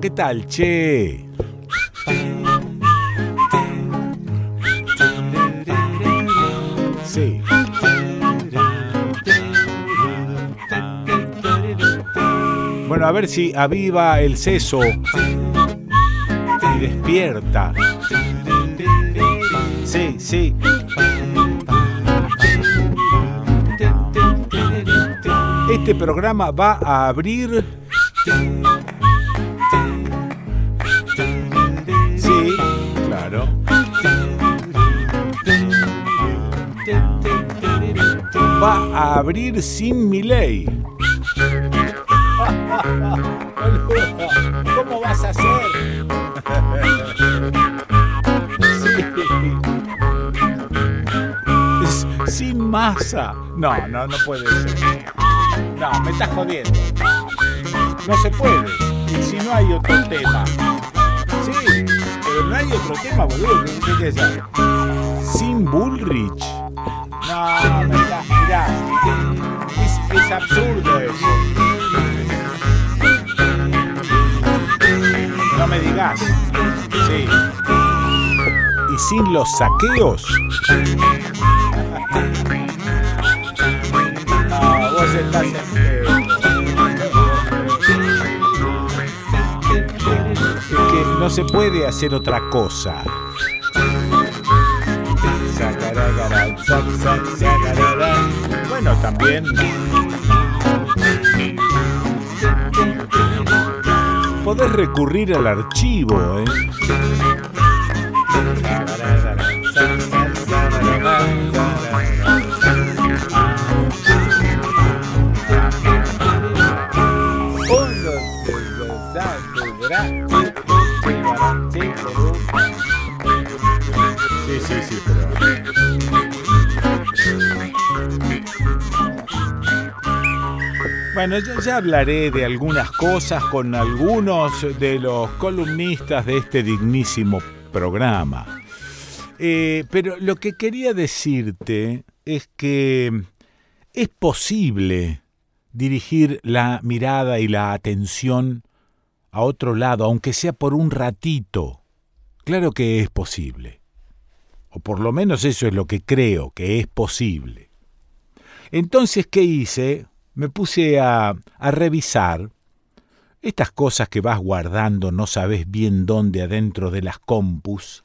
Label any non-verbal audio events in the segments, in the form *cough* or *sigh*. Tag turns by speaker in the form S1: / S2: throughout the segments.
S1: ¿qué tal, che? Sí. Bueno, a ver si aviva el seso y despierta. Sí, sí. Este programa va a abrir a abrir sin mi ley. *laughs* ¿Cómo vas a hacer? Sí. Sin masa. No, no, no puede ser. No, me estás jodiendo. No se puede. Y si no hay otro tema. Sí, pero no hay otro tema, boludo. Sin Bullrich. Es, absurdo eso. No me digas. Sí. Y sin los saqueos. No, vos estás en. Es que no se puede hacer otra cosa. Bueno, también. Podés recurrir al archivo, ¿eh? Bueno, ya, hablaré de algunas cosas con algunos de los columnistas de este dignísimo programa. Eh, pero lo que quería decirte es que es posible dirigir la mirada y la atención a otro lado, aunque sea por un ratito. Claro que es posible. O por lo menos eso es lo que creo que es posible. Entonces, ¿qué hice? Me puse a, revisar estas cosas que vas guardando, no sabes bien dónde adentro de las compus,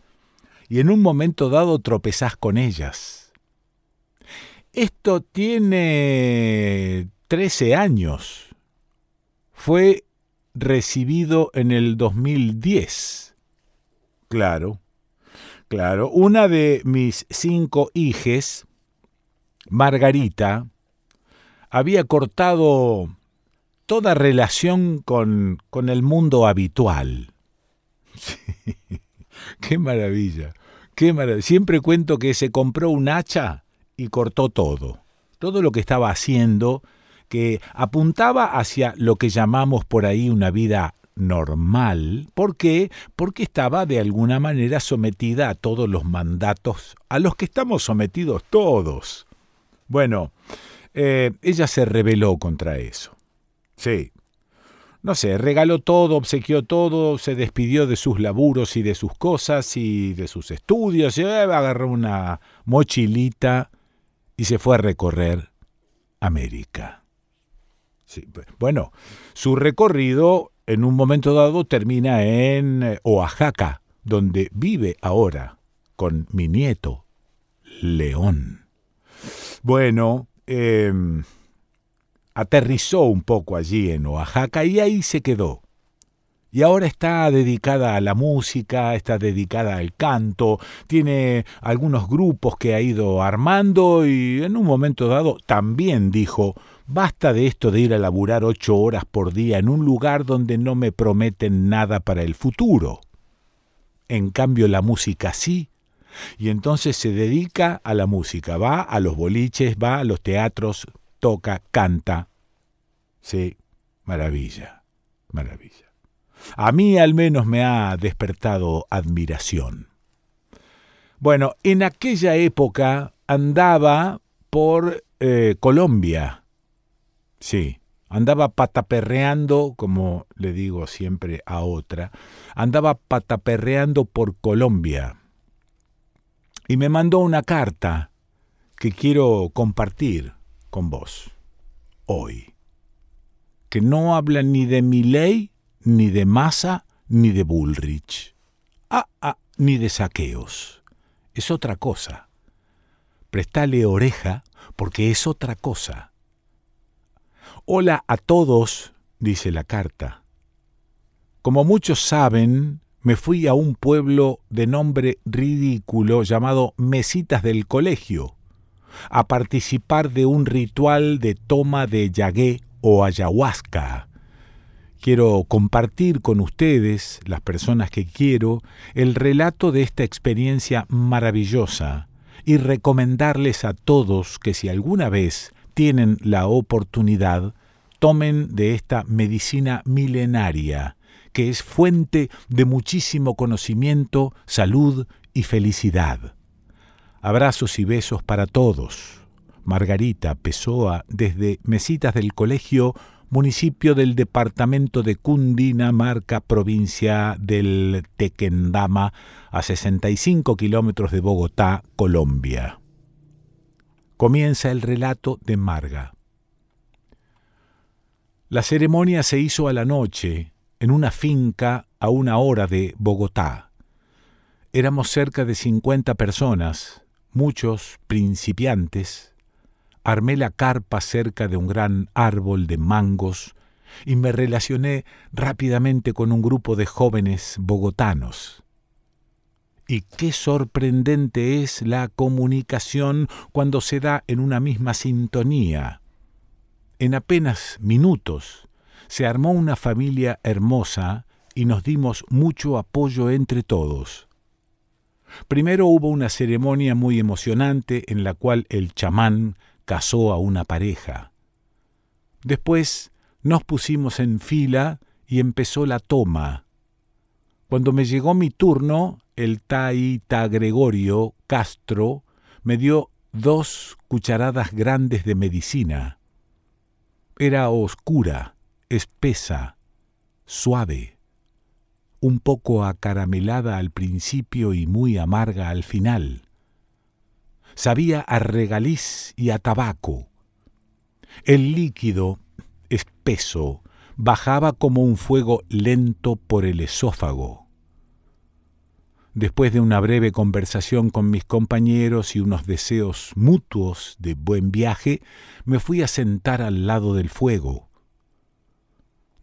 S1: y en un momento dado tropezás con ellas. Esto tiene 13 años. Fue recibido en el 2010. Claro, claro. Una de mis cinco hijes, Margarita, había cortado toda relación con, con el mundo habitual. *laughs* Sí. Qué maravilla, qué maravilla. Siempre cuento que se compró un hacha y cortó todo. Todo lo que estaba haciendo, que apuntaba hacia lo que llamamos por ahí una vida normal. ¿Por qué? Porque estaba de alguna manera sometida a todos los mandatos a los que estamos sometidos todos. Bueno, eh, ella se rebeló contra eso. Sí. No sé, regaló todo, obsequió todo, se despidió de sus laburos y de sus cosas y de sus estudios, y agarró una mochilita y se fue a recorrer América. Sí, bueno, su recorrido en un momento dado termina en eh, Oaxaca, donde vive ahora con mi nieto, León. Bueno, eh, aterrizó un poco allí en Oaxaca y ahí se quedó. Y ahora está dedicada a la música, está dedicada al canto, tiene algunos grupos que ha ido armando y en un momento dado también dijo, basta de esto de ir a laburar ocho horas por día en un lugar donde no me prometen nada para el futuro. En cambio la música sí, y entonces se dedica a la música, va a los boliches, va a los teatros, toca, canta. Sí, maravilla, maravilla. A mí al menos me ha despertado admiración. Bueno, en aquella época andaba por eh, Colombia. Sí, andaba pataperreando, como le digo siempre a otra, andaba pataperreando por Colombia. Y me mandó una carta que quiero compartir con vos hoy. Que no habla ni de Milley, ni de Massa, ni de Bullrich. Ah, ah, ni de saqueos. Es otra cosa. Prestale oreja porque es otra cosa. Hola a todos, dice la carta. Como muchos saben, me fui a un pueblo de nombre ridículo llamado Mesitas del Colegio, a participar de un ritual de toma de yagué o ayahuasca. Quiero compartir con ustedes, las personas que quiero, el relato de esta experiencia maravillosa y recomendarles a todos que si alguna vez tienen la oportunidad, tomen de esta medicina milenaria, que es fuente de muchísimo conocimiento, salud y felicidad. Abrazos y besos para todos. Margarita Pessoa desde Mesitas del Colegio, municipio del departamento de Cundinamarca, provincia del Tequendama, a 65 kilómetros de Bogotá, Colombia. Comienza el relato de Marga. La ceremonia se hizo a la noche, en una finca a una hora de Bogotá. Éramos cerca de 50 personas, muchos principiantes, armé la carpa cerca de un gran árbol de mangos y me relacioné rápidamente con un grupo de jóvenes bogotanos. Y qué sorprendente es la comunicación cuando se da en una misma sintonía. En apenas minutos se armó una familia hermosa y nos dimos mucho apoyo entre todos. Primero hubo una ceremonia muy emocionante en la cual el chamán casó a una pareja. Después nos pusimos en fila y empezó la toma. Cuando me llegó mi turno, el taita Gregorio Castro me dio dos cucharadas grandes de medicina. Era oscura, espesa, suave, un poco acaramelada al principio y muy amarga al final sabía a regaliz y a tabaco. El líquido, espeso, bajaba como un fuego lento por el esófago. Después de una breve conversación con mis compañeros y unos deseos mutuos de buen viaje, me fui a sentar al lado del fuego.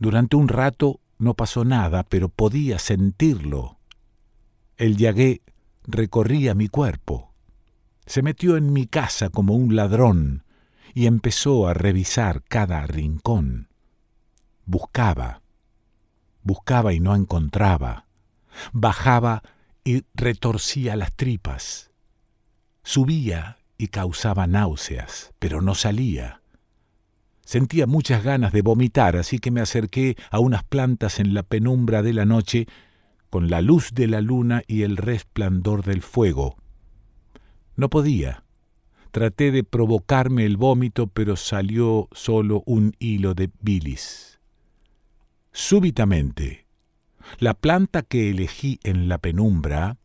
S1: Durante un rato no pasó nada, pero podía sentirlo. El yagué recorría mi cuerpo. Se metió en mi casa como un ladrón y empezó a revisar cada rincón. Buscaba, buscaba y no encontraba. Bajaba y retorcía las tripas. Subía y causaba náuseas, pero no salía. Sentía muchas ganas de vomitar, así que me acerqué a unas plantas en la penumbra de la noche, con la luz de la luna y el resplandor del fuego, no podía. Traté de provocarme el vómito, pero salió solo un hilo de bilis. Súbitamente, la planta que elegí en la penumbra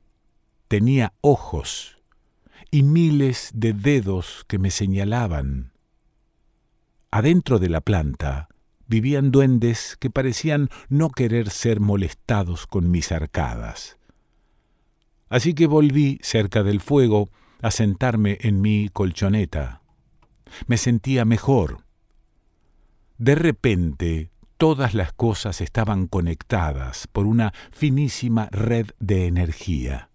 S1: tenía ojos y miles de dedos que me señalaban. Adentro de la planta vivían duendes que parecían no querer ser molestados con mis arcadas. Así que volví cerca del fuego a sentarme en mi colchoneta. Me sentía mejor. De repente, todas las cosas estaban conectadas por una finísima red de energía.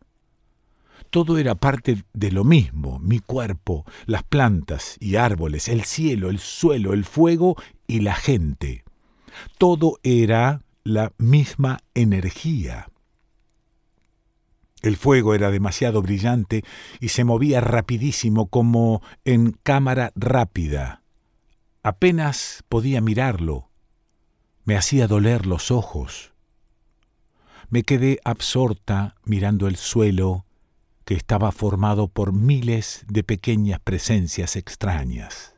S1: Todo era parte de lo mismo, mi cuerpo, las plantas y árboles, el cielo, el suelo, el fuego y la gente. Todo era la misma energía. El fuego era demasiado brillante y se movía rapidísimo como en cámara rápida. Apenas podía mirarlo. Me hacía doler los ojos. Me quedé absorta mirando el suelo, que estaba formado por miles de pequeñas presencias extrañas.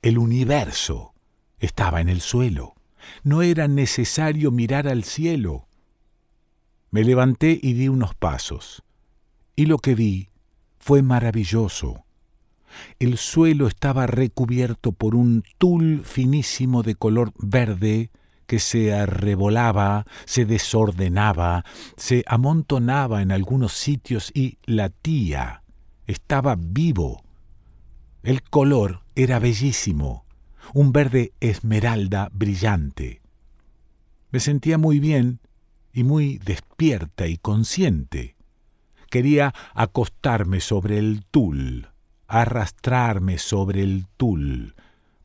S1: El universo estaba en el suelo. No era necesario mirar al cielo. Me levanté y di unos pasos, y lo que vi fue maravilloso. El suelo estaba recubierto por un tul finísimo de color verde que se arrebolaba, se desordenaba, se amontonaba en algunos sitios y latía. Estaba vivo. El color era bellísimo, un verde esmeralda brillante. Me sentía muy bien y muy despierta y consciente. Quería acostarme sobre el tul, arrastrarme sobre el tul,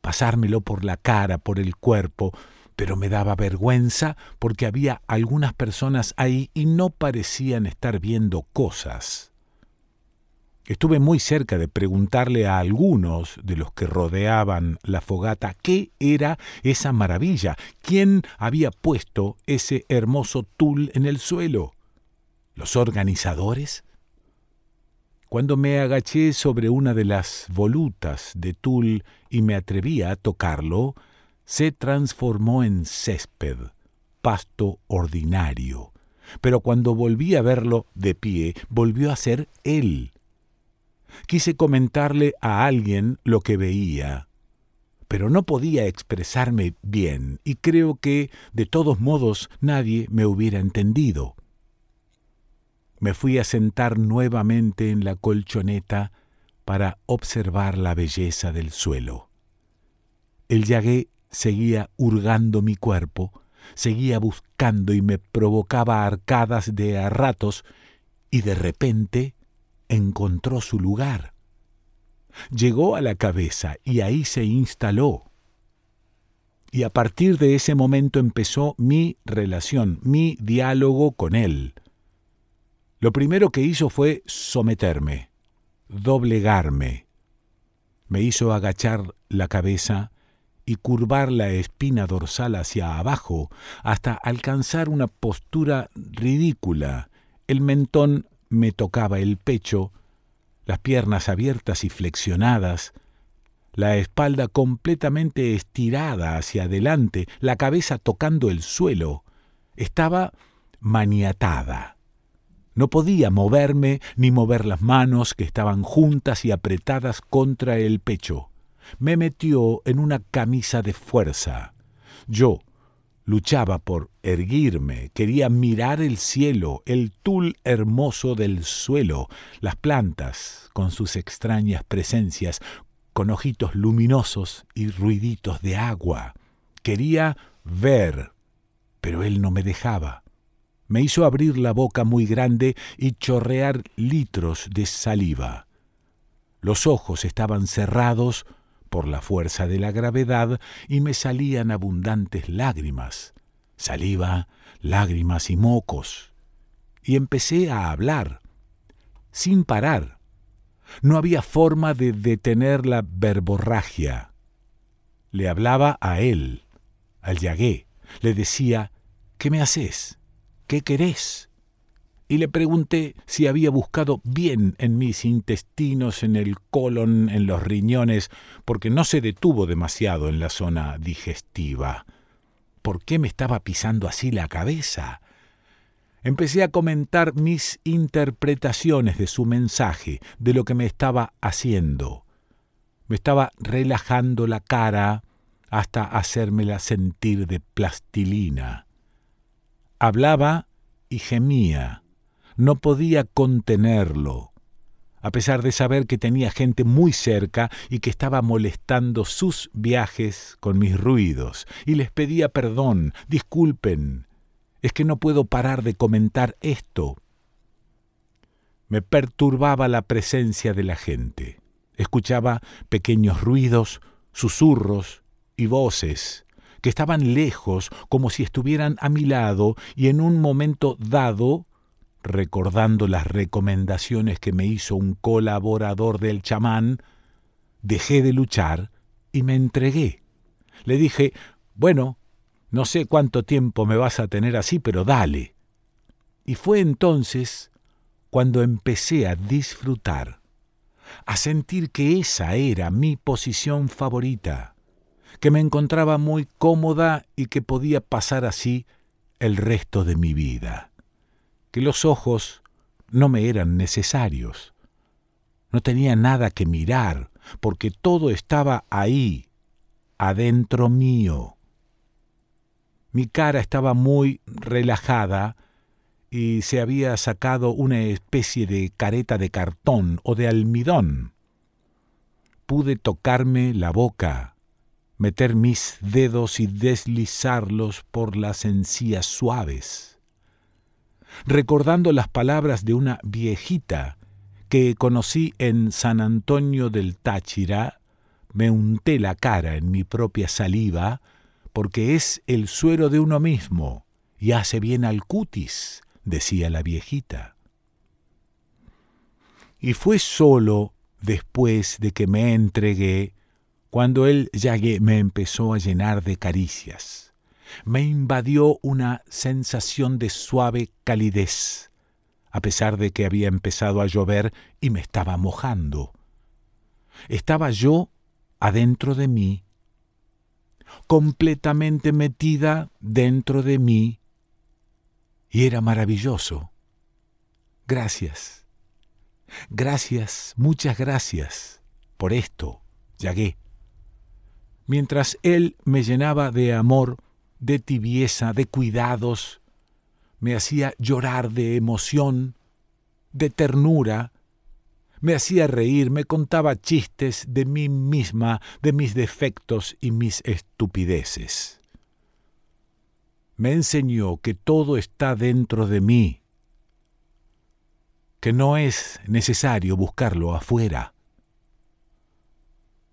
S1: pasármelo por la cara, por el cuerpo, pero me daba vergüenza porque había algunas personas ahí y no parecían estar viendo cosas. Estuve muy cerca de preguntarle a algunos de los que rodeaban la fogata qué era esa maravilla, quién había puesto ese hermoso tul en el suelo. ¿Los organizadores? Cuando me agaché sobre una de las volutas de tul y me atrevía a tocarlo, se transformó en césped, pasto ordinario. Pero cuando volví a verlo de pie, volvió a ser él. Quise comentarle a alguien lo que veía, pero no podía expresarme bien y creo que, de todos modos, nadie me hubiera entendido. Me fui a sentar nuevamente en la colchoneta para observar la belleza del suelo. El yagué seguía hurgando mi cuerpo, seguía buscando y me provocaba arcadas de a ratos, y de repente encontró su lugar. Llegó a la cabeza y ahí se instaló. Y a partir de ese momento empezó mi relación, mi diálogo con él. Lo primero que hizo fue someterme, doblegarme. Me hizo agachar la cabeza y curvar la espina dorsal hacia abajo hasta alcanzar una postura ridícula. El mentón me tocaba el pecho, las piernas abiertas y flexionadas, la espalda completamente estirada hacia adelante, la cabeza tocando el suelo. Estaba maniatada. No podía moverme ni mover las manos que estaban juntas y apretadas contra el pecho me metió en una camisa de fuerza. Yo luchaba por erguirme, quería mirar el cielo, el tul hermoso del suelo, las plantas con sus extrañas presencias, con ojitos luminosos y ruiditos de agua. Quería ver, pero él no me dejaba. Me hizo abrir la boca muy grande y chorrear litros de saliva. Los ojos estaban cerrados por la fuerza de la gravedad y me salían abundantes lágrimas, saliva, lágrimas y mocos. Y empecé a hablar, sin parar. No había forma de detener la verborragia. Le hablaba a él, al yagué. Le decía, ¿qué me haces? ¿Qué querés? Y le pregunté si había buscado bien en mis intestinos, en el colon, en los riñones, porque no se detuvo demasiado en la zona digestiva. ¿Por qué me estaba pisando así la cabeza? Empecé a comentar mis interpretaciones de su mensaje, de lo que me estaba haciendo. Me estaba relajando la cara hasta hacérmela sentir de plastilina. Hablaba y gemía no podía contenerlo, a pesar de saber que tenía gente muy cerca y que estaba molestando sus viajes con mis ruidos, y les pedía perdón, disculpen, es que no puedo parar de comentar esto. Me perturbaba la presencia de la gente. Escuchaba pequeños ruidos, susurros y voces que estaban lejos como si estuvieran a mi lado y en un momento dado recordando las recomendaciones que me hizo un colaborador del chamán, dejé de luchar y me entregué. Le dije, bueno, no sé cuánto tiempo me vas a tener así, pero dale. Y fue entonces cuando empecé a disfrutar, a sentir que esa era mi posición favorita, que me encontraba muy cómoda y que podía pasar así el resto de mi vida, que los ojos no me eran necesarios, no tenía nada que mirar, porque todo estaba ahí, adentro mío. Mi cara estaba muy relajada y se había sacado una especie de careta de cartón o de almidón. Pude tocarme la boca, meter mis dedos y deslizarlos por las encías suaves. Recordando las palabras de una viejita que conocí en San Antonio del Táchira, me unté la cara en mi propia saliva, porque es el suero de uno mismo y hace bien al cutis, decía la viejita. Y fue solo después de que me entregué cuando él ya me empezó a llenar de caricias. Me invadió una sensación de suave calidez, a pesar de que había empezado a llover y me estaba mojando. Estaba yo adentro de mí, completamente metida dentro de mí, y era maravilloso. Gracias. Gracias, muchas gracias por esto, Yagué. Mientras él me llenaba de amor, de tibieza, de cuidados, me hacía llorar de emoción, de ternura, me hacía reír, me contaba chistes de mí misma, de mis defectos y mis estupideces. Me enseñó que todo está dentro de mí, que no es necesario buscarlo afuera.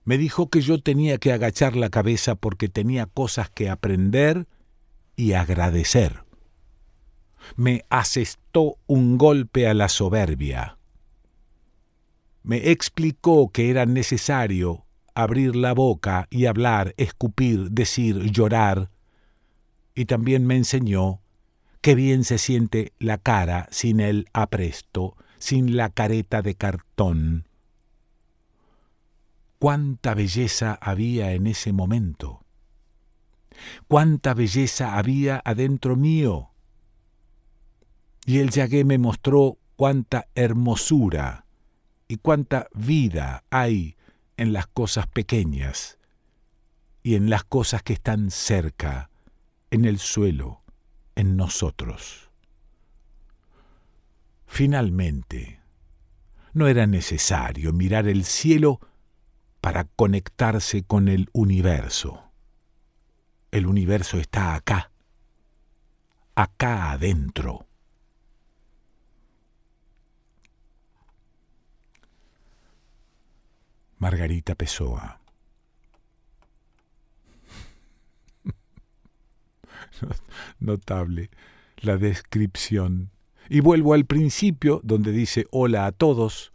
S1: Me dijo que yo tenía que agachar la cabeza porque tenía cosas que aprender y agradecer me asestó un golpe a la soberbia. Me explicó que era necesario abrir la boca y hablar, escupir, decir, llorar, y también me enseñó que bien se siente la cara sin el apresto, sin la careta de cartón. Cuánta belleza había en ese momento. Cuánta belleza había adentro mío y el Yagué me mostró cuánta hermosura y cuánta vida hay en las cosas pequeñas y en las cosas que están cerca, en el suelo, en nosotros. Finalmente, no era necesario mirar el cielo para conectarse con el universo. El universo está acá, acá adentro. Margarita Pessoa. *laughs* Notable la descripción. Y vuelvo al principio, donde dice hola a todos,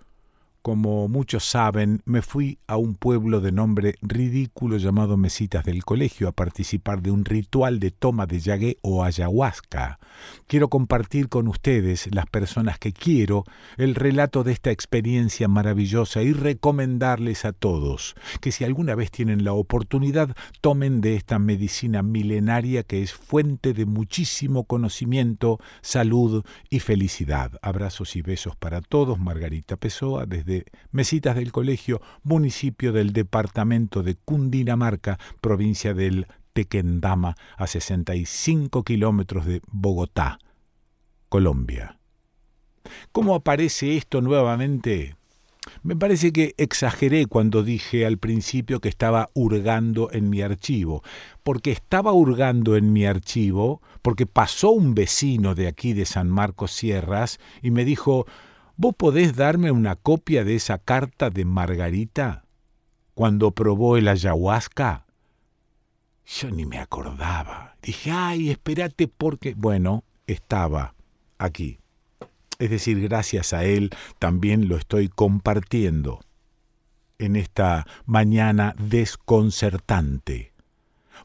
S1: como muchos saben, me fui a un pueblo de nombre ridículo llamado Mesitas del Colegio a participar de un ritual de toma de yagué o ayahuasca. Quiero compartir con ustedes, las personas que quiero, el relato de esta experiencia maravillosa y recomendarles a todos que si alguna vez tienen la oportunidad, tomen de esta medicina milenaria que es fuente de muchísimo conocimiento, salud y felicidad. Abrazos y besos para todos. Margarita Pessoa desde Mesitas del Colegio, municipio del departamento de Cundinamarca, provincia del Tequendama, a 65 kilómetros de Bogotá, Colombia. ¿Cómo aparece esto nuevamente? Me parece que exageré cuando dije al principio que estaba hurgando en mi archivo, porque estaba hurgando en mi archivo, porque pasó un vecino de aquí de San Marcos Sierras y me dijo, ¿Vos podés darme una copia de esa carta de Margarita cuando probó el ayahuasca? Yo ni me acordaba. Dije, ay, espérate porque... Bueno, estaba aquí. Es decir, gracias a él también lo estoy compartiendo en esta mañana desconcertante.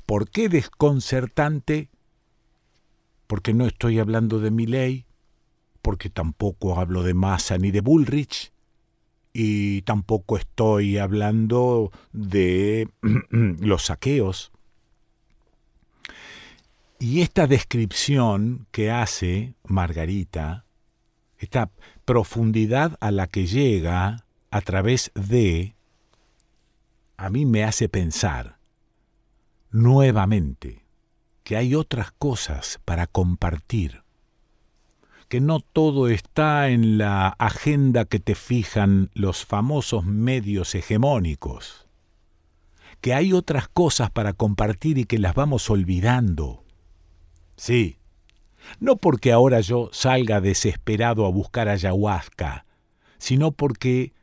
S1: ¿Por qué desconcertante? Porque no estoy hablando de mi ley, porque tampoco hablo de Massa ni de Bullrich, y tampoco estoy hablando de *clears throat* los saqueos. Y esta descripción que hace Margarita, esta profundidad a la que llega a través de, a mí me hace pensar nuevamente que hay otras cosas para compartir que no todo está en la agenda que te fijan los famosos medios hegemónicos, que hay otras cosas para compartir y que las vamos olvidando. Sí, no porque ahora yo salga desesperado a buscar ayahuasca, sino porque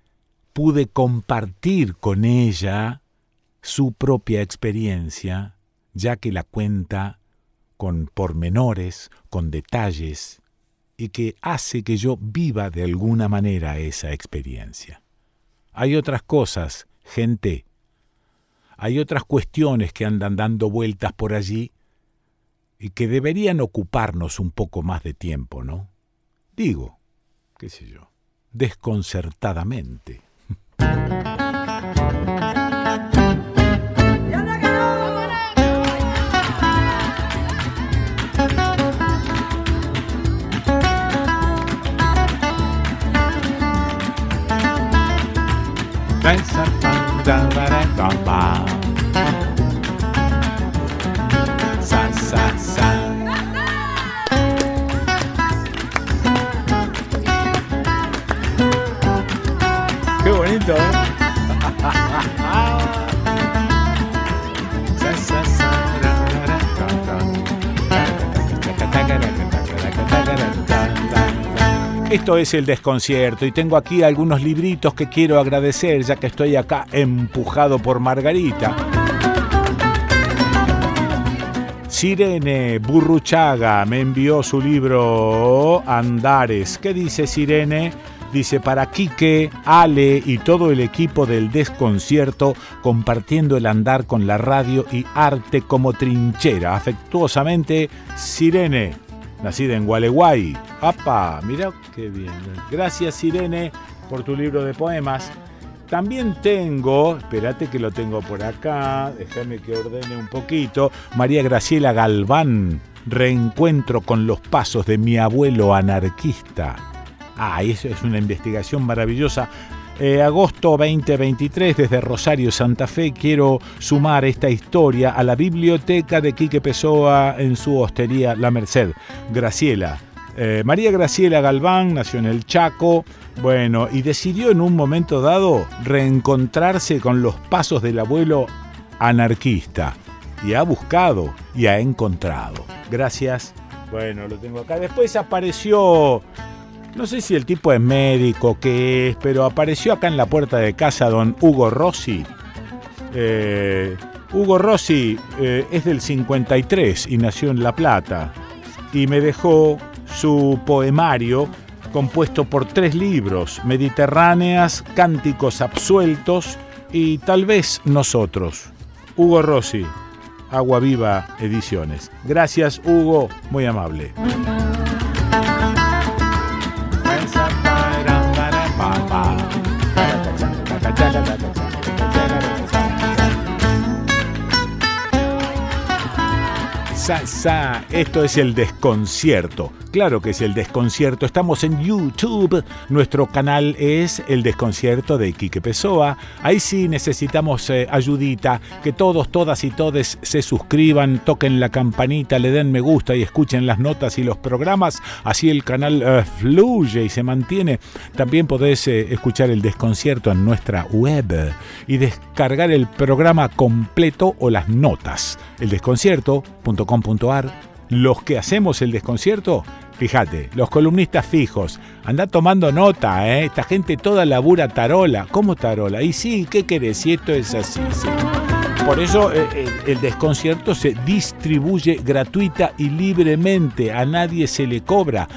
S1: pude compartir con ella su propia experiencia, ya que la cuenta con pormenores, con detalles, y que hace que yo viva de alguna manera esa experiencia. Hay otras cosas, gente, hay otras cuestiones que andan dando vueltas por allí y que deberían ocuparnos un poco más de tiempo, ¿no? Digo, qué sé yo, desconcertadamente. *laughs* Qué bonito, ¿eh? Esto es el desconcierto y tengo aquí algunos libritos que quiero agradecer ya que estoy acá empujado por Margarita. Sirene Burruchaga me envió su libro Andares. ¿Qué dice Sirene? Dice para Quique, Ale y todo el equipo del desconcierto compartiendo el andar con la radio y arte como trinchera. Afectuosamente, Sirene nacida en Gualeguay. ¡Apa! Mira qué bien. Gracias, Irene, por tu libro de poemas. También tengo, espérate que lo tengo por acá, déjame que ordene un poquito, María Graciela Galván, Reencuentro con los pasos de mi abuelo anarquista. Ah, eso es una investigación maravillosa eh, agosto 2023 desde Rosario, Santa Fe, quiero sumar esta historia a la biblioteca de Quique Pessoa en su hostería La Merced. Graciela. Eh, María Graciela Galván nació en el Chaco, bueno, y decidió en un momento dado reencontrarse con los pasos del abuelo anarquista. Y ha buscado y ha encontrado. Gracias. Bueno, lo tengo acá. Después apareció no sé si el tipo es médico, qué es, pero apareció acá en la puerta de casa don Hugo Rossi. Eh, Hugo Rossi eh, es del 53 y nació en La Plata. Y me dejó su poemario compuesto por tres libros, Mediterráneas, Cánticos Absueltos y tal vez nosotros. Hugo Rossi, Agua Viva Ediciones. Gracias Hugo, muy amable. Sa, Esto es el desconcierto. Claro que es el desconcierto. Estamos en YouTube. Nuestro canal es el desconcierto de Quique Pessoa. Ahí sí necesitamos eh, ayudita. Que todos, todas y todes se suscriban, toquen la campanita, le den me gusta y escuchen las notas y los programas. Así el canal eh, fluye y se mantiene. También podés eh, escuchar el desconcierto en nuestra web y descargar el programa completo o las notas. Eldesconcierto.com.ar los que hacemos el desconcierto, fíjate, los columnistas fijos, anda tomando nota, ¿eh? esta gente toda labura tarola. ¿Cómo tarola? Y sí, ¿qué querés? Si esto es así, Por eso eh, eh, el desconcierto se distribuye gratuita y libremente, a nadie se le cobra.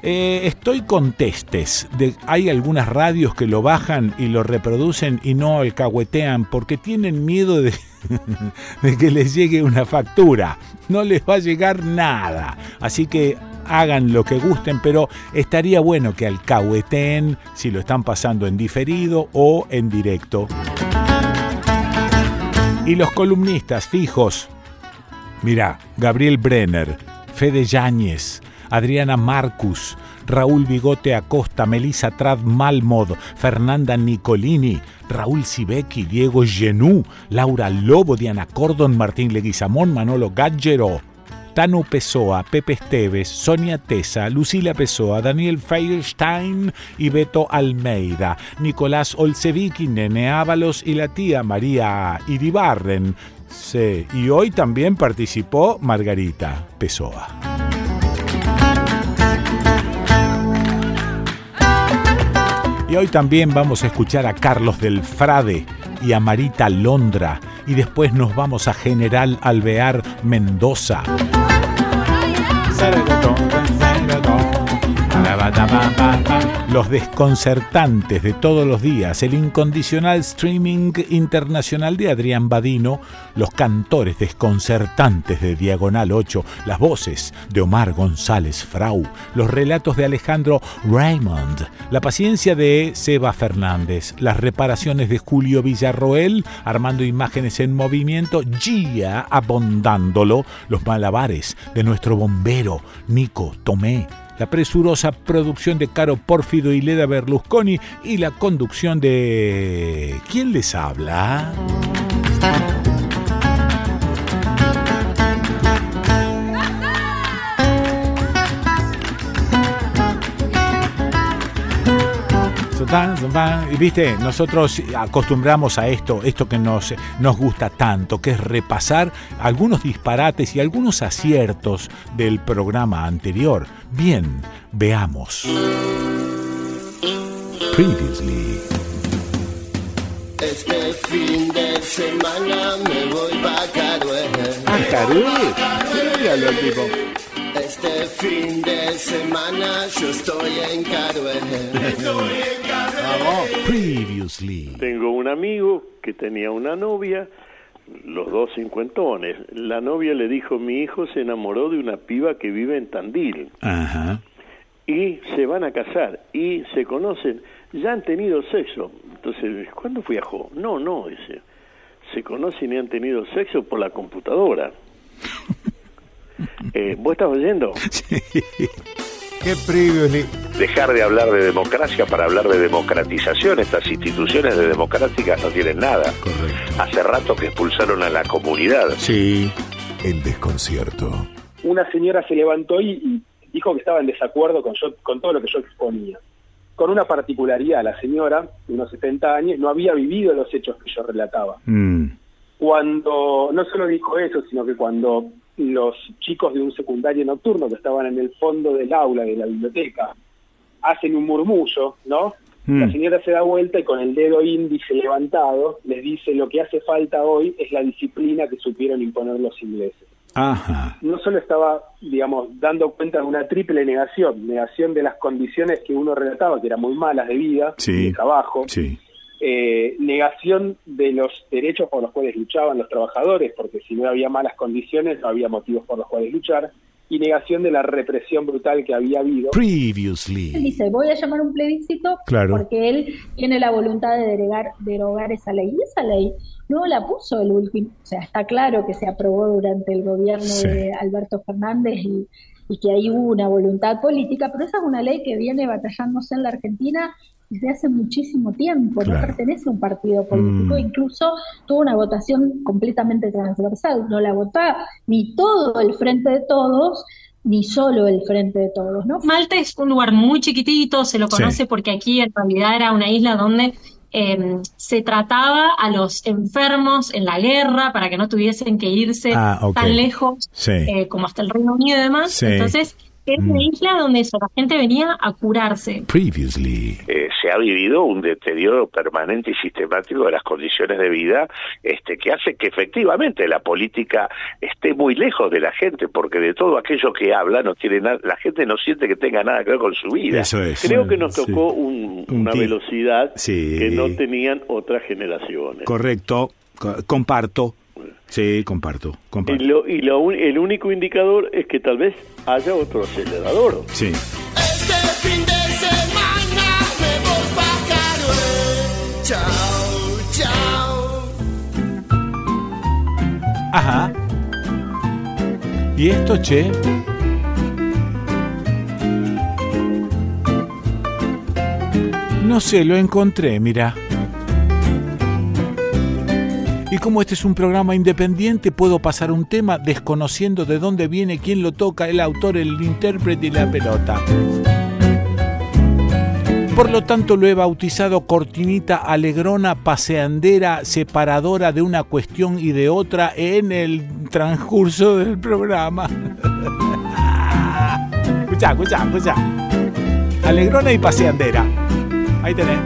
S1: Estoy con testes. Hay algunas radios que lo bajan y lo reproducen y no alcahuetean porque tienen miedo de, *laughs* de que les llegue una factura. No les va a llegar nada. Así que hagan lo que gusten, pero estaría bueno que alcahueten si lo están pasando en diferido o en directo. Y los columnistas fijos, mira, Gabriel Brenner, Fede Yáñez, Adriana Marcus, Raúl Bigote Acosta, Melissa Trad Malmod, Fernanda Nicolini, Raúl Sibeki, Diego Genú, Laura Lobo, Diana Cordon, Martín Leguizamón, Manolo Gaggero, Tanu Pessoa, Pepe Esteves, Sonia Tesa, Lucila Pessoa, Daniel Feierstein y Beto Almeida, Nicolás Olseviki, Nene Ábalos y la tía María Iribarren. Sí, y hoy también participó Margarita Pessoa. Y hoy también vamos a escuchar a Carlos del Frade y a Marita Londra. Y después nos vamos a General Alvear Mendoza. Los desconcertantes de todos los días, el incondicional streaming internacional de Adrián Badino, los cantores desconcertantes de Diagonal 8, las voces de Omar González Frau, los relatos de Alejandro Raymond, la paciencia de Seba Fernández, las reparaciones de Julio Villarroel, armando imágenes en movimiento, Gia abondándolo, los malabares de nuestro bombero Nico Tomé, la presurosa producción de Caro Pórfido y Leda Berlusconi y la conducción de... ¿Quién les habla? Y viste, nosotros acostumbramos a esto, esto que nos, nos gusta tanto, que es repasar algunos disparates y algunos aciertos del programa anterior. Bien, veamos. Previously.
S2: Este fin de semana me voy pa' Carué.
S1: Ah, Carué. Míralo el tipo.
S2: Este fin de semana yo estoy en Carué.
S1: Previously.
S3: Tengo un amigo que tenía una novia, los dos cincuentones. La novia le dijo, mi hijo se enamoró de una piba que vive en Tandil
S1: Ajá.
S3: y se van a casar y se conocen, ya han tenido sexo. Entonces, ¿cuándo viajó? No, no, dice. Se conocen y han tenido sexo por la computadora. *laughs* Eh, ¿Vos estás oyendo? *laughs*
S1: Qué previously.
S4: dejar de hablar de democracia para hablar de democratización. Estas instituciones de democráticas no tienen nada.
S1: Correcto.
S4: Hace rato que expulsaron a la comunidad.
S1: Sí. El desconcierto.
S5: una señora se levantó y, y dijo que estaba en desacuerdo con, yo, con todo lo que yo exponía. Con una particularidad, la señora, de unos 70 años, no había vivido los hechos que yo relataba.
S1: Mm.
S5: Cuando, no solo dijo eso, sino que cuando los chicos de un secundario nocturno que estaban en el fondo del aula de la biblioteca hacen un murmullo, ¿no?
S1: Mm.
S5: La señora se da vuelta y con el dedo índice levantado les dice lo que hace falta hoy es la disciplina que supieron imponer los ingleses.
S1: Ajá.
S5: no solo estaba, digamos, dando cuenta de una triple negación, negación de las condiciones que uno relataba, que eran muy malas de vida,
S1: Sí.
S5: de trabajo,
S1: Sí.
S5: Eh, negación de los derechos por los cuales luchaban los trabajadores, porque si no había malas condiciones no había motivos por los cuales luchar, y negación de la represión brutal que había habido.
S6: Él
S1: Previously.
S6: dice, voy a llamar un plebiscito
S1: Claro.
S6: porque él tiene la voluntad de derogar, derogar esa ley. Y esa ley no la puso el último, o sea, está claro que se aprobó durante el gobierno
S1: Sí.
S6: de Alberto Fernández y, y que hubo una voluntad política, pero esa es una ley que viene batallándose en la Argentina desde hace muchísimo tiempo,
S1: Claro.
S6: no pertenece a un partido político,
S1: Mm.
S6: incluso tuvo una votación completamente transversal, no la votaba ni todo el Frente de Todos, ni solo el Frente de Todos, ¿no?
S7: Malta es un lugar muy chiquitito, se lo
S1: Sí.
S7: conoce porque aquí en realidad era una isla donde eh, se trataba a los enfermos en la guerra para que no tuviesen que irse
S1: Ah,
S7: tan lejos
S1: Sí.
S7: eh, como hasta el Reino Unido y demás.
S1: Sí.
S7: Entonces, era
S1: Mm.
S7: una isla donde eso, la gente venía a curarse.
S1: Previously.
S4: Eh, se ha vivido un deterioro permanente y sistemático de las condiciones de vida este, que hace que efectivamente la política esté muy lejos de la gente, porque de todo aquello que habla no tiene nada, la gente no siente que tenga nada que ver con su vida.
S1: Eso es.
S3: Creo que nos tocó un-
S1: Un
S3: una velocidad
S1: Sí.
S3: que no tenían otras generaciones.
S1: Correcto. Co- Comparto. Sí, comparto,
S3: Y,
S1: comparto.
S3: lo, y lo un- el único indicador es que tal vez haya otro acelerador.
S1: Sí.
S2: Este fin de semana me voy pa' Carué. Chao, chao.
S1: Ajá. ¿Y esto, che? No sé, lo encontré, mira. Y como este es un programa independiente, puedo pasar un tema desconociendo de dónde viene, quién lo toca, el autor, el intérprete y la pelota. Por lo tanto, lo he bautizado cortinita alegrona, paseandera, separadora de una cuestión y de otra en el transcurso del programa. *laughs* escucha, escucha, escucha. Alegrona y paseandera. Ahí tenés.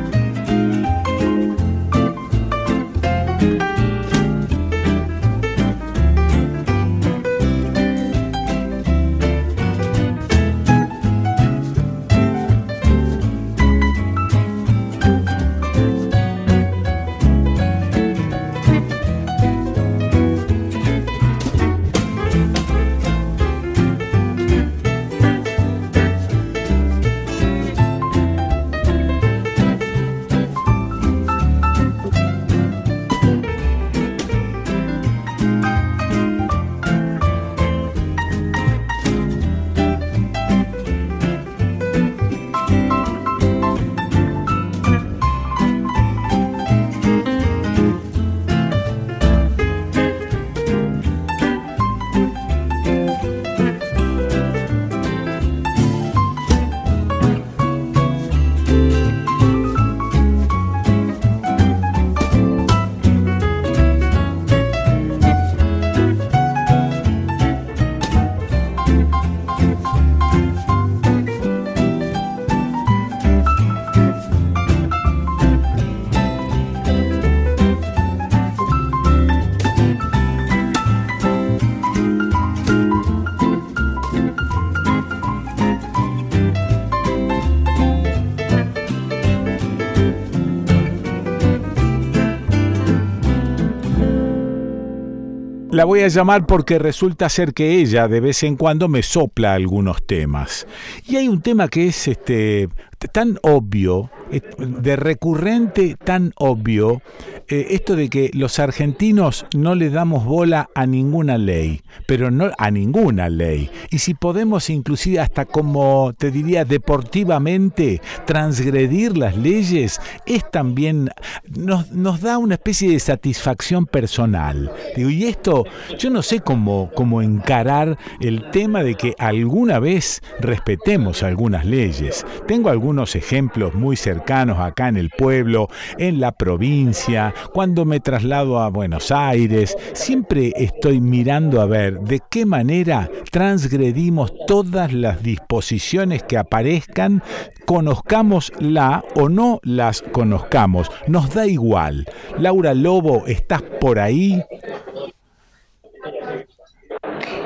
S1: La voy a llamar porque resulta ser que ella de vez en cuando me sopla algunos temas. Y hay un tema que es este tan obvio, de recurrente tan obvio, eh, esto de que los argentinos no le damos bola a ninguna ley, pero no a ninguna ley. Y si podemos inclusive hasta como te diría deportivamente transgredir las leyes, es también nos, nos da una especie de satisfacción personal. Digo, y esto, yo no sé cómo, cómo encarar el tema de que alguna vez respetemos algunas leyes. Tengo algunos ejemplos muy cercanos acá en el pueblo, en la provincia, cuando me traslado a Buenos Aires, siempre estoy mirando a ver de qué manera transgredimos todas las disposiciones que aparezcan, conozcamos la o no las conozcamos, nos da igual. Laura Lobo, ¿estás por ahí?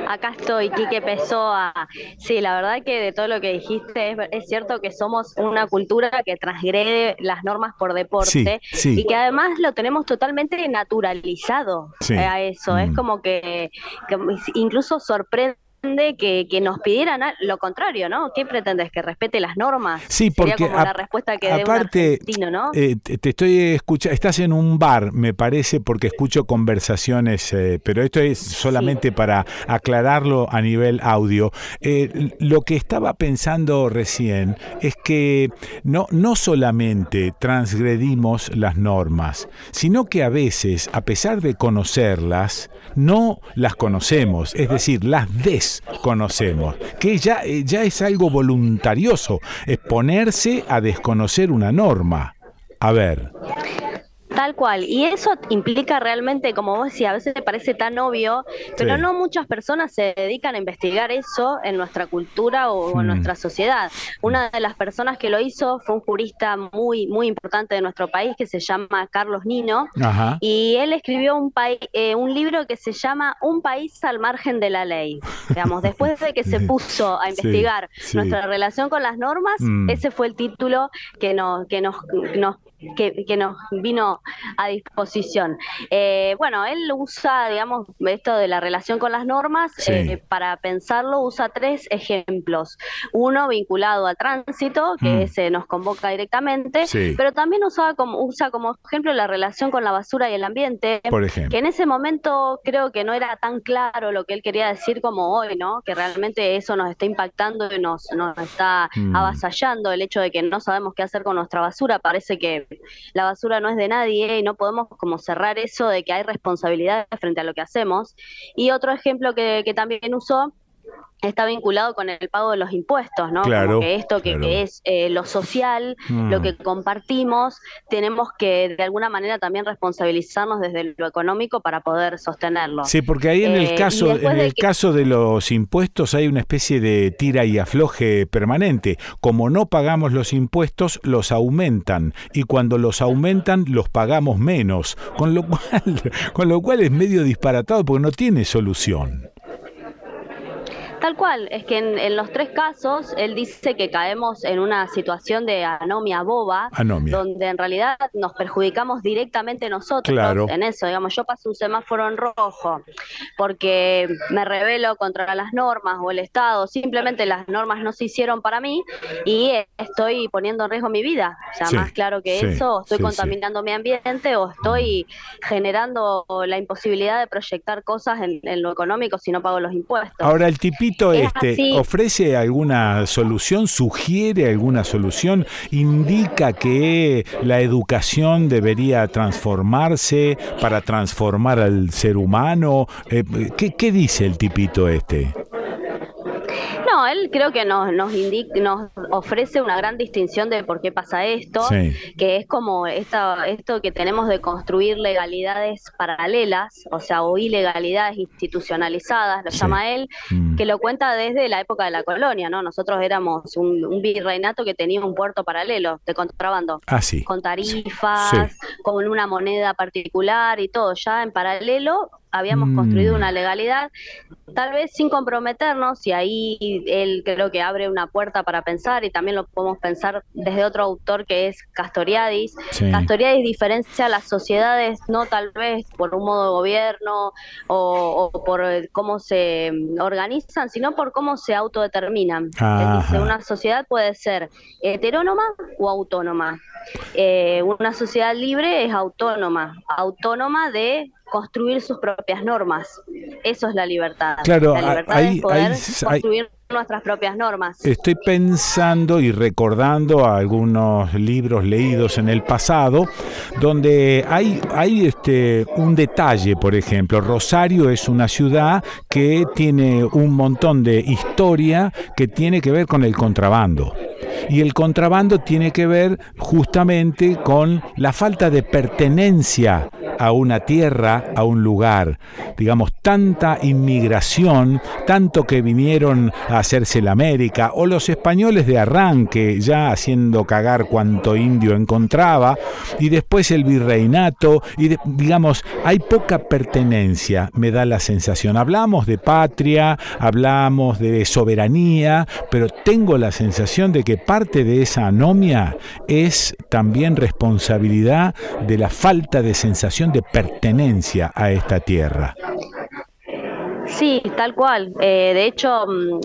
S8: Acá estoy, Quique Pessoa. Sí, la verdad que de todo lo que dijiste, es, es cierto que somos una cultura que transgrede las normas por deporte
S1: Sí, sí.
S8: y que además lo tenemos totalmente naturalizado
S1: Sí.
S8: a eso. Es
S1: Mm.
S8: como que, que incluso sorprende que, que nos pidieran lo contrario, ¿no? ¿Qué pretendes? ¿Que respete las normas?
S1: Sí,
S8: Sería
S1: porque
S8: la respuesta que un
S1: aparte, eh, te te estoy escuchando, estás en un bar, me parece, porque escucho conversaciones, eh, pero esto es solamente para aclararlo a nivel audio. Eh, lo que estaba pensando recién es que no, no solamente transgredimos las normas, sino que a veces, a pesar de conocerlas, no las conocemos, es decir, las desconocemos, que ya, eh, ya es algo voluntarioso, es ponerse a desconocer una norma. A ver,
S8: Tal cual, y eso implica realmente, como vos decías, a veces te parece tan obvio, pero
S1: Sí.
S8: no muchas personas se dedican a investigar eso en nuestra cultura o en
S1: Mm.
S8: nuestra sociedad. Una de las personas que lo hizo fue un jurista muy, muy importante de nuestro país que se llama Carlos Nino,
S1: ajá.
S8: y él escribió un, eh, un libro que se llama Un país al margen de la ley. Digamos, después de que se *laughs* puso a
S1: Sí,
S8: investigar
S1: sí.
S8: nuestra relación con las normas,
S1: Mm.
S8: ese fue el título que nos, que nos, nos que, que nos vino a disposición. Eh, bueno, él usa, digamos, esto de la relación con las normas,
S1: Sí.
S8: eh, para pensarlo usa tres ejemplos. Uno vinculado al tránsito, que
S1: Mm.
S8: ese nos convoca directamente,
S1: Sí.
S8: pero también usaba como, usa como ejemplo la relación con la basura y el ambiente,
S1: Por ejemplo.
S8: que en ese momento creo que no era tan claro lo que él quería decir como hoy, ¿no? Que realmente eso nos está impactando y nos, nos está
S1: Mm.
S8: avasallando el hecho de que no sabemos qué hacer con nuestra basura. Parece que la basura no es de nadie y no podemos como cerrar eso de que hay responsabilidad frente a lo que hacemos. Y otro ejemplo que, que también usó está vinculado con el pago de los impuestos, ¿no?
S1: Claro,
S8: Como que esto que,
S1: claro.
S8: que es eh, lo social,
S1: Mm.
S8: lo que compartimos, tenemos que de alguna manera también responsabilizarnos desde lo económico para poder sostenerlo.
S1: Sí, porque ahí en
S8: Eh,
S1: el
S8: y
S1: caso, en
S8: de
S1: el
S8: que-
S1: caso de los impuestos hay una especie de tira y afloje permanente. Como no pagamos los impuestos, los aumentan y cuando los aumentan los pagamos menos, con lo *laughs* cual, con lo cual es medio disparatado porque no tiene solución.
S8: Tal cual, es que en, en los tres casos él dice que caemos en una situación de anomia boba,
S1: Anomia.
S8: donde en realidad nos perjudicamos directamente nosotros
S1: Claro.
S8: en eso. Digamos, yo paso un semáforo en rojo porque me rebelo contra las normas o el Estado, simplemente las normas no se hicieron para mí y estoy poniendo en riesgo mi vida. O sea,
S1: Sí,
S8: más claro que
S1: sí,
S8: eso, estoy
S1: sí,
S8: contaminando mi ambiente o estoy generando la imposibilidad de proyectar cosas en, en lo económico si no pago los impuestos.
S1: Ahora, el tipito
S8: Es
S1: este
S8: así.
S1: ofrece alguna solución, sugiere alguna solución, indica que la educación debería transformarse para transformar al ser humano. Eh, ¿qué, qué dice el tipito este?
S8: No, él creo que nos, nos, indica, nos ofrece una gran distinción de por qué pasa esto,
S1: Sí.
S8: que es como esta, esto que tenemos de construir legalidades paralelas, o sea, o ilegalidades institucionalizadas, lo
S1: Sí.
S8: llama él,
S1: Mm.
S8: que lo cuenta desde la época de la colonia, ¿no? Nosotros éramos un, un virreinato que tenía un puerto paralelo de contrabando.
S1: Ah, sí.
S8: Con tarifas, con una moneda particular y todo, ya en paralelo habíamos
S1: Mm.
S8: construido una legalidad, tal vez sin comprometernos, y ahí él creo que abre una puerta para pensar, y también lo podemos pensar desde otro autor que es Castoriadis.
S1: Sí.
S8: Castoriadis diferencia las sociedades no tal vez por un modo de gobierno o, o por cómo se mm, organizan, sino por cómo se autodeterminan. Dice,
S1: Ajá.
S8: una sociedad puede ser heterónoma o autónoma. Eh, una sociedad libre es autónoma, autónoma de construir sus propias normas. Eso es la libertad.
S1: Claro,
S8: la libertad
S1: ahí-
S8: es poder
S1: hay-
S8: construir nuestras propias normas.
S1: Estoy pensando y recordando algunos libros leídos en el pasado, donde hay, hay este, un detalle, por ejemplo, Rosario es una ciudad que tiene un montón de historia que tiene que ver con el contrabando. Y el contrabando tiene que ver justamente con la falta de pertenencia a una tierra, a un lugar. Digamos, tanta inmigración, tanto que vinieron a hacerse la América, o los españoles de arranque, ya haciendo cagar cuanto indio encontraba, y después el virreinato, y digamos, hay poca pertenencia, me da la sensación. Hablamos de patria, hablamos de soberanía, pero tengo la sensación de que parte de esa anomia es también responsabilidad de la falta de sensación de pertenencia a esta tierra.
S8: Sí, tal cual. Eh, de hecho, mm,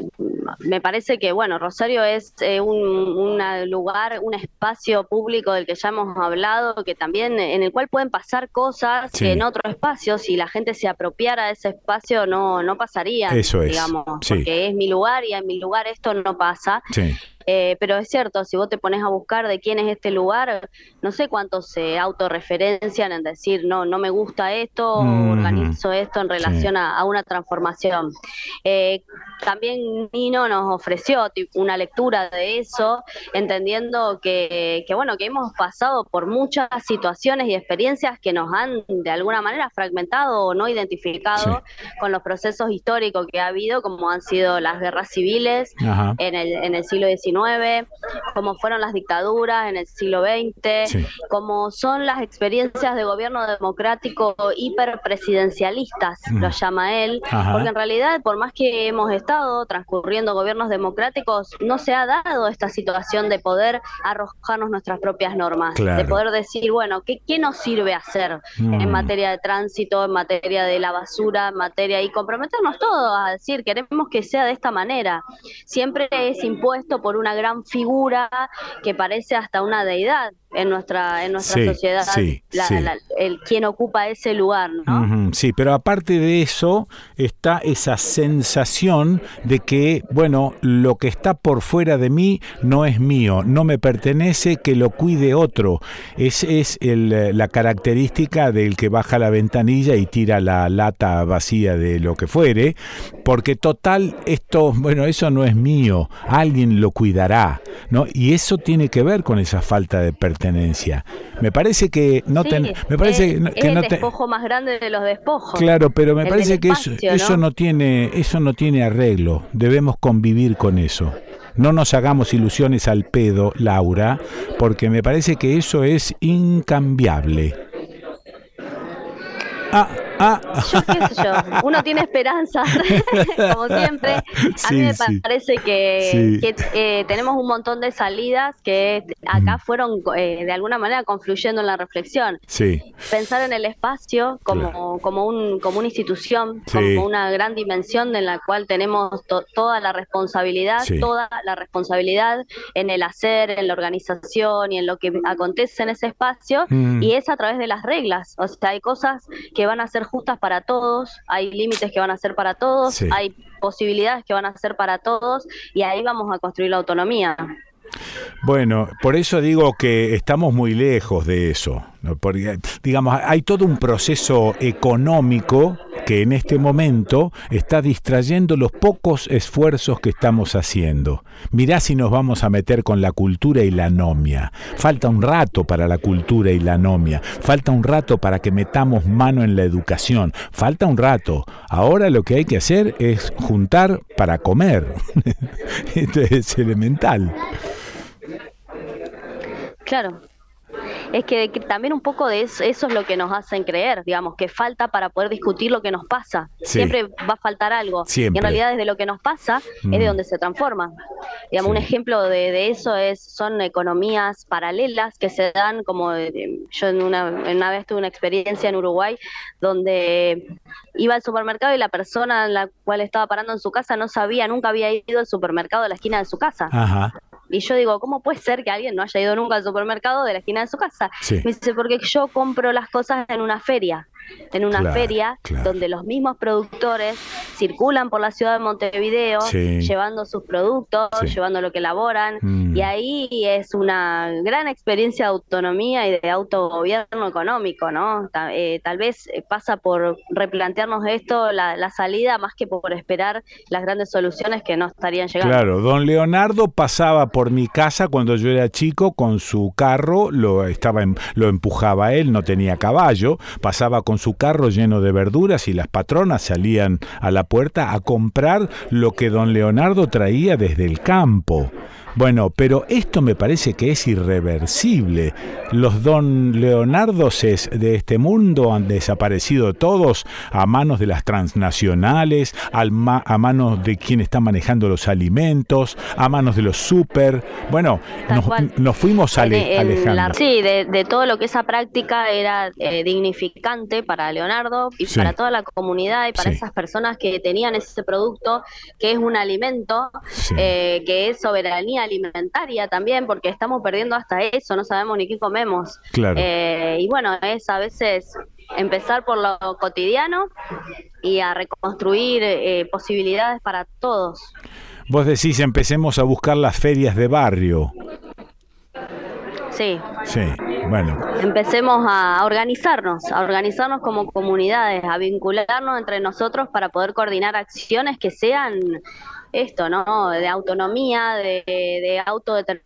S8: me parece que, bueno, Rosario es eh, un una lugar, un espacio público del que ya hemos hablado, que también en el cual pueden pasar cosas
S1: Sí.
S8: que en otro espacio, si la gente se apropiara de ese espacio, no, no pasaría.
S1: Eso es,
S8: Digamos,
S1: sí.
S8: porque es mi lugar y en mi lugar esto no pasa.
S1: Sí.
S8: Eh, pero es cierto, si vos te pones a buscar de quién es este lugar, no sé cuántos se autorreferencian en decir, no, no me gusta esto, o
S1: Mhm.
S8: organizo esto en relación a, a una transformación. Eh, también Nino nos ofreció una lectura de eso, entendiendo que, que, bueno, que hemos pasado por muchas situaciones y experiencias que nos han de alguna manera fragmentado o no identificado con los procesos históricos que ha habido, como han sido las guerras civiles
S1: Ajá.
S8: en el, en el siglo XIX XIX, como fueron las dictaduras en el siglo XX, como son las experiencias de gobierno democrático hiperpresidencialistas, lo llama él, porque en realidad, por más que hemos estado transcurriendo gobiernos democráticos, no se ha dado esta situación de poder arrojarnos nuestras propias normas, de poder decir, bueno, ¿qué, qué nos sirve hacer en
S1: Mm.
S8: materia de tránsito, en materia de la basura, en materia y comprometernos todos a decir, queremos que sea de esta manera. Siempre es impuesto por una gran figura que parece hasta una deidad en nuestra en nuestra
S1: Sí,
S8: sociedad,
S1: sí,
S8: la-
S1: sí.
S8: la- el quien ocupa ese lugar, ¿no?
S1: Sí, pero aparte de eso está esa sensación de que, bueno, lo que está por fuera de mí no es mío, no me pertenece, que lo cuide otro. Es, es el, la característica del que baja la ventanilla y tira la lata vacía de lo que fuere, porque total, esto, bueno, eso no es mío, alguien lo cuidará, ¿no? Y eso tiene que ver con esa falta de pertenencia. Me parece que no
S8: Sí,
S1: ten- me parece
S8: es,
S1: que no-
S8: es el
S1: no te-
S8: despojo más grande de los despojos.
S1: Claro, pero me parece que eso,
S8: espacio,
S1: eso no tiene eso no tiene arreglo. Debemos convivir con eso. No nos hagamos ilusiones al pedo, Laura, porque me parece que eso es incambiable. Ah, ah.
S8: Yo qué sé yo, uno tiene esperanza, *laughs* como siempre. A
S1: Sí,
S8: mí me
S1: sí.
S8: parece que,
S1: Sí.
S8: que, eh, tenemos un montón de salidas que acá fueron eh, de alguna manera confluyendo en la reflexión. Pensar en el espacio como, como, un, como una institución, como una gran dimensión en la cual tenemos to- toda la responsabilidad, toda la responsabilidad en el hacer, en la organización y en lo que acontece en ese espacio,
S1: Mm.
S8: y es a través de las reglas. O sea, hay cosas que van a ser justas para todos, hay límites que van a ser para todos,
S1: Sí.
S8: hay posibilidades que van a ser para todos, y ahí vamos a construir la autonomía.
S1: Bueno, por eso digo que estamos muy lejos de eso. ¿no? Porque, digamos, hay todo un proceso económico que en este momento está distrayendo los pocos esfuerzos que estamos haciendo. Mirá si nos vamos a meter con la cultura y la anomia. Falta un rato para la cultura y la anomia. Falta un rato para que metamos mano en la educación. Falta un rato. Ahora lo que hay que hacer es juntar para comer. *laughs* Esto es elemental.
S8: Claro. Es que, que también un poco de eso, eso es lo que nos hacen creer, digamos, que falta para poder discutir lo que nos pasa.
S1: Sí.
S8: Siempre va a faltar algo.
S1: Siempre.
S8: Y en realidad desde lo que nos pasa es de
S1: Mm.
S8: donde se transforma. Digamos, un ejemplo de, de eso es son economías paralelas que se dan, como eh, yo en una, en una vez tuve una experiencia en Uruguay donde iba al supermercado y la persona en la cual estaba parando en su casa no sabía, nunca había ido al supermercado de la esquina de su casa.
S1: Ajá.
S8: Y yo digo, ¿cómo puede ser que alguien no haya ido nunca al supermercado de la esquina de su casa?
S1: Sí.
S8: Me dice, porque yo compro las cosas en una feria. En una
S1: Claro,
S8: feria
S1: claro.
S8: donde los mismos productores circulan por la ciudad de Montevideo
S1: Sí.
S8: llevando sus productos,
S1: Sí.
S8: llevando lo que elaboran.
S1: Mm.
S8: Y ahí es una gran experiencia de autonomía y de autogobierno económico, ¿no? Eh, tal vez eh, pasa por replantearnos esto, la, la salida, más que por esperar las grandes soluciones que no estarían llegando.
S1: Claro, don Leonardo pasaba por mi casa cuando yo era chico con su carro, lo estaba em- lo empujaba él, no tenía caballo, pasaba con su carro lleno de verduras y las patronas salían a la puerta a comprar lo que don Leonardo traía desde el campo. Bueno, pero esto me parece que es irreversible. Los don Leonardos es- de este mundo han desaparecido todos a manos de las transnacionales, al ma- a manos de quien está manejando los alimentos, a manos de los super. Bueno, nos, fuimos ale-
S8: la-
S1: alejando.
S8: sí, de, de todo lo que esa práctica era eh, dignificante para Leonardo y
S1: Sí.
S8: para toda la comunidad y para
S1: Sí.
S8: esas personas que tenían ese producto que es un alimento,
S1: Sí.
S8: eh, que es soberanía alimentaria también, porque estamos perdiendo hasta eso, no sabemos ni qué comemos.
S1: Claro.
S8: Eh, y bueno, es a veces empezar por lo cotidiano y a reconstruir eh, posibilidades para todos.
S1: Vos decís, empecemos a buscar las ferias de barrio.
S8: Sí.
S1: Sí, bueno,
S8: Empecemos a organizarnos, a organizarnos como comunidades, a vincularnos entre nosotros para poder coordinar acciones que sean esto, ¿no? De autonomía, de, de autodeterminación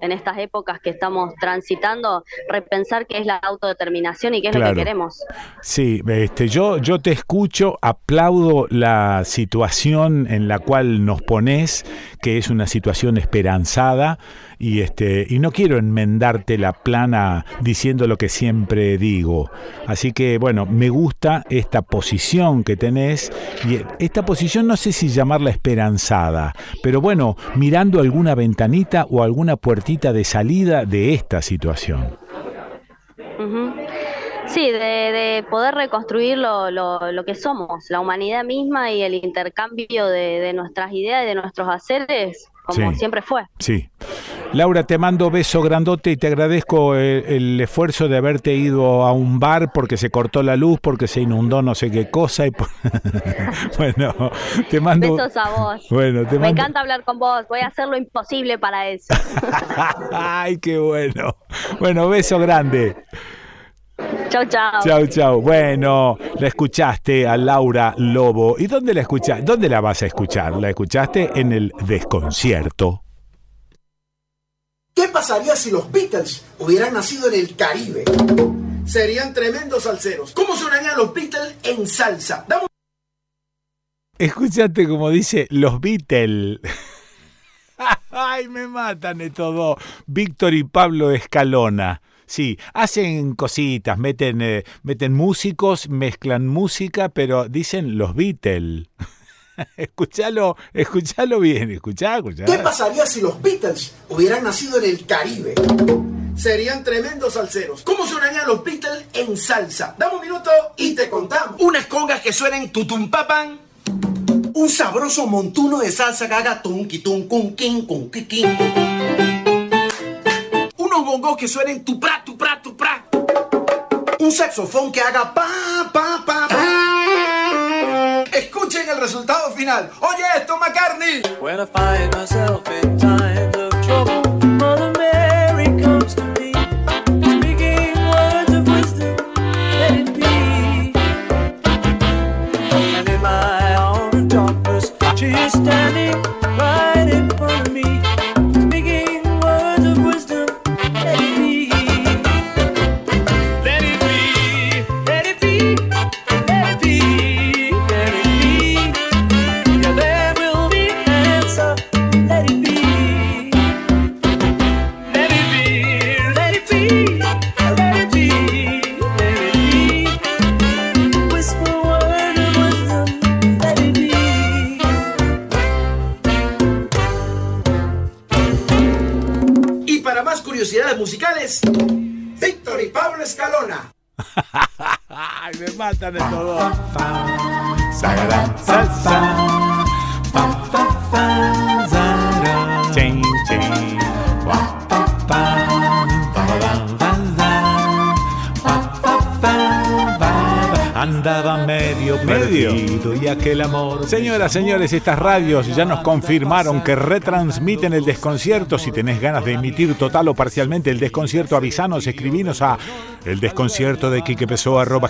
S8: en estas épocas que estamos transitando, repensar qué es la autodeterminación y qué es lo que queremos.
S1: Sí, este, yo, yo te escucho, aplaudo la situación en la cual nos pones, que es una situación esperanzada, y, este, y no quiero enmendarte la plana diciendo lo que siempre digo. Así que, bueno, me gusta esta posición que tenés, y esta posición no sé si llamarla esperanzada, pero bueno, mirando alguna ventanita o alguna puertita de salida de esta situación.
S8: Sí, de, poder reconstruir lo, lo, que somos, la humanidad misma y el intercambio de, nuestras ideas y de nuestros haceres, como siempre fue.
S1: Sí. Laura, te mando beso grandote y te agradezco el, esfuerzo de haberte ido a un bar porque se cortó la luz, porque se inundó no sé qué cosa. Y *laughs* bueno, te mando.
S8: Besos a vos.
S1: Bueno, te
S8: Me encanta hablar con vos. Voy a hacer lo imposible para eso. *laughs*
S1: Ay, qué bueno. Bueno, beso grande.
S8: Chau, chau.
S1: Chau, chau. Bueno, la escuchaste a Laura Lobo. ¿Y dónde la escuchaste? ¿Dónde la vas a escuchar? ¿La escuchaste en el desconcierto?
S9: ¿Qué pasaría si los Beatles hubieran nacido en el Caribe? Serían tremendos salseros. ¿Cómo sonarían los Beatles en salsa?
S1: Escúchate como dice los Beatles. *laughs* Ay, me matan de todo. Víctor y Pablo Escalona. Sí, hacen cositas, meten, eh, meten músicos, mezclan música, pero dicen los Beatles. *laughs* escúchalo, escúchalo bien, escuchá, escuchá.
S9: ¿Qué pasaría si los Beatles hubieran nacido en el Caribe? Serían tremendos salseros. ¿Cómo sonarían los Beatles en salsa? Dame un minuto y te contamos. Unas congas que suenen tutumpapan. Un sabroso montuno de salsa que haga tunqui kin kun unos que suenen tu tu pra. Un saxofón que haga pa, pa, pa, pa. Escuchen el resultado final. Oye esto, McCartney. When I find myself in times of trouble, Mother Mary comes to me, musicales, Víctor y Pablo Escalona. *laughs*
S1: Ay, me matan de todo. Andaba medio perdido y aquel amor. Señoras, señores, estas radios ya nos confirmaron que retransmiten el desconcierto. Si tenés ganas de emitir total o parcialmente el desconcierto, avisanos, escribinos a el desconcierto de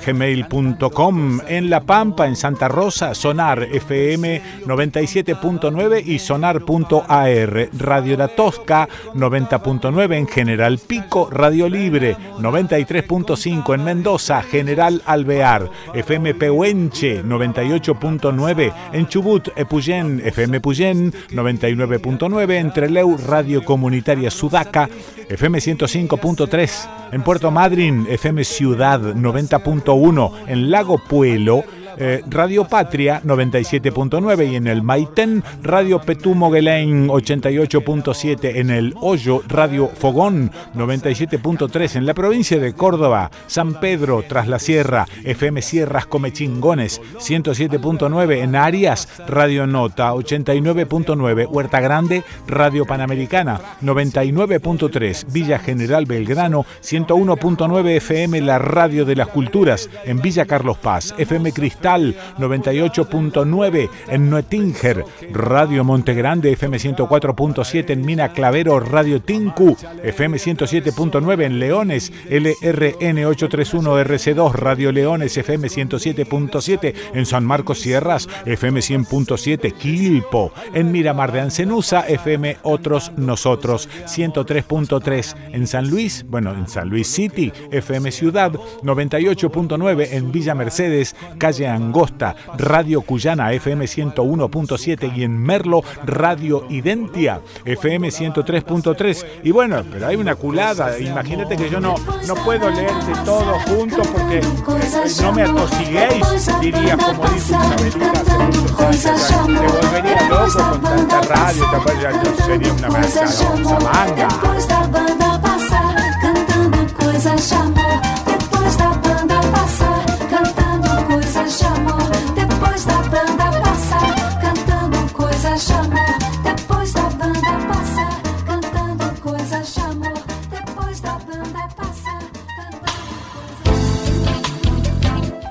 S1: gmail.com en La Pampa, en Santa Rosa, Sonar FM 97.9 y Sonar.ar, Radio La Tosca 90.9 en General Pico, Radio Libre 93.5 en Mendoza, General Alvear, FM Pehuenche 98.9 en Chubut, Epuyén, FM Puyén 99.9 en Treleu, Radio Comunitaria Sudaca, FM 105.3 en Puerto Madryn, FM Ciudad 90.1 en Lago Puelo, eh, Radio Patria 97.9 y en el Maitén Radio Petú Moguelain 88.7 en el Hoyo Radio Fogón 97.3 en la provincia de Córdoba, San Pedro tras la Sierra FM Sierras Comechingones 107.9 en Arias Radio Nota 89.9 Huerta Grande Radio Panamericana 99.3 Villa General Belgrano 101.9 FM La Radio de las Culturas en Villa Carlos Paz FM Cristal Chacal 98.9 en Nuetinger, Radio Montegrande FM 104.7 en Mina Clavero, Radio Tinku FM 107.9 en Leones, LRN 831 RC2, Radio Leones FM 107.7 en San Marcos Sierras, FM 100.7 Quilpo, en Miramar de Ancenusa, FM Otros Nosotros 103.3 en San Luis, bueno, en San Luis City, FM Ciudad 98.9 en Villa Mercedes, calle Angosta, Radio Cuyana FM 101.7 y en Merlo, Radio Identia FM 103.3. Y bueno, pero hay una culada, imagínate que yo no, no puedo leerte todo junto porque eh, no me atosiguéis, diría como dice una Te volvería loco con tanta radio, te sería una manga.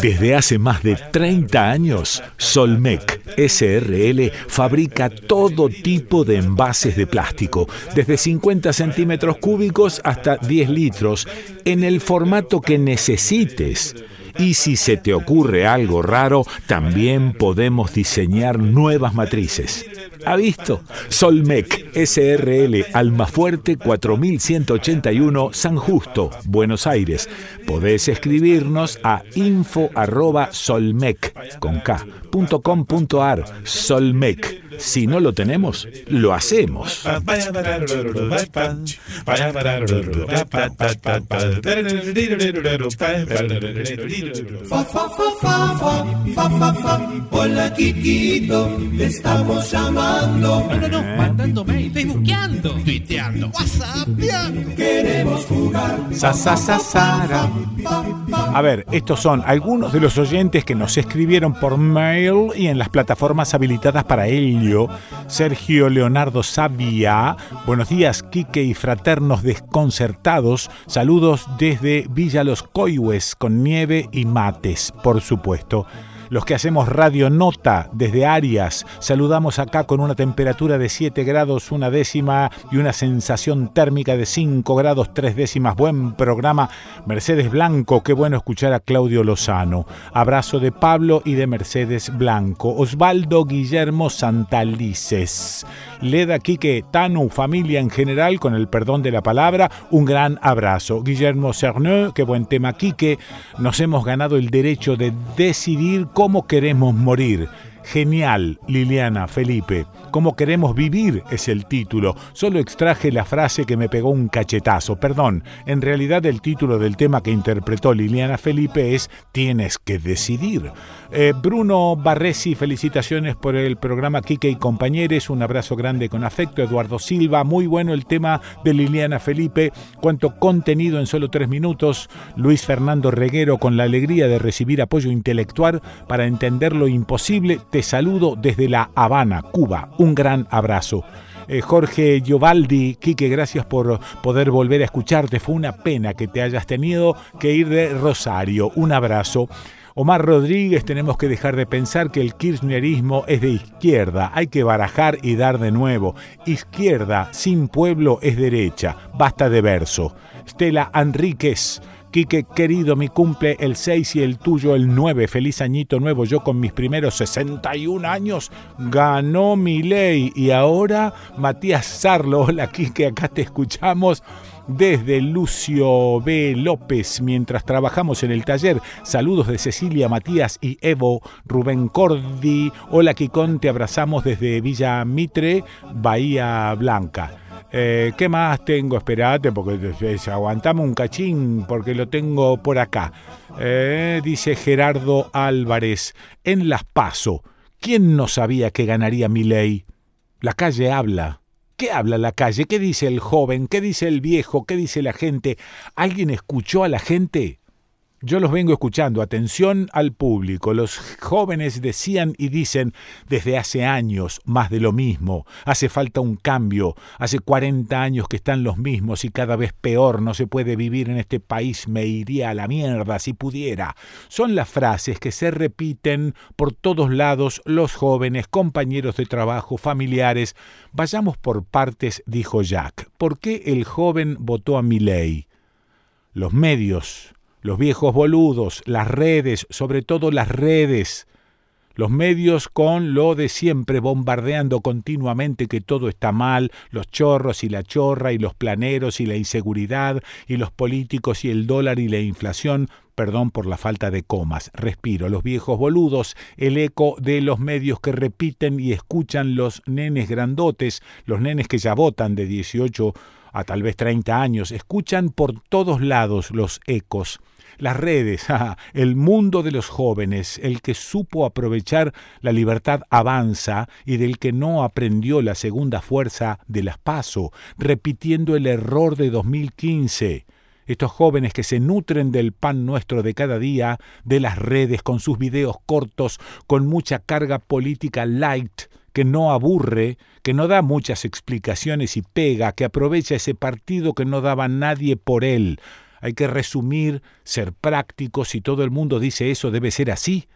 S1: desde hace más de 30 años, Solmec SRL fabrica todo tipo de envases de plástico, desde 50 centímetros cúbicos hasta 10 litros, en el formato que necesites y si se te ocurre algo raro, también podemos diseñar nuevas matrices. ¿Ha visto? Solmec SRL Almafuerte 4181 San Justo, Buenos Aires. Podés escribirnos a info@solmec con k.com.ar Solmec si no lo tenemos, lo hacemos.
S10: Hola Kikito, estamos llamando.
S11: No, no, no, mandando mail, facebookeando, tuiteando, whatsappeando.
S10: Queremos jugar.
S1: Sa, sa, sa, sara. A ver, estos son algunos de los oyentes que nos escribieron por mail y en las plataformas habilitadas para ello Sergio Leonardo Sabia. Buenos días, Quique y fraternos desconcertados. Saludos desde Villa Los Coihues con nieve y mates, por supuesto los que hacemos Radio Nota desde Arias, saludamos acá con una temperatura de 7 grados una décima y una sensación térmica de 5 grados tres décimas. Buen programa. Mercedes Blanco, qué bueno escuchar a Claudio Lozano. Abrazo de Pablo y de Mercedes Blanco. Osvaldo Guillermo Santalices. Leda Quique Tanu, familia en general, con el perdón de la palabra, un gran abrazo. Guillermo Cerneux, qué buen tema Quique. Nos hemos ganado el derecho de decidir cómo queremos morir. Genial, Liliana, Felipe. Cómo queremos vivir es el título. Solo extraje la frase que me pegó un cachetazo. Perdón, en realidad el título del tema que interpretó Liliana Felipe es Tienes que decidir. Eh, Bruno Barresi, felicitaciones por el programa Kike y compañeros. Un abrazo grande con afecto. Eduardo Silva, muy bueno el tema de Liliana Felipe. Cuánto contenido en solo tres minutos. Luis Fernando Reguero, con la alegría de recibir apoyo intelectual para entender lo imposible. Te saludo desde La Habana, Cuba. Un gran abrazo. Eh, Jorge Giovaldi, Quique, gracias por poder volver a escucharte. Fue una pena que te hayas tenido que ir de Rosario. Un abrazo. Omar Rodríguez, tenemos que dejar de pensar que el kirchnerismo es de izquierda. Hay que barajar y dar de nuevo. Izquierda sin pueblo es derecha. Basta de verso. Estela Enríquez. Quique, querido, mi cumple el 6 y el tuyo el 9. Feliz añito nuevo. Yo con mis primeros 61 años ganó mi ley. Y ahora Matías Sarlo. Hola, Quique, acá te escuchamos desde Lucio B. López mientras trabajamos en el taller. Saludos de Cecilia, Matías y Evo, Rubén Cordi. Hola Kikón, te abrazamos desde Villa Mitre, Bahía Blanca. Eh, ¿Qué más tengo? Esperate, porque aguantamos un cachín, porque lo tengo por acá. Eh, dice Gerardo Álvarez, en Las Paso, ¿quién no sabía que ganaría mi ley? La calle habla. ¿Qué habla la calle? ¿Qué dice el joven? ¿Qué dice el viejo? ¿Qué dice la gente? ¿Alguien escuchó a la gente? Yo los vengo escuchando, atención al público. Los jóvenes decían y dicen desde hace años más de lo mismo. Hace falta un cambio. Hace 40 años que están los mismos y cada vez peor. No se puede vivir en este país. Me iría a la mierda si pudiera. Son las frases que se repiten por todos lados los jóvenes, compañeros de trabajo, familiares. Vayamos por partes, dijo Jack. ¿Por qué el joven votó a mi ley? Los medios los viejos boludos, las redes, sobre todo las redes, los medios con lo de siempre bombardeando continuamente que todo está mal, los chorros y la chorra y los planeros y la inseguridad y los políticos y el dólar y la inflación, perdón por la falta de comas, respiro, los viejos boludos, el eco de los medios que repiten y escuchan los nenes grandotes, los nenes que ya votan de 18 a tal vez 30 años, escuchan por todos lados los ecos las redes, *laughs* el mundo de los jóvenes, el que supo aprovechar la libertad avanza y del que no aprendió la segunda fuerza de las paso, repitiendo el error de 2015 estos jóvenes que se nutren del pan nuestro de cada día, de las redes, con sus videos cortos, con mucha carga política light, que no aburre, que no da muchas explicaciones y pega, que aprovecha ese partido que no daba nadie por él, hay que resumir, ser prácticos, si todo el mundo dice eso debe ser así.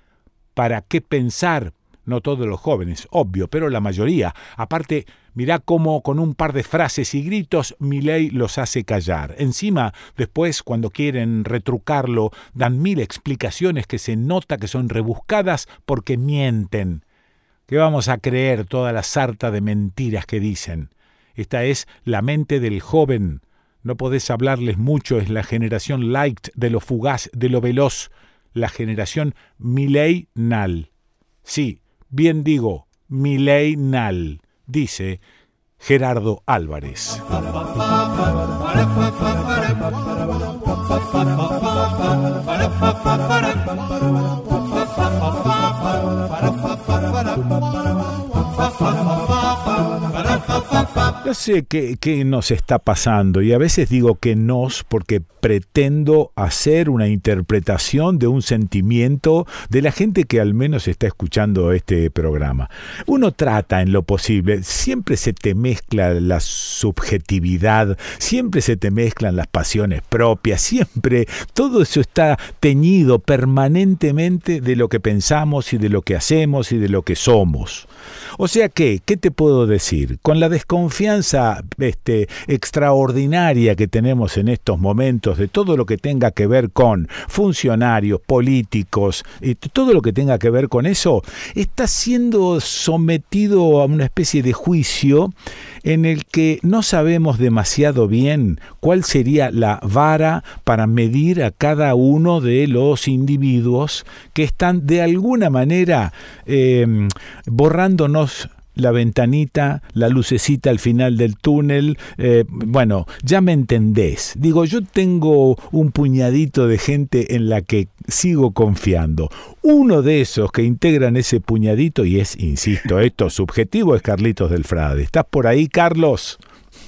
S1: ¿Para qué pensar? No todos los jóvenes, obvio, pero la mayoría. Aparte, mirá cómo con un par de frases y gritos mi ley los hace callar. Encima, después, cuando quieren retrucarlo, dan mil explicaciones que se nota que son rebuscadas porque mienten. ¿Qué vamos a creer toda la sarta de mentiras que dicen? Esta es la mente del joven, no podés hablarles mucho, es la generación light, de lo fugaz, de lo veloz, la generación millennial. Sí, bien digo, millennial, dice Gerardo Álvarez. No sé qué, qué, nos está pasando y a veces digo que nos porque pretendo hacer una interpretación de un sentimiento de la gente que al menos está escuchando este programa. Uno trata en lo posible, siempre se te mezcla la subjetividad, siempre se te mezclan las pasiones propias, siempre todo eso está teñido permanentemente de lo que pensamos y de lo que hacemos y de lo que somos. O sea que, ¿qué te puedo decir? Con la desconfianza este, extraordinaria que tenemos en estos momentos de todo lo que tenga que ver con funcionarios, políticos, y todo lo que tenga que ver con eso, está siendo sometido a una especie de juicio en el que no sabemos demasiado bien cuál sería la vara para medir a cada uno de los individuos que están de alguna manera em, borrándonos la ventanita, la lucecita al final del túnel. Eh, bueno, ya me entendés. Digo, yo tengo un puñadito de gente en la que sigo confiando. Uno de esos que integran ese puñadito, y es, insisto, *laughs* esto subjetivo, es Carlitos del Frade. ¿Estás por ahí, Carlos?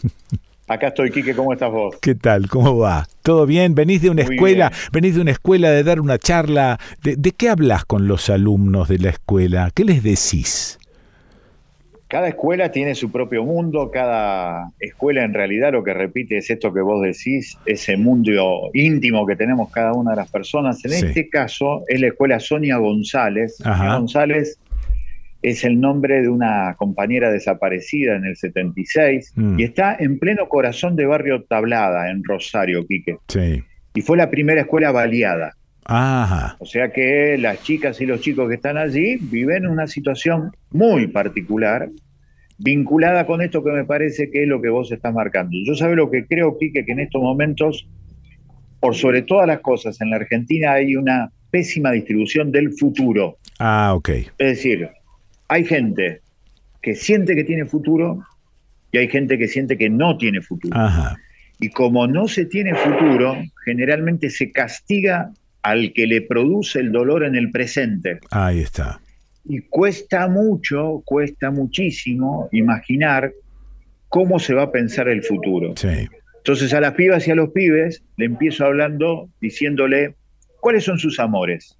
S1: *laughs*
S12: Acá estoy, Quique, ¿cómo estás vos?
S1: ¿Qué tal? ¿Cómo va? ¿Todo bien? ¿Venís de una escuela? ¿Venís de una escuela de dar una charla? ¿De, ¿De qué hablas con los alumnos de la escuela? ¿Qué les decís?
S12: Cada escuela tiene su propio mundo, cada escuela en realidad lo que repite es esto que vos decís, ese mundo íntimo que tenemos cada una de las personas. En
S1: Sí.
S12: este caso es la escuela Sonia González. Sonia González es el nombre de una compañera desaparecida en el 76
S1: Mm.
S12: y está en pleno corazón de Barrio Tablada, en Rosario, Quique.
S1: Sí.
S12: Y fue la primera escuela baleada.
S1: Ajá.
S12: O sea que las chicas y los chicos que están allí viven una situación muy particular, vinculada con esto que me parece que es lo que vos estás marcando. Yo sabe lo que creo, Quique, que en estos momentos, por sobre todas las cosas, en la Argentina hay una pésima distribución del futuro.
S1: Ah, ok.
S12: Es decir, hay gente que siente que tiene futuro y hay gente que siente que no tiene futuro.
S1: Ajá.
S12: Y como no se tiene futuro, generalmente se castiga al que le produce el dolor en el presente.
S1: Ahí está.
S12: Y cuesta mucho, cuesta muchísimo imaginar cómo se va a pensar el futuro.
S1: Sí.
S12: Entonces a las pibas y a los pibes le empiezo hablando, diciéndole, ¿cuáles son sus amores?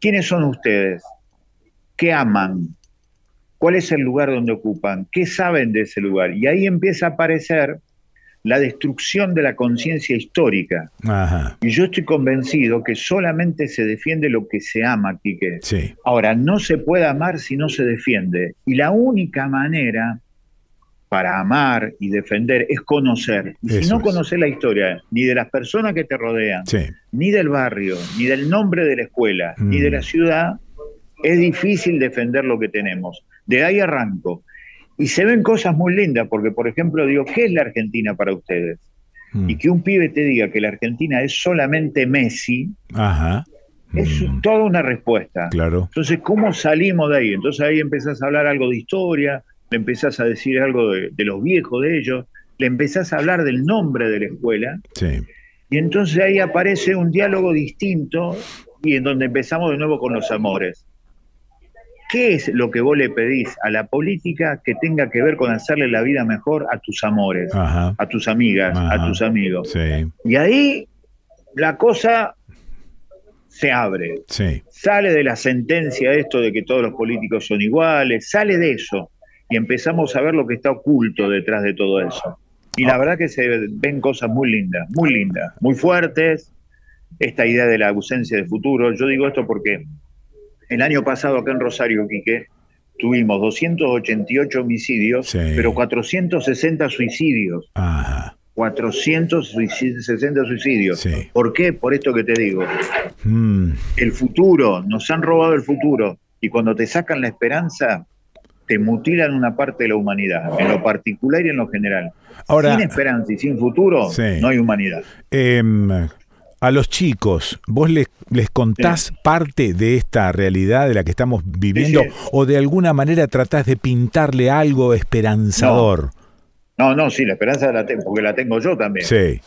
S12: ¿Quiénes son ustedes? ¿Qué aman? ¿Cuál es el lugar donde ocupan? ¿Qué saben de ese lugar? Y ahí empieza a aparecer la destrucción de la conciencia histórica.
S1: Ajá.
S12: Y yo estoy convencido que solamente se defiende lo que se ama, Quique.
S1: Sí.
S12: Ahora, no se puede amar si no se defiende. Y la única manera para amar y defender es conocer. Y si no
S1: es.
S12: conoces la historia, ni de las personas que te rodean,
S1: Sí.
S12: ni del barrio, ni del nombre de la escuela, ni
S1: Mm.
S12: de la ciudad, es difícil defender lo que tenemos. De ahí arranco. Y se ven cosas muy lindas, porque por ejemplo digo, ¿qué es la Argentina para ustedes?
S1: Mm.
S12: Y que un pibe te diga que la Argentina es solamente Messi,
S1: Ajá.
S12: es
S1: Mm,
S12: toda una respuesta.
S1: Claro.
S12: Entonces, ¿cómo salimos de ahí? Entonces ahí empezás a hablar algo de historia, le empezás a decir algo de, de los viejos de ellos, le empezás a hablar del nombre de la escuela,
S1: Sí.
S12: y entonces ahí aparece un diálogo distinto y en donde empezamos de nuevo con los amores. ¿Qué es lo que vos le pedís a la política que tenga que ver con hacerle la vida mejor a tus amores,
S1: Ajá.
S12: a tus amigas,
S1: Ajá.
S12: a tus amigos?
S1: Sí.
S12: Y ahí la cosa se abre
S1: Sí.
S12: sale de la sentencia esto de que todos los políticos son iguales, sale de eso y empezamos a ver lo que está oculto detrás de todo eso. Y la verdad que se ven cosas muy lindas, muy lindas, muy fuertes. Esta idea de la ausencia de futuro. Yo digo esto porque el año pasado acá en Rosario, Quique, tuvimos 288 homicidios,
S1: Sí.
S12: pero 460 suicidios.
S1: Ajá.
S12: 460 suicidios.
S1: Sí.
S12: ¿Por qué? Por esto que te digo
S1: Mm,
S12: el futuro, nos han robado el futuro. Y cuando te sacan la esperanza, te mutilan una parte de la humanidad, en lo particular y en lo general.
S1: Ahora-
S12: sin esperanza y sin futuro,
S1: Sí.
S12: no hay humanidad.
S1: em, a los chicos, ¿vos les, les contás parte de esta realidad de la que estamos viviendo
S12: Sí, sí.
S1: o de alguna manera tratás de pintarle algo esperanzador?
S12: No, no, sí, la esperanza la tengo, porque la tengo yo también.
S1: Sí.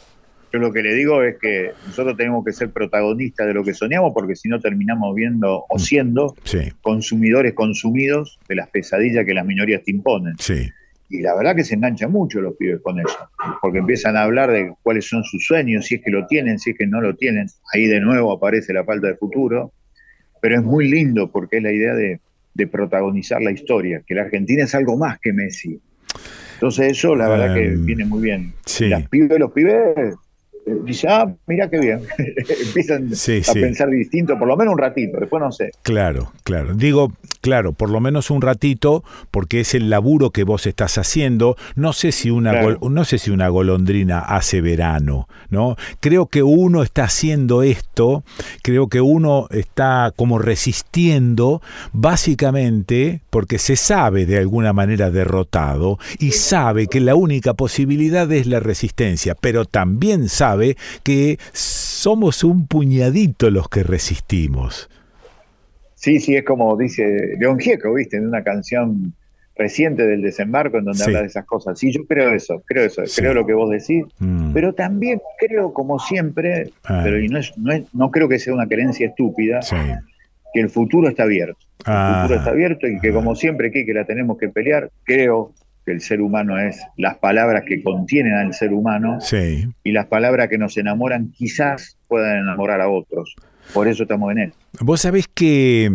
S12: Yo lo que le digo es que nosotros tenemos que ser protagonistas de lo que soñamos, porque si no terminamos viendo
S1: Mm.
S12: o siendo
S1: Sí.
S12: consumidores consumidos de las pesadillas que las minorías te imponen.
S1: Sí.
S12: Y la verdad que se enganchan mucho los pibes con eso, porque empiezan a hablar de cuáles son sus sueños, si es que lo tienen, si es que no lo tienen. Ahí de nuevo aparece la falta de futuro, pero es muy lindo porque es la idea de, de protagonizar la historia, que la Argentina es algo más que Messi. Entonces eso la verdad que
S1: Em,
S12: viene muy bien.
S1: sí.
S12: Las pibes, los pibes eh, dicen, ah, mira qué bien. *laughs* Empiezan
S1: Sí,
S12: a
S1: sí.
S12: pensar distinto, por lo menos un ratito, después no sé.
S1: Claro, claro. Digo, claro, por lo menos un ratito, porque es el laburo que vos estás haciendo. No sé si una
S12: Claro.
S1: gol- no sé si una golondrina hace verano, ¿no? Creo que uno está haciendo esto, creo que uno está como resistiendo, básicamente porque se sabe de alguna manera derrotado y sabe que la única posibilidad es la resistencia, pero también sabe que somos un puñadito los que resistimos.
S12: Sí, sí, es como dice León Gieco, ¿viste? En una canción reciente del desembarco en donde
S1: Sí.
S12: habla de esas cosas. Sí, yo creo eso, creo eso,
S1: Sí.
S12: creo lo que vos decís,
S1: Mm.
S12: pero también creo, como siempre,
S1: Ah.
S12: pero y no, es, no, es- no creo que sea una creencia estúpida,
S1: Sí.
S12: que el futuro está abierto. El
S1: Ah.
S12: futuro está abierto y que como siempre aquí que la tenemos que pelear, creo que el ser humano es las palabras que contienen al ser humano
S1: Sí.
S12: y las palabras que nos enamoran quizás puedan enamorar a otros. Por eso estamos en él.
S1: Vos sabés que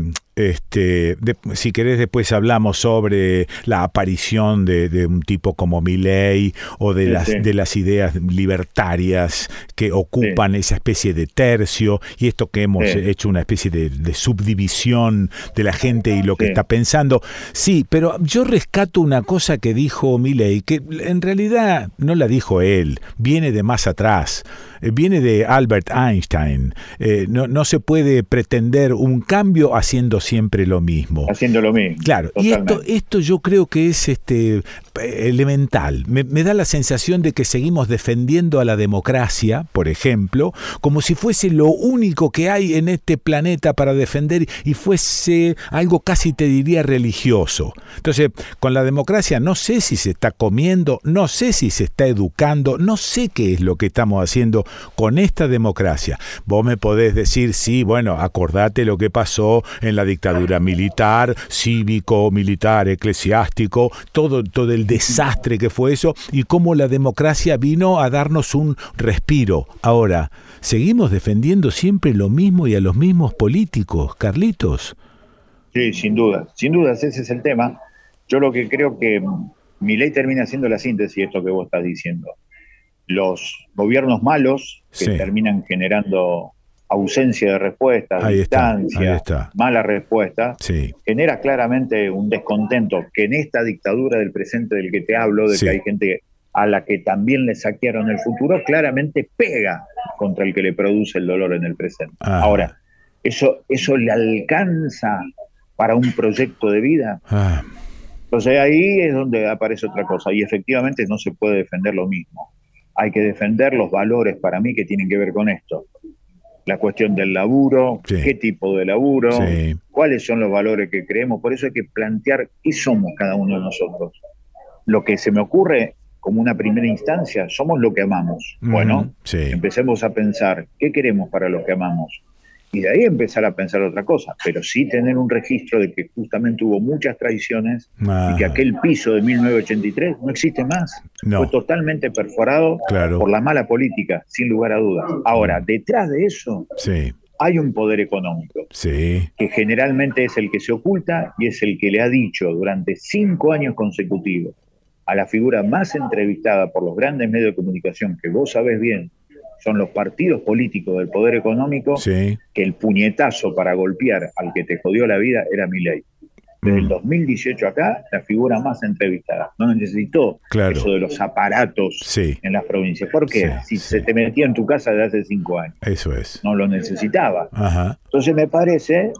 S1: Este, de- si querés después hablamos sobre la aparición de, de un tipo como Milley o de
S12: Sí,
S1: las
S12: sí.
S1: de las ideas libertarias que ocupan esa especie de tercio y esto que hemos hecho una especie de, de subdivisión de la gente y lo que está pensando. Sí, pero yo rescato una cosa que dijo Milley que en realidad no la dijo él, viene de más atrás, viene de Albert Einstein. Eh, no, no se puede pretender un cambio haciendo siempre lo mismo.
S12: Haciendo lo mismo.
S1: Claro, y esto, esto yo creo que es este eh, elemental. Me, da la sensación de que seguimos defendiendo a la democracia, por ejemplo, como si fuese lo único que hay en este planeta para defender y fuese algo casi te diría religioso. Entonces, con la democracia no sé si se está comiendo, no sé si se está educando, no sé qué es lo que estamos haciendo con esta democracia. Vos me podés decir, sí, bueno, acordate lo que pasó en la dictadura militar, cívico, militar, eclesiástico, todo, todo el desastre que fue eso y cómo la democracia vino a darnos un respiro. Ahora, seguimos defendiendo siempre lo mismo y a los mismos políticos, Carlitos.
S12: Sí, sin duda, sin dudas, ese es el tema. Yo lo que creo que mi ley termina siendo la síntesis de esto que vos estás diciendo. Los gobiernos malos que
S1: Sí.
S12: terminan generando ausencia de
S1: Ahí está,
S12: distancia,
S1: ahí está.
S12: mala respuesta,
S1: Sí,
S12: genera claramente un descontento que en esta dictadura del presente del que te hablo, de
S1: Sí.
S12: que hay gente a la que también le saquearon el futuro, claramente pega contra el que le produce el dolor en el presente.
S1: Ah.
S12: Ahora, eso, eso le alcanza para un proyecto de vida.
S1: Ah,
S12: Entonces ahí es donde aparece otra cosa y efectivamente no se puede defender lo mismo. Hay que defender los valores para mí que tienen que ver con esto. La cuestión del laburo,
S1: Sí.
S12: qué tipo de laburo,
S1: Sí.
S12: cuáles son los valores que creemos. Por eso hay que plantear qué somos cada uno de nosotros. Lo que se me ocurre como una primera instancia, somos lo que amamos. Bueno,
S1: sí.
S12: empecemos a pensar qué queremos para lo que amamos. Y de ahí empezar a pensar otra cosa, pero sí tener un registro de que justamente hubo muchas traiciones
S1: Ah.
S12: y que aquel piso de 1983 no existe más.
S1: No.
S12: Fue totalmente perforado
S1: Claro.
S12: por la mala política, sin lugar a dudas. Ahora, detrás de eso
S1: sí,
S12: hay un poder económico
S1: sí,
S12: que generalmente es el que se oculta y es el que le ha dicho durante cinco años consecutivos a la figura más entrevistada por los grandes medios de comunicación, que vos sabés bien, son los partidos políticos del poder económico,
S1: sí.
S12: que el puñetazo para golpear al que te jodió la vida era mi ley. Desde el
S1: Mm.
S12: 2018 acá, la figura más entrevistada. No necesitó
S1: Claro.
S12: eso de los aparatos
S1: Sí.
S12: en las provincias. ¿Por qué?
S1: Sí,
S12: si se te metía en tu casa desde hace cinco años,
S1: Eso es.
S12: no lo necesitaba.
S1: Ajá.
S12: Entonces me parece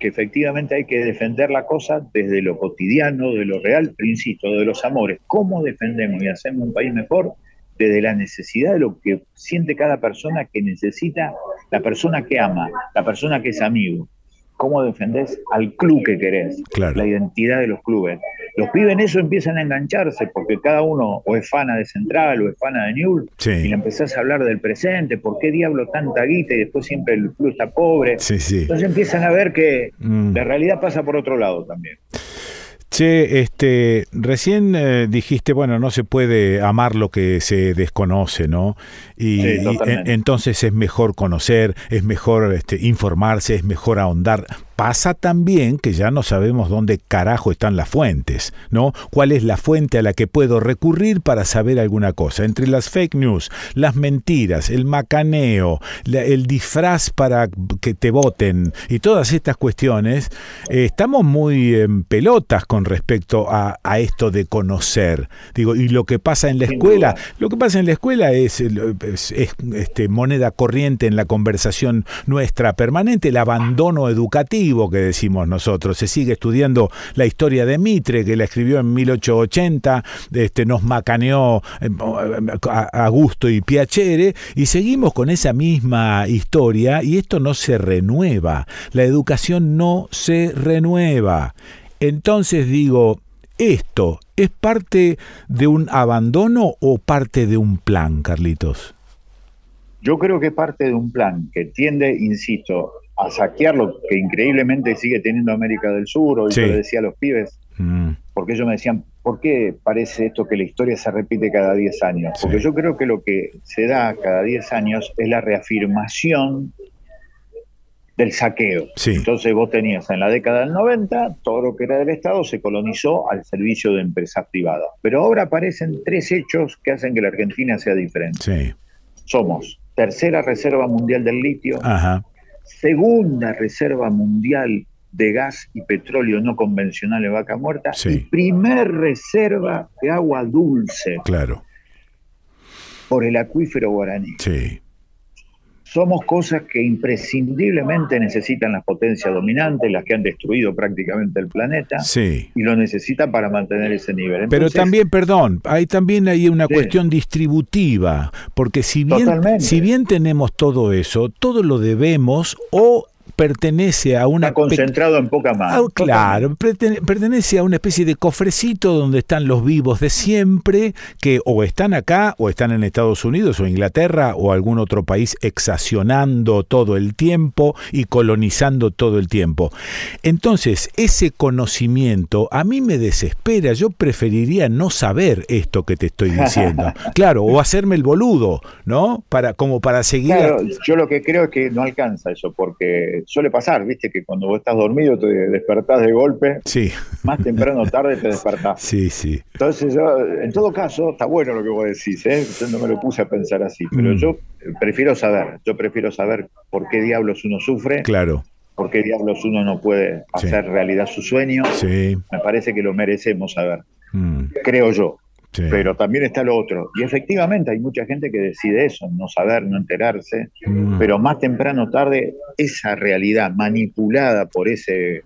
S12: que efectivamente hay que defender la cosa desde lo cotidiano, de lo real, pero insisto, de los amores. ¿Cómo defendemos y hacemos un país mejor? Desde la necesidad de lo que siente cada persona que necesita, la persona que ama, la persona que es amigo. ¿Cómo defendés al club que querés?
S1: Claro.
S12: La identidad de los clubes. Los pibes en eso empiezan a engancharse porque cada uno o es fana de Central o es fana de Newell
S1: Sí.
S12: y le empezás a hablar del presente, ¿por qué diablo tanta guita y después siempre el club está pobre?
S1: Sí, sí.
S12: Entonces empiezan a ver que
S1: Mm.
S12: la realidad pasa por otro lado también.
S1: Che, este, recién eh, dijiste, bueno, no se puede amar lo que se desconoce, ¿no? Y,
S12: Sí,
S1: y,
S12: totalmente.
S1: e- entonces es mejor conocer, es mejor este, informarse, es mejor ahondar. Pasa también que ya no sabemos dónde carajo están las fuentes, ¿no? ¿Cuál es la fuente a la que puedo recurrir para saber alguna cosa? Entre las fake news, las mentiras, el macaneo, la- el disfraz para que te voten y todas estas cuestiones, eh, estamos muy en pelotas con respecto a, a esto de conocer. Digo, y lo que pasa en la escuela, lo que pasa en la escuela es, el- es- es, este, moneda corriente en la conversación nuestra permanente, el abandono educativo que decimos nosotros. Se sigue estudiando la historia de Mitre, que la escribió en 1880, este, nos macaneó eh, a, a Gusto y Piacere, y seguimos con esa misma historia, y esto no se renueva. La educación no se renueva. Entonces digo, ¿esto es parte de un abandono o parte de un plan, Carlitos?
S12: Yo creo que parte de un plan que tiende, insisto, a saquear lo que increíblemente sigue teniendo América del Sur. Hoy
S1: Sí.
S12: yo le decía a los pibes,
S1: Mm,
S12: porque ellos me decían, ¿por qué parece esto que la historia se repite cada 10 años? Porque
S1: Sí.
S12: yo creo que lo que se da cada 10 años es la reafirmación del saqueo. Entonces vos tenías en la década del 90, todo lo que era del Estado se colonizó al servicio de empresas privadas. Pero ahora aparecen tres hechos que hacen que la Argentina sea diferente. Somos tercera reserva mundial del litio, segunda reserva mundial de gas y petróleo no convencional en vaca muerta y primer reserva de agua dulce.
S1: Claro.
S12: Por el acuífero guaraní.
S1: Sí
S12: somos cosas que imprescindiblemente necesitan las potencias dominantes, las que han destruido prácticamente el planeta,
S1: sí.
S12: y lo necesitan para mantener ese nivel.
S1: Pero también, perdón, hay también hay una cuestión distributiva, porque si bien, si bien tenemos todo eso, todo lo debemos o pertenece a una...
S12: Está concentrado en poca más. Ah,
S1: claro, pertenece a una especie de cofrecito donde están los vivos de siempre, que o están acá, o están en Estados Unidos, o Inglaterra, o algún otro país exacionando todo el tiempo y colonizando todo el tiempo. Entonces, ese conocimiento a mí me desespera. Yo preferiría no saber esto que te estoy diciendo. *laughs* Claro, o hacerme el boludo, ¿no? Para, como para seguir...
S12: Claro, yo lo que creo es que no alcanza eso, porque suele pasar, viste, que cuando vos estás dormido te despertás de golpe.
S1: Sí.
S12: Más temprano o tarde te despertás.
S1: Sí, sí.
S12: Entonces, yo, en todo caso, está bueno lo que vos decís, ¿eh? Yo no me lo puse a pensar así, pero mm. yo prefiero saber, yo prefiero saber por qué diablos uno sufre.
S1: Claro.
S12: Por qué diablos uno no puede hacer realidad su sueño.
S1: Sí.
S12: Me parece que lo merecemos saber. Mm. Creo yo. Pero también está lo otro. Y efectivamente hay mucha gente que decide eso, no saber, no enterarse, mm. pero más temprano o tarde esa realidad manipulada por ese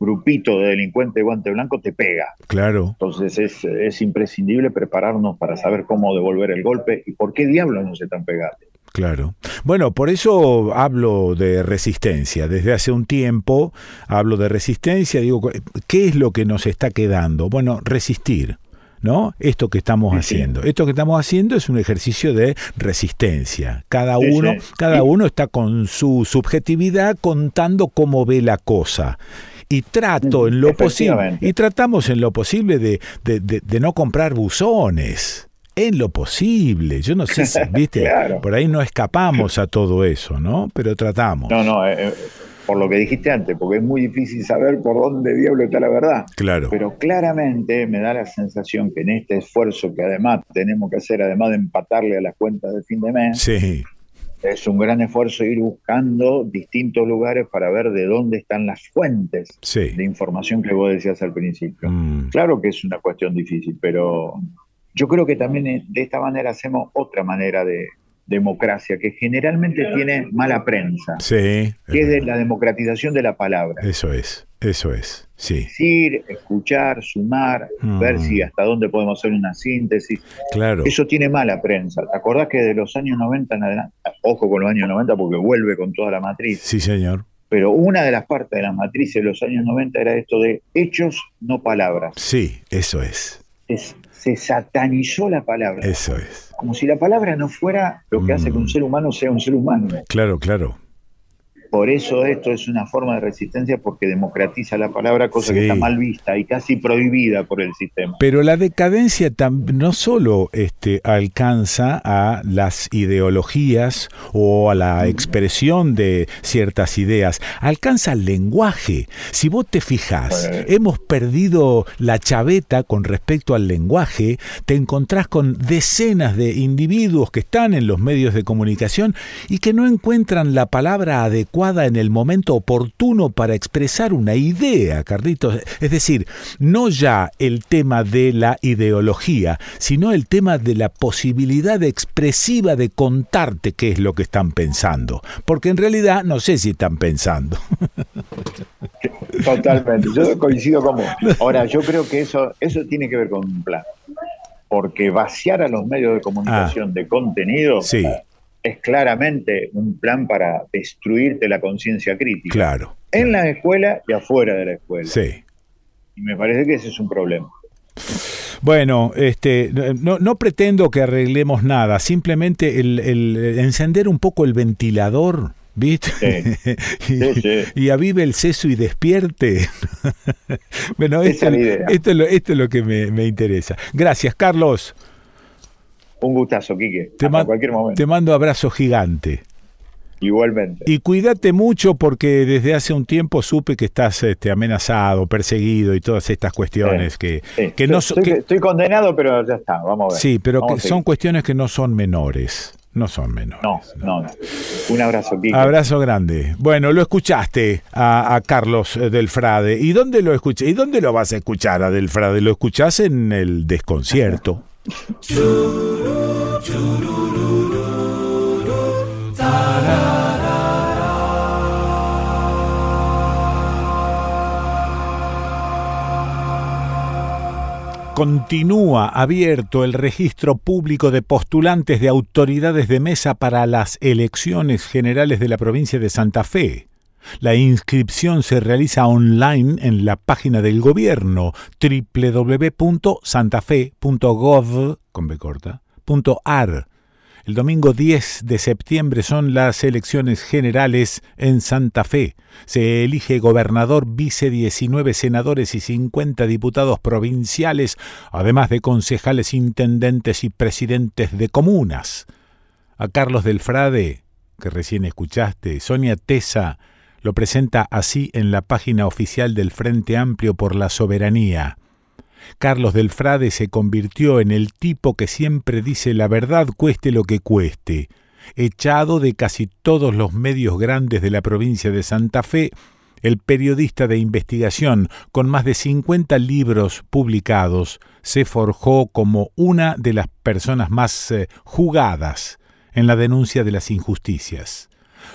S12: grupito de delincuentes de guante blanco te pega.
S1: Claro.
S12: Entonces es, es imprescindible prepararnos para saber cómo devolver el golpe y por qué diablos no se tan pegados.
S1: Claro. Bueno, por eso hablo de resistencia. Desde hace un tiempo hablo de resistencia. Digo, ¿qué es lo que nos está quedando? Bueno, resistir. ¿No? Esto que estamos haciendo. Esto que estamos haciendo es un ejercicio de resistencia. Cada uno, cada uno está con su subjetividad contando cómo ve la cosa. Y trato en lo posible y tratamos en lo posible de, de, no comprar buzones. En lo posible. Yo no sé si *laughs* viste por ahí no escapamos a todo eso no pero tratamos.
S12: No no eh, eh, por lo que dijiste antes, porque es muy difícil saber por dónde diablo está la verdad.
S1: Claro.
S12: Pero claramente me da la sensación que en este esfuerzo que además tenemos que hacer, además de empatarle a las cuentas de fin de mes,
S1: sí.
S12: es un gran esfuerzo ir buscando distintos lugares para ver de dónde están las fuentes de información que vos decías al principio. Mm. Claro que es una cuestión difícil, pero yo creo que también de esta manera hacemos otra manera de, democracia, que generalmente tiene mala prensa,
S1: sí,
S12: que es de la democratización de la palabra.
S1: Eso es, eso es, sí.
S12: Decir, escuchar, sumar, mm. ver si hasta dónde podemos hacer una síntesis.
S1: Claro.
S12: Eso tiene mala prensa. ¿Te acordás que de los años 90 en adelante, ojo con los años 90 porque vuelve con toda la matriz?
S1: Sí, señor.
S12: Pero una de las partes de la matriz de los años 90 era esto de hechos, no palabras.
S1: Sí, eso es.
S12: Es se satanizó la palabra.
S1: Eso es.
S12: Como si la palabra no fuera lo que hace que un mm. ser humano sea un ser humano.
S1: Claro, claro.
S12: Por eso esto es una forma de resistencia porque democratiza la palabra, cosa que está mal vista y casi prohibida por el sistema.
S1: Pero la decadencia no solo este, alcanza a las ideologías o a la expresión de ciertas ideas, alcanza el lenguaje. Si vos te fijas, hemos perdido la chaveta con respecto al lenguaje, te encontrás con decenas de individuos que están en los medios de comunicación y que no encuentran la palabra adecuada en el momento oportuno para expresar una idea, Carlitos. Es decir, no ya el tema de la ideología, sino el tema de la posibilidad expresiva de contarte qué es lo que están pensando. Porque en realidad no sé si están pensando. *laughs*
S12: Totalmente, yo coincido con vos. Ahora, yo creo que eso, eso tiene que ver con un plan. Porque vaciar a los medios de comunicación ah. de contenido
S1: sí
S12: es claramente un plan para destruirte la conciencia crítica.
S1: Claro.
S12: En la escuela y afuera de la escuela.
S1: Sí.
S12: Y me parece que ese es un problema.
S1: Bueno, este, no, no pretendo que arreglemos nada, simplemente el, encender un poco el ventilador, ¿viste? *laughs* y, avive el seso y despierte. *laughs* bueno, esto, esto, es lo, que me, me interesa. Gracias, Carlos.
S12: Un gustazo, Quique. Te
S1: cualquier momento. Te mando abrazo gigante.
S12: Igualmente.
S1: Y cuídate mucho porque desde hace un tiempo supe que estás este, amenazado, perseguido y todas estas cuestiones que, que no
S12: estoy,
S1: que,
S12: estoy condenado, pero ya está, vamos a ver.
S1: Sí, pero que son cuestiones que no son menores. No son menores.
S12: No, no, no. Un abrazo, Kike.
S1: Abrazo grande. Bueno, lo escuchaste a, a Carlos eh, del Frade. ¿Y dónde lo escuché? ¿Y dónde lo vas a escuchar a del Frade? ¿Lo escuchás en el desconcierto? Continúa abierto el registro público de postulantes de autoridades de mesa para las elecciones generales de la provincia de Santa Fe. La inscripción se realiza online en la página del gobierno www.santafe.gov con B corta, punto ar. El domingo 10 de septiembre son las elecciones generales en Santa Fe. Se elige gobernador, vice 19 senadores y 50 diputados provinciales, además de concejales, intendentes y presidentes de comunas. A Carlos del Frade, que recién escuchaste, Sonia Tesa lo presenta así en la página oficial del Frente Amplio por la Soberanía. Carlos del Frade se convirtió en el tipo que siempre dice la verdad cueste lo que cueste. Echado de casi todos los medios grandes de la provincia de Santa Fe, el periodista de investigación, con más de 50 libros publicados, se forjó como una de las personas más eh, jugadas en la denuncia de las injusticias.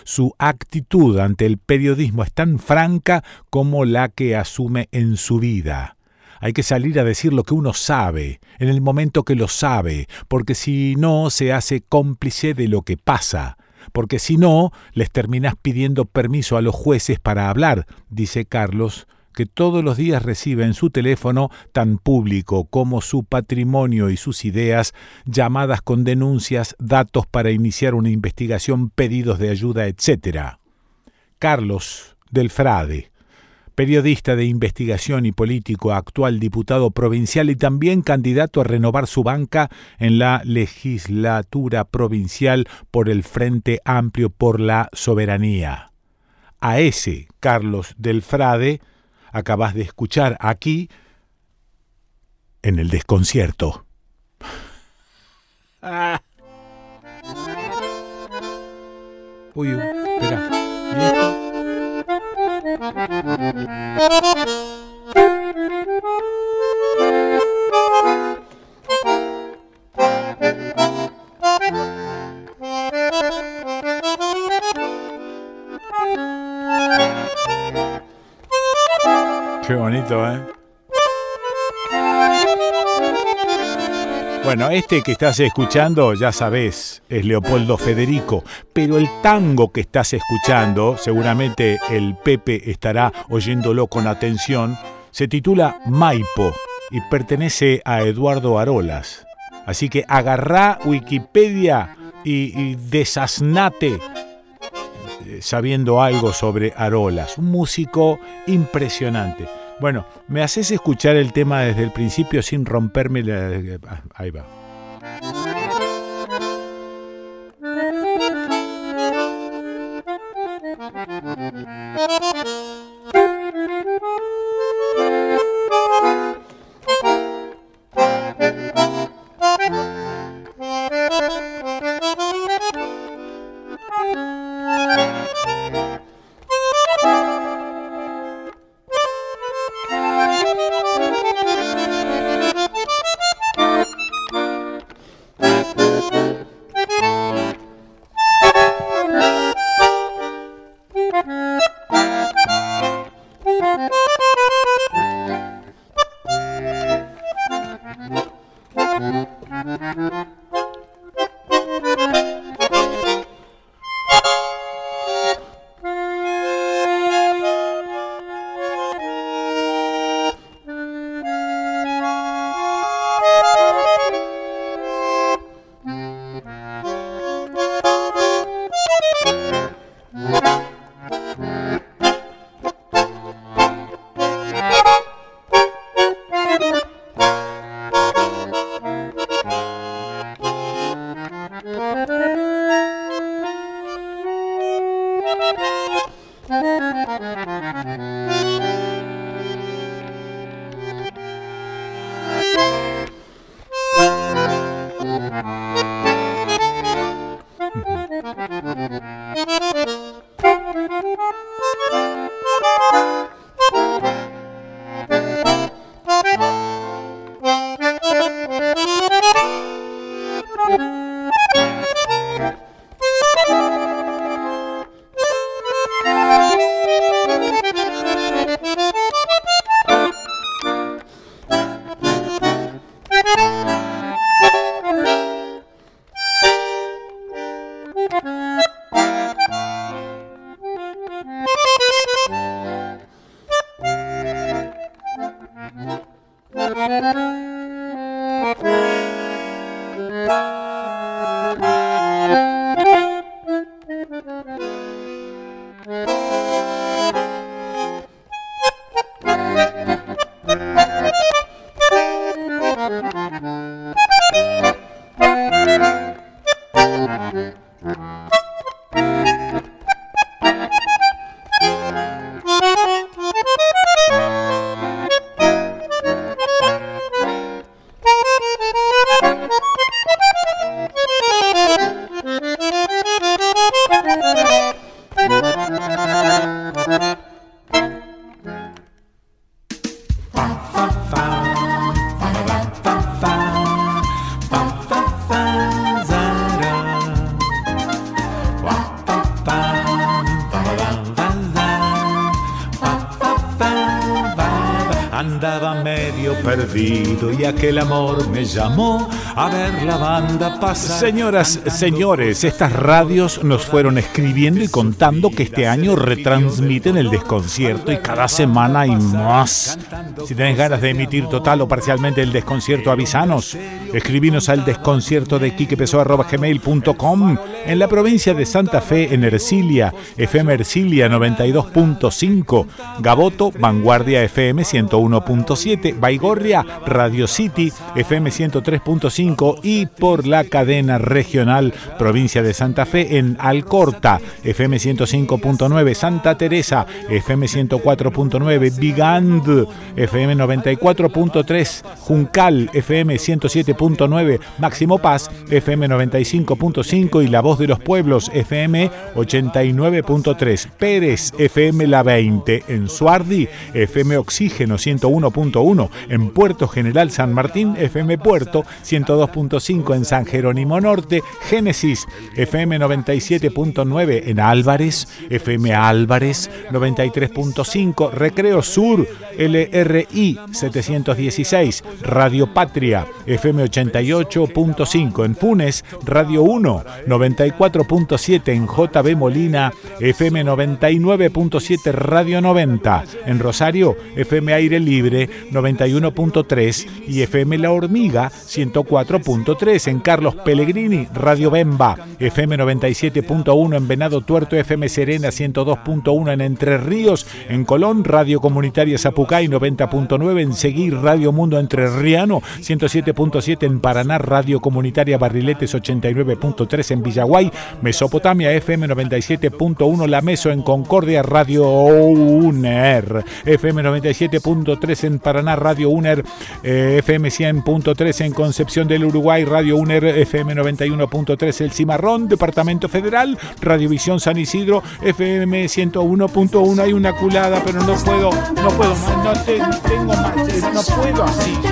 S1: Su actitud ante el periodismo es tan franca como la que asume en su vida. Hay que salir a decir lo que uno sabe, en el momento que lo sabe, porque si no se hace cómplice de lo que pasa, porque si no les terminás pidiendo permiso a los jueces para hablar, dice Carlos, que todos los días recibe en su teléfono, tan público como su patrimonio y sus ideas, llamadas con denuncias, datos para iniciar una investigación, pedidos de ayuda, etc. Carlos del Frade, periodista de investigación y político, actual diputado provincial y también candidato a renovar su banca en la legislatura provincial por el Frente Amplio por la Soberanía. A ese Carlos del Frade acabas de escuchar aquí en el desconcierto. Uy, espera. Bonito, ¿eh? Bueno, este que estás escuchando, ya sabes, es Leopoldo Federico, pero el tango que estás escuchando, seguramente el Pepe estará oyéndolo con atención, se titula Maipo y pertenece a Eduardo Arolas. Así que agarrá Wikipedia y, y desasnate eh, sabiendo algo sobre Arolas, un músico impresionante. Bueno, me haces escuchar el tema desde el principio sin romperme la... ah, Ahí va. Y aquel amor me llamó a ver la banda pasar. Señoras, señores, estas radios nos fueron escribiendo y contando que este año retransmiten el desconcierto y cada semana hay más. Si tenés ganas de emitir total o parcialmente el desconcierto, avisanos. Escribinos al desconcierto de quiquepeso.gmail.com en la provincia de Santa Fe, en Ercilia, FM Ercilia 92.5, Gaboto, Vanguardia FM 101.7, Baigorria, Radio City, FM 103.5 y por la cadena regional provincia de Santa Fe en Alcorta, FM 105.9, Santa Teresa, FM 104.9, Bigand, FM 94.3, Juncal, FM 107.9, Máximo Paz, FM 95.5 y La Voz de los Pueblos, FM 89.3, Pérez, FM La 20, en Suardi, FM Oxígeno 101.1, en Puerto General San Martín, FM Puerto 102.5, en San Jerónimo Norte, Génesis, FM 97.9, en Álvarez, FM Álvarez 93.5, Recreo Sur, LRI 716, Radio Patria, FM 88.5, en Funes, Radio 1, 94.7, en JB Molina, FM 99.7, Radio 90, en Rosario, FM Aire Libre 91.3 y FM La Hormiga 104.3, en Carlos Pellegrini, Radio Bemba, FM 97.1, en Venado Tuerto, FM Serena 102.1, en Entre Ríos, en Colón, Radio Comunitaria Zapucay 90.9, en Seguir, Radio Mundo Entrerriano 107.7, en Paraná, Radio Comunitaria Barriletes 89.3, en Villaguay, Mesopotamia FM 97.1, La Meso, en Concordia, Radio UNER, FM 97.3, en Paraná, Radio UNER, eh, FM 100.3, en Concepción del Uruguay, Radio UNER, FM 91.3, El Cimarrón, Departamento Federal, Radiovisión San Isidro, FM 101.1, hay una culada, pero no puedo, no puedo más, no te- tengo más, eh, no puedo así yo.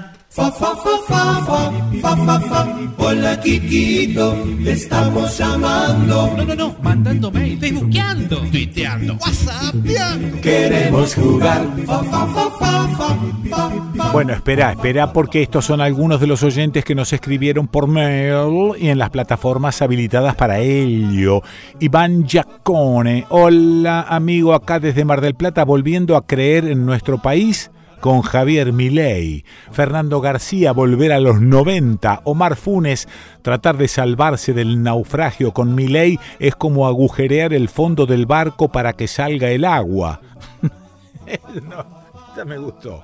S10: Fa, fa, fa, fa, fa, fa, fa, fa. Hola, Kikito, te estamos llamando.
S11: No, no, no, mandando mail, facebookeando, tuiteando, whatsappeando.
S10: Queremos jugar. Fa, fa, fa, fa, fa, fa, fa.
S1: Bueno, espera, espera, porque estos son algunos de los oyentes que nos escribieron por mail y en las plataformas habilitadas para ello. Iván Giacone, hola amigo acá desde Mar del Plata, volviendo a creer en nuestro país con Javier Milei, Fernando García volver a los 90, Omar Funes tratar de salvarse del naufragio con Milei es como agujerear el fondo del barco para que salga el agua. *laughs* no, me gustó.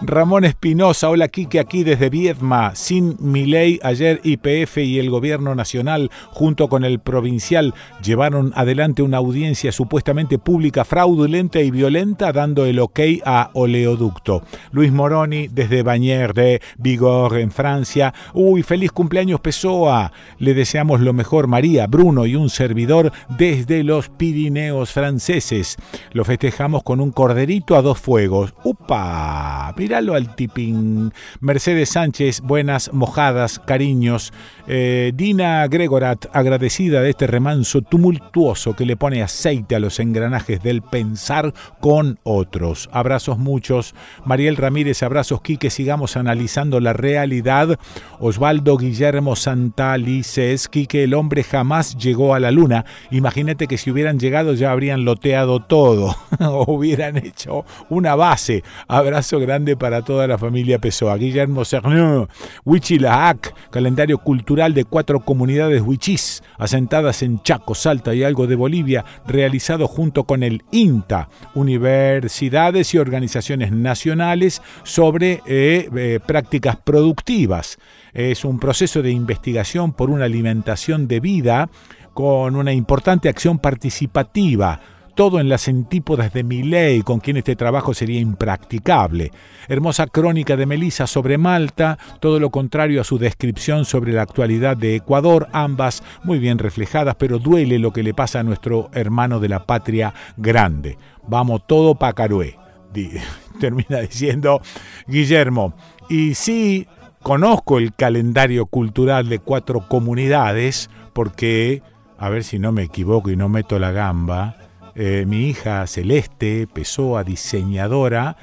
S1: Ramón Espinosa, hola Quique, aquí desde Viedma. Sin mi ley, ayer IPF y el gobierno nacional, junto con el provincial, llevaron adelante una audiencia supuestamente pública, fraudulenta y violenta, dando el ok a oleoducto. Luis Moroni, desde Bagnères de Vigor, en Francia. Uy, feliz cumpleaños Pessoa. Le deseamos lo mejor, María, Bruno y un servidor desde los Pirineos franceses. Lo festejamos con un corderito a dos fuegos. ¡Upa! Míralo al tipín. Mercedes Sánchez, buenas mojadas, cariños. Eh, Dina Gregorat, agradecida de este remanso tumultuoso que le pone aceite a los engranajes del pensar con otros. Abrazos muchos. Mariel Ramírez, abrazos Quique, sigamos analizando la realidad. Osvaldo Guillermo Santalices, Quique, el hombre jamás llegó a la luna. Imagínate que si hubieran llegado ya habrían loteado todo *laughs* o hubieran hecho una base. Abrazo grande para toda la familia Pessoa. Guillermo Cernu, Huichilahac, calendario cultural de cuatro comunidades huichís, asentadas en Chaco, Salta y algo de Bolivia, realizado junto con el INTA, universidades y organizaciones nacionales sobre eh, eh, prácticas productivas. Es un proceso de investigación por una alimentación de vida con una importante acción participativa todo en las antípodas de Milei, con quien este trabajo sería impracticable. Hermosa crónica de Melissa sobre Malta, todo lo contrario a su descripción sobre la actualidad de Ecuador, ambas muy bien reflejadas, pero duele lo que le pasa a nuestro hermano de la patria grande. Vamos todo pa' Carué, *laughs* termina diciendo Guillermo. Y sí, conozco el calendario cultural de cuatro comunidades, porque, a ver si no me equivoco y no meto la gamba, eh, mi hija Celeste, Pessoa, diseñadora,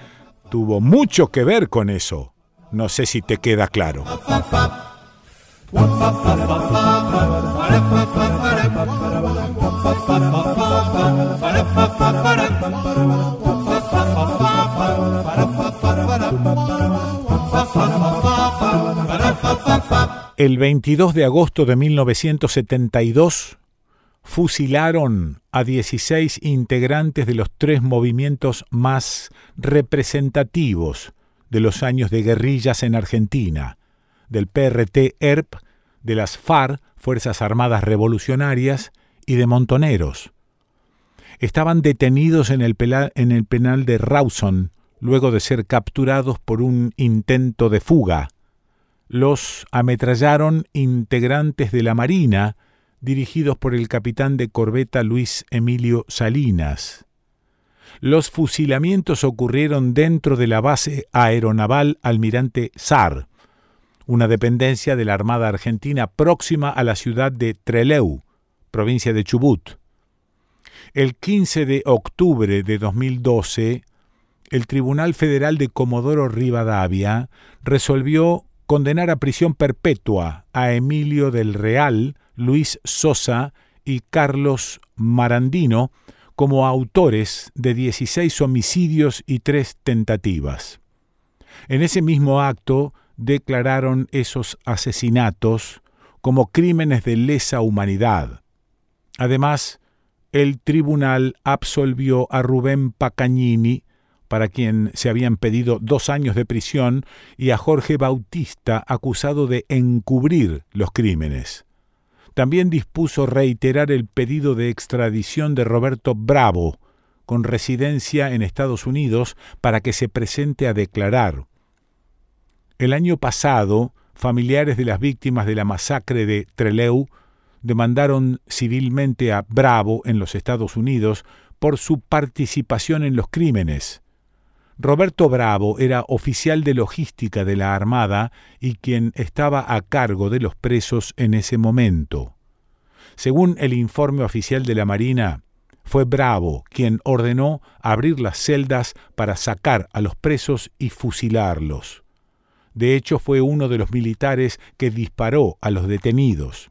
S1: tuvo mucho que ver con eso. No sé si te queda claro. El 22 de agosto de 1972 fusilaron a 16 integrantes de los tres movimientos más representativos de los años de guerrillas en Argentina, del PRT-ERP, de las FARC, Fuerzas Armadas Revolucionarias, y de Montoneros. Estaban detenidos en el, en el penal de Rawson luego de ser capturados por un intento de fuga. Los ametrallaron integrantes de la Marina, dirigidos por el capitán de corbeta Luis Emilio Salinas. Los fusilamientos ocurrieron dentro de la base aeronaval Almirante Sar, una dependencia de la Armada Argentina próxima a la ciudad de Trelew, provincia de Chubut. El 15 de octubre de 2012, el Tribunal Federal de Comodoro Rivadavia resolvió condenar a prisión perpetua a Emilio del Real, Luis Sosa y Carlos Marandino como autores de 16 homicidios y tres tentativas. En ese mismo acto declararon esos asesinatos como crímenes de lesa humanidad. Además, el tribunal absolvió a Rubén Pacagnini, para quien se habían pedido dos años de prisión, y a Jorge Bautista, acusado de encubrir los crímenes. También dispuso reiterar el pedido de extradición de Roberto Bravo, con residencia en Estados Unidos, para que se presente a declarar. El año pasado, familiares de las víctimas de la masacre de Trelew demandaron civilmente a Bravo en los Estados Unidos por su participación en los crímenes. Roberto Bravo era oficial de logística de la Armada y quien estaba a cargo de los presos en ese momento. Según el informe oficial de la Marina, fue Bravo quien ordenó abrir las celdas para sacar a los presos y fusilarlos. De hecho, fue uno de los militares que disparó a los detenidos.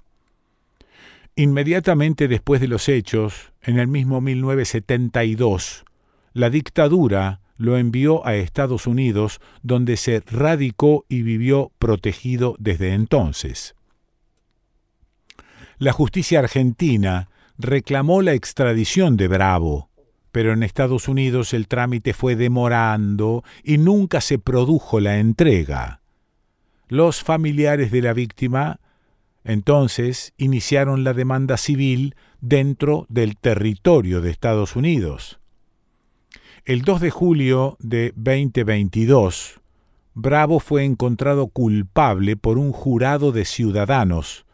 S1: Inmediatamente después de los hechos, en el mismo 1972, la dictadura lo envió a Estados Unidos, donde se radicó y vivió protegido desde entonces. La justicia argentina reclamó la extradición de Bravo, pero en Estados Unidos el trámite fue demorando y nunca se produjo la entrega. Los familiares de la víctima entonces iniciaron la demanda civil dentro del territorio de Estados Unidos. El 2 de julio de 2022, Bravo fue encontrado culpable por un jurado de ciudadanos,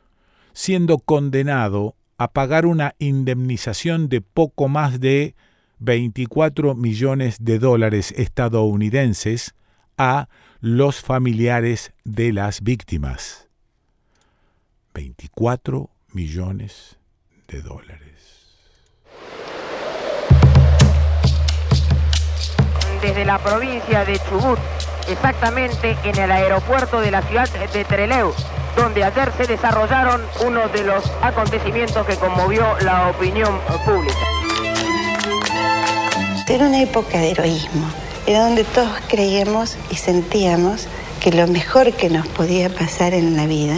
S1: siendo condenado a pagar una indemnización de poco más de 24 millones de dólares estadounidenses a los familiares de las víctimas. 24 millones de dólares.
S13: Desde la provincia de Chubut, exactamente en el aeropuerto de la ciudad de Trelew, donde ayer se desarrollaron uno de los acontecimientos que conmovió la opinión pública.
S14: Era una época de heroísmo, era donde todos creíamos y sentíamos que lo mejor que nos podía pasar en la vida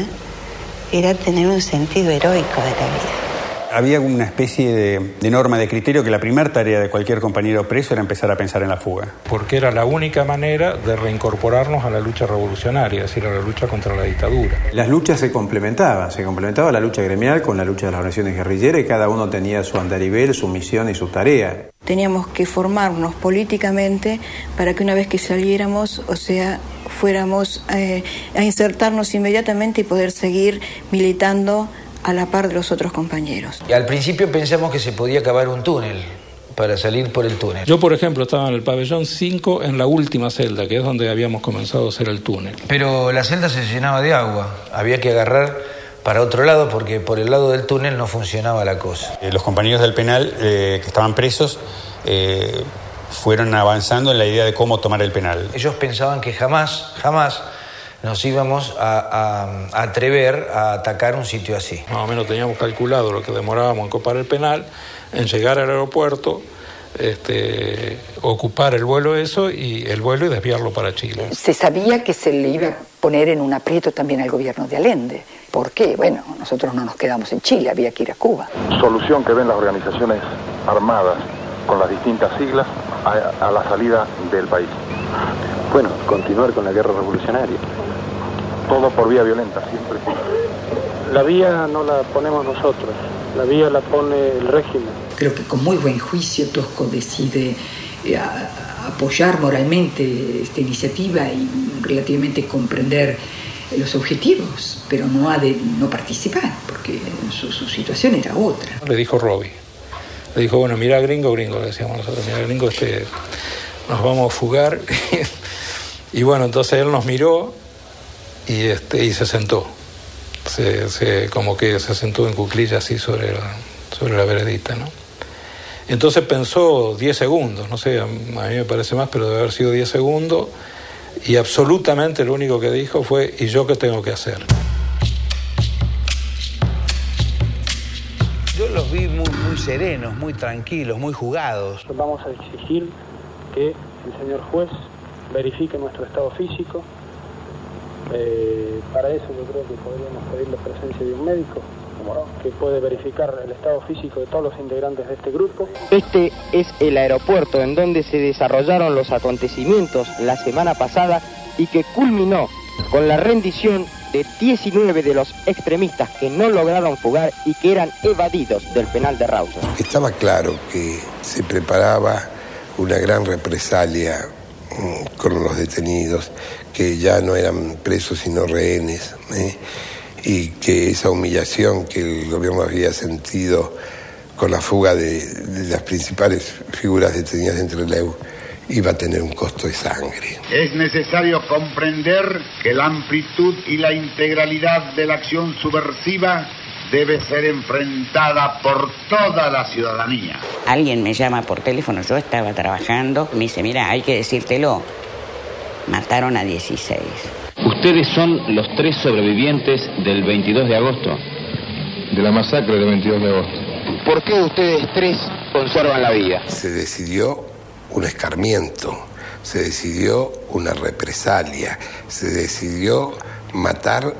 S14: era tener un sentido heroico de la vida.
S15: Había una especie de, de norma de criterio que la primera tarea de cualquier compañero preso era empezar a pensar en la fuga.
S16: porque era la única manera de reincorporarnos a la lucha revolucionaria, es decir, a la lucha contra la dictadura.
S17: Las luchas se complementaban, se complementaba la lucha gremial con la lucha de las organizaciones guerrilleras y cada uno tenía su andarivel, su misión y su tarea.
S14: Teníamos que formarnos políticamente para que una vez que saliéramos, o sea, fuéramos eh, a insertarnos inmediatamente y poder seguir militando a la par de los otros compañeros.
S18: Y al principio pensamos que se podía cavar un túnel para salir por el túnel.
S16: Yo, por ejemplo, estaba en el pabellón 5 en la última celda, que es donde habíamos comenzado a hacer el túnel.
S18: Pero la celda se llenaba de agua, había que agarrar para otro lado porque por el lado del túnel no funcionaba la cosa.
S15: Eh, Los compañeros del penal eh, que estaban presos eh, fueron avanzando en la idea de cómo tomar el penal.
S18: Ellos pensaban que jamás, jamás nos íbamos a, a- a atrever a atacar un sitio así.
S16: Más o menos teníamos calculado lo que demorábamos en copar el penal, en llegar al aeropuerto, este, ocupar el vuelo eso y el vuelo y desviarlo para Chile.
S19: Se sabía que se le iba a poner en un aprieto también al gobierno de Allende. ¿Por qué? Bueno, nosotros no nos quedamos en Chile, había que ir a Cuba.
S20: solución que ven las organizaciones armadas con las distintas siglas a, a la salida del país. Bueno, continuar con la guerra revolucionaria. Todo por vía violenta, siempre.
S21: La vía no la ponemos nosotros, la vía la pone el régimen.
S19: Creo que con muy buen juicio Tosco decide eh, a- apoyar moralmente esta iniciativa y relativamente comprender los objetivos, pero no ha de no participar, porque su, su situación era otra.
S16: Le dijo Robbie. Le dijo, bueno, mira gringo, gringo, le decíamos nosotros, mira gringo, este, nos vamos a fugar. *laughs* y bueno, entonces él nos miró y, este, y se sentó. Se, se- como que se sentó en cuclillas así sobre la, sobre la veredita, ¿no? Entonces pensó 10 segundos, no sé, a mí me parece más, pero debe haber sido 10 segundos, y absolutamente lo único que dijo fue, ¿y yo qué tengo que hacer?
S22: Yo los vi muy, muy serenos, muy tranquilos, muy jugados.
S21: Vamos a exigir que el señor juez verifique nuestro estado físico Eh, para eso yo creo que podríamos pedir la presencia de un médico que puede verificar el estado físico de todos los integrantes de este grupo.
S13: Este es el aeropuerto en donde se desarrollaron los acontecimientos la semana pasada y que culminó con la rendición de 19 de los extremistas que no lograron fugar y que eran evadidos del penal de Rawson.
S23: Estaba claro que se preparaba una gran represalia mm, con los detenidos, que ya no eran presos sino rehenes, ¿eh? y que esa humillación que el gobierno había sentido con la fuga de, de las principales figuras detenidas entre Leu iba a tener un costo de sangre.
S24: Es necesario comprender que la amplitud y la integralidad de la acción subversiva debe ser enfrentada por toda la ciudadanía.
S25: Alguien me llama por teléfono, yo estaba trabajando, me dice, mira, hay que decírtelo, mataron a 16.
S26: Ustedes son los tres sobrevivientes del 22 de agosto.
S20: De la masacre del 22 de agosto.
S13: ¿Por qué ustedes tres conservan la vida?
S23: Se decidió un escarmiento, se decidió una represalia, se decidió matar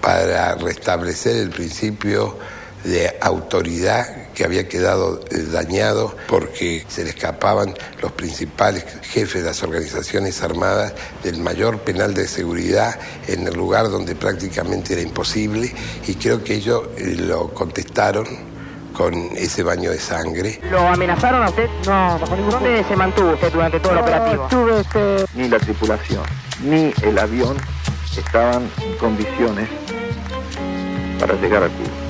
S23: para restablecer el principio de autoridad que había quedado eh, dañado porque se le escapaban los principales jefes de las organizaciones armadas del mayor penal de seguridad en el lugar donde prácticamente era imposible y creo que ellos eh, lo contestaron con ese baño de sangre.
S13: ¿Lo amenazaron a usted? No, bajo ningún ¿Dónde se mantuvo usted durante todo el operativo?
S20: Ni la tripulación, ni el avión estaban en condiciones para llegar a Cuba.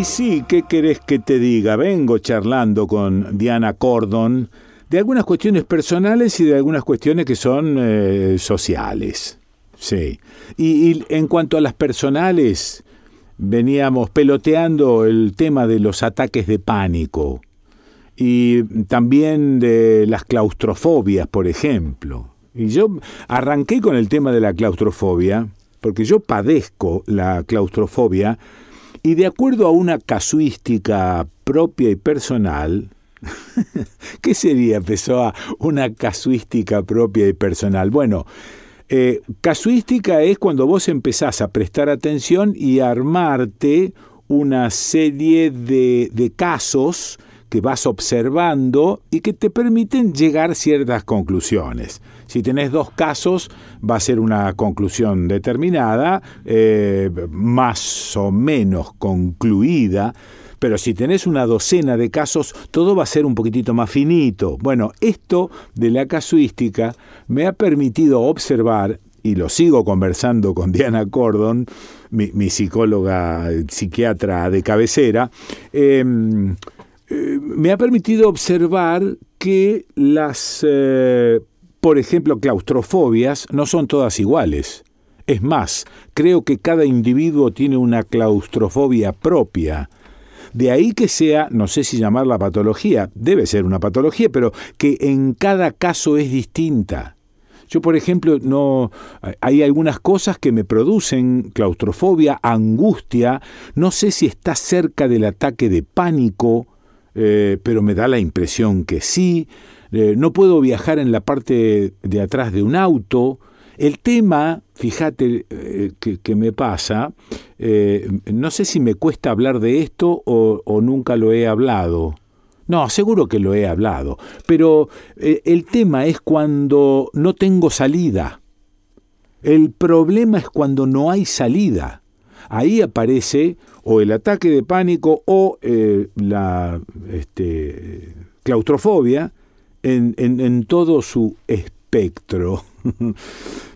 S1: Y sí, ¿qué querés que te diga? Vengo charlando con Diana Cordon de algunas cuestiones personales y de algunas cuestiones que son eh, sociales. Sí. Y, y en cuanto a las personales, veníamos peloteando el tema de los ataques de pánico y también de las claustrofobias, por ejemplo. Y yo arranqué con el tema de la claustrofobia, porque yo padezco la claustrofobia, y de acuerdo a una casuística propia y personal, *laughs* ¿qué sería, Pessoa, una casuística propia y personal? Bueno, eh, casuística es cuando vos empezás a prestar atención y armarte una serie de, de casos que vas observando y que te permiten llegar a ciertas conclusiones. Si tenés dos casos, va a ser una conclusión determinada, eh, más o menos concluida, pero si tenés una docena de casos, todo va a ser un poquitito más finito. Bueno, esto de la casuística me ha permitido observar, y lo sigo conversando con *laughs* Diana Cordon, mi, psicóloga psiquiatra de cabecera, eh, eh, me ha permitido observar que las, eh, por ejemplo, claustrofobias no son todas iguales. Es más, creo que cada individuo tiene una claustrofobia propia. De ahí que sea, no sé si llamarla patología, debe ser una patología, pero que en cada caso es distinta. Yo, por ejemplo, no hay algunas cosas que me producen claustrofobia, angustia, no sé si está cerca del ataque de pánico, eh, pero me da la impresión que sí. Eh, no puedo viajar en la parte de atrás de un auto. El tema, fíjate eh, que, me pasa, no sé si me cuesta hablar de esto o, nunca lo he hablado. No, seguro que lo he hablado, pero el tema es cuando no tengo salida. El problema es cuando no hay salida. Ahí aparece o el ataque de pánico o eh, la este, claustrofobia en, en, todo su espectro. *laughs*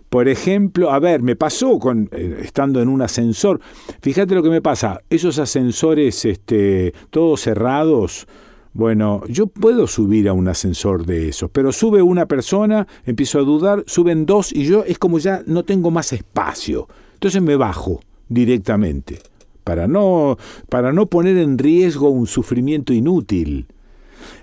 S1: Por ejemplo, a ver, me pasó con, eh, estando en un ascensor, fíjate lo que me pasa, esos ascensores este, todos cerrados, Bueno, yo puedo subir a un ascensor de esos, pero sube una persona, empiezo a dudar, suben dos y yo es como ya no tengo más espacio. Entonces me bajo directamente para no, para no poner en riesgo un sufrimiento inútil.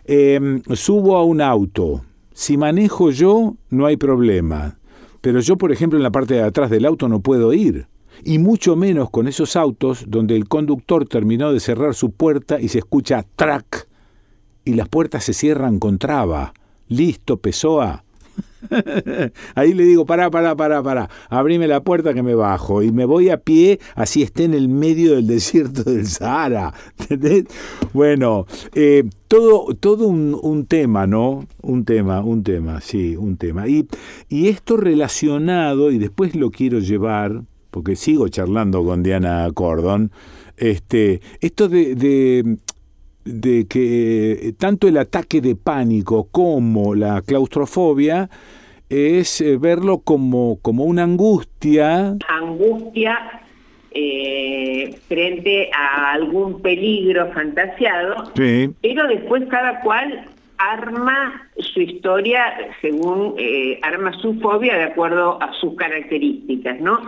S1: Em, subo a un auto. Si manejo yo, no hay problema. Pero yo, por ejemplo, en la parte de atrás del auto no puedo ir. Y mucho menos con esos autos donde el conductor terminó de cerrar su puerta y se escucha track y las puertas se cierran con traba. Listo, Pessoa. *laughs* Ahí le digo, pará, pará, pará, pará, abrime la puerta que me bajo y me voy a pie, así esté en el medio del desierto del Sahara. *laughs* ¿Entendés? Bueno, eh, todo, todo un, tema, ¿no? Un tema, un tema, sí, un tema. Y, y esto relacionado, y después lo quiero llevar, porque sigo charlando con Diana Cordon, este, esto de de que tanto el ataque de pánico como la claustrofobia es eh, verlo como, como una angustia.
S27: Angustia eh, frente a algún peligro fantasiado,
S1: Sí.
S27: pero después cada cual arma su historia según, eh, arma su fobia de acuerdo a sus características, ¿no?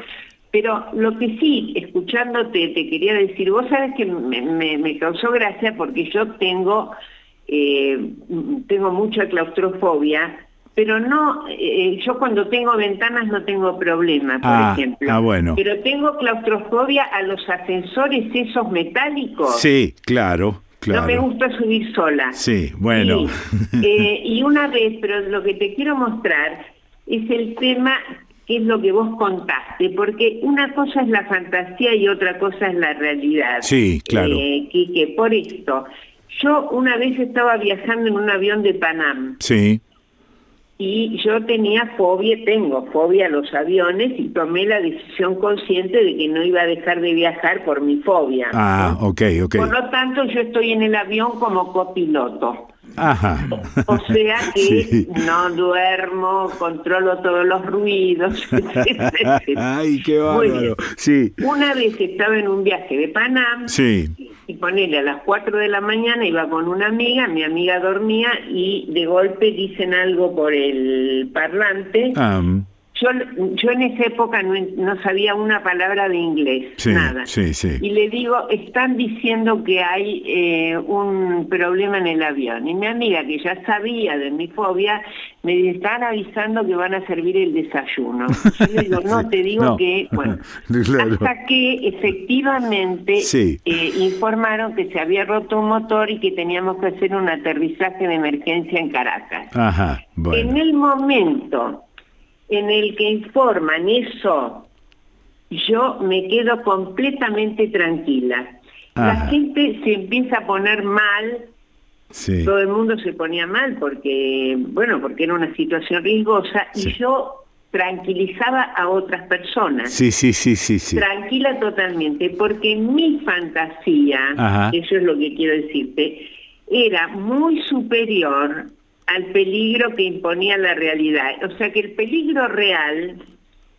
S27: Pero lo que sí, escuchándote, te quería decir, vos sabes que me, me- me causó gracia porque yo tengo, eh, tengo mucha claustrofobia, pero no, eh, yo cuando tengo ventanas no tengo problema, por
S1: Ah,
S27: ejemplo.
S1: ah, bueno.
S27: Pero tengo claustrofobia a los ascensores esos metálicos.
S1: Sí, claro,
S27: No me
S1: claro.
S27: gusta subir sola.
S1: Sí, bueno. *laughs*
S27: Eh, y una vez, pero lo que te quiero mostrar es el tema que es lo que vos contaste, porque una cosa es la fantasía y otra cosa es la realidad.
S1: Sí, claro.
S27: Eh, Quique, por esto, yo una vez estaba viajando en un avión de Panam
S1: Sí,
S27: y yo tenía fobia, tengo fobia a los aviones y tomé la decisión consciente de que no iba a dejar de viajar por mi fobia.
S1: ah, ok, ok.
S27: Por lo tanto, yo estoy en el avión como copiloto.
S1: Ajá.
S27: O sea que
S1: Sí.
S27: no duermo, controlo todos los ruidos. *laughs* *laughs*
S1: Ay, qué bárbaro. Sí,
S27: Una vez estaba en un viaje de Panam
S1: sí.
S27: y ponele a las 4 de la mañana, iba con una amiga, mi amiga dormía y de golpe dicen algo por el parlante. Yo, yo en esa época no, no sabía una palabra de inglés,
S1: sí,
S27: nada.
S1: sí, sí.
S27: Y le digo, están diciendo que hay eh, un problema en el avión. Y mi amiga, que ya sabía de mi fobia, me dice, están avisando que van a servir el desayuno. Yo le digo, *laughs* no, te digo
S1: No.
S27: que, bueno, *laughs*
S1: Claro.
S27: hasta que efectivamente eh, informaron que se había roto un motor y que teníamos que hacer un aterrizaje de emergencia en Caracas.
S1: Ajá,
S27: En el momento en el que informan eso, yo me quedo completamente tranquila. La
S1: Ajá.
S27: gente se empieza a poner mal,
S1: Sí.
S27: todo el mundo se ponía mal porque, bueno, porque era una situación riesgosa y yo tranquilizaba a otras personas.
S1: Sí, sí, sí, sí, sí.
S27: Tranquila totalmente, porque mi fantasía,
S1: Ajá.
S27: eso es lo que quiero decirte, era muy superior al peligro que imponía la realidad. O sea que el peligro real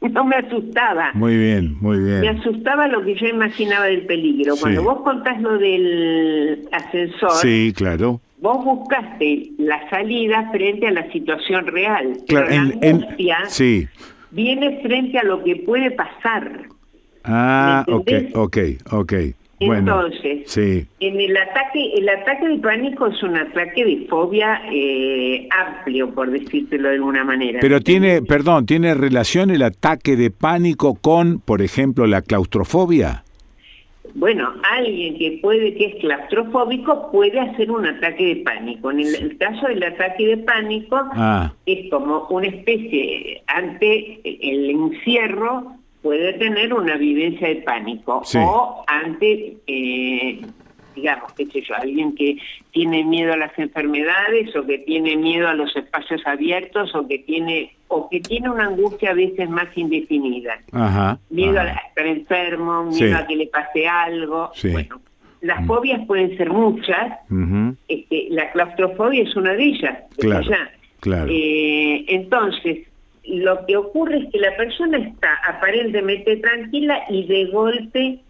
S27: no me asustaba.
S1: Muy bien, muy
S27: Me
S1: bien.
S27: asustaba lo que yo imaginaba del peligro.
S1: Sí.
S27: Cuando vos contás lo del ascensor,
S1: Sí, claro.
S27: vos buscaste la salida frente a la situación real.
S1: Claro,
S27: Pero la
S1: en- en-
S27: angustia
S1: sí.
S27: viene frente a lo que puede pasar.
S1: Ah,
S27: ¿Me
S1: ok,
S27: entendés?
S1: ok, Bueno,
S27: Entonces,
S1: sí.
S27: en el ataque, el ataque de pánico es un ataque de fobia eh, amplio, por decírtelo de alguna manera.
S1: Pero tiene, perdón, ¿tiene relación el ataque de pánico con, por ejemplo, la claustrofobia?
S27: Bueno, alguien que puede que es claustrofóbico puede hacer un ataque de pánico. En el, el caso del ataque de pánico
S1: Ah,
S27: es como una especie ante el encierro puede tener una vivencia de pánico
S1: Sí.
S27: o ante eh, digamos qué sé yo alguien que tiene miedo a las enfermedades o que tiene miedo a los espacios abiertos o que tiene o que tiene una angustia a veces más indefinida
S1: ajá.
S27: miedo
S1: ajá.
S27: a estar enfermo miedo
S1: Sí.
S27: a que le pase algo
S1: Sí.
S27: bueno las fobias pueden ser muchas este, la claustrofobia es una de ellas
S1: Claro,
S27: ya.
S1: claro.
S27: Eh, entonces, lo que ocurre es que la persona está aparentemente tranquila y de golpe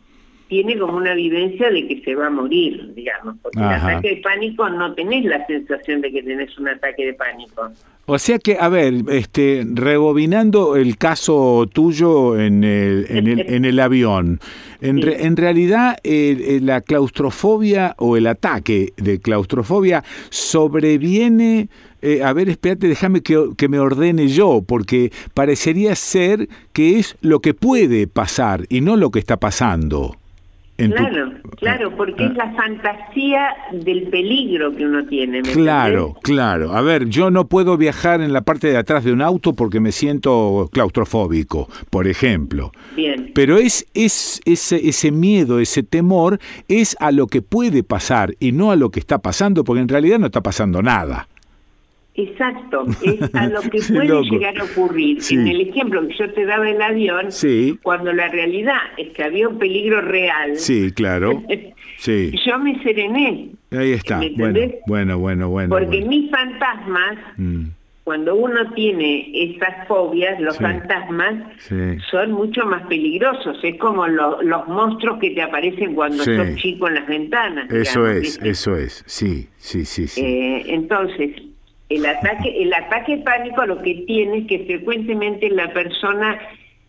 S27: tiene como una vivencia de que se va a morir, digamos, porque
S1: Ajá.
S27: el ataque de pánico no tenés la sensación de que tenés un ataque de pánico.
S1: O sea que, a ver, este, rebobinando el caso tuyo en el, en el, en el avión, en, re- en realidad eh, la claustrofobia o el ataque de claustrofobia sobreviene, eh, a ver, espérate, déjame que, que me ordene yo, porque parecería ser que es lo que puede pasar y no lo que está pasando. En tu-
S27: Claro, claro, porque es la fantasía del peligro que uno tiene. ¿me
S1: Claro, claro. A ver, yo no puedo viajar en la parte de atrás de un auto porque me siento claustrofóbico, por ejemplo.
S27: Bien.
S1: Pero es, es ese, ese miedo, ese temor, es a lo que puede pasar y no a lo que está pasando, porque en realidad no está pasando nada.
S27: Exacto, es a *laughs* lo que puede
S1: loco.
S27: llegar a ocurrir.
S1: Sí.
S27: En el ejemplo que yo te daba del avión,
S1: Sí.
S27: cuando la realidad es que había un peligro real,
S1: Sí, claro. *laughs* Sí.
S27: yo me serené,
S1: Ahí está.
S27: ¿Me
S1: Bueno, bueno, bueno, bueno.
S27: porque
S1: bueno.
S27: mis fantasmas,
S1: Mm,
S27: cuando uno tiene esas fobias, los
S1: Sí.
S27: fantasmas son mucho más peligrosos. Es como lo- los monstruos que te aparecen cuando sos chico en las ventanas.
S1: Eso
S27: digamos,
S1: es,
S27: ¿viste?
S1: eso es. Sí, sí, sí, sí.
S27: Eh, entonces, el ataque, el ataque pánico lo que tiene es que frecuentemente la persona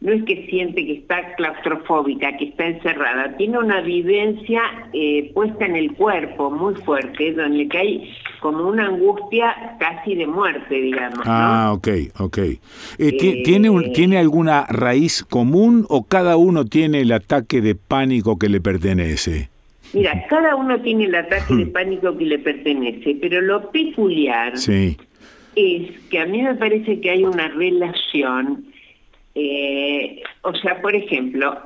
S27: no es que siente que está claustrofóbica, que está encerrada, tiene una vivencia eh, puesta en el cuerpo muy fuerte, donde que hay como una angustia casi de muerte, digamos. ¿no?
S1: Ah, ok, ok. Eh,
S27: Eh,
S1: ¿tiene, un- ¿Tiene alguna raíz común o cada uno tiene el ataque de pánico que le pertenece?
S27: Mira, cada uno tiene el ataque de pánico que le pertenece, pero lo peculiar
S1: Sí,
S27: es que a mí me parece que hay una relación, eh, o sea, por ejemplo,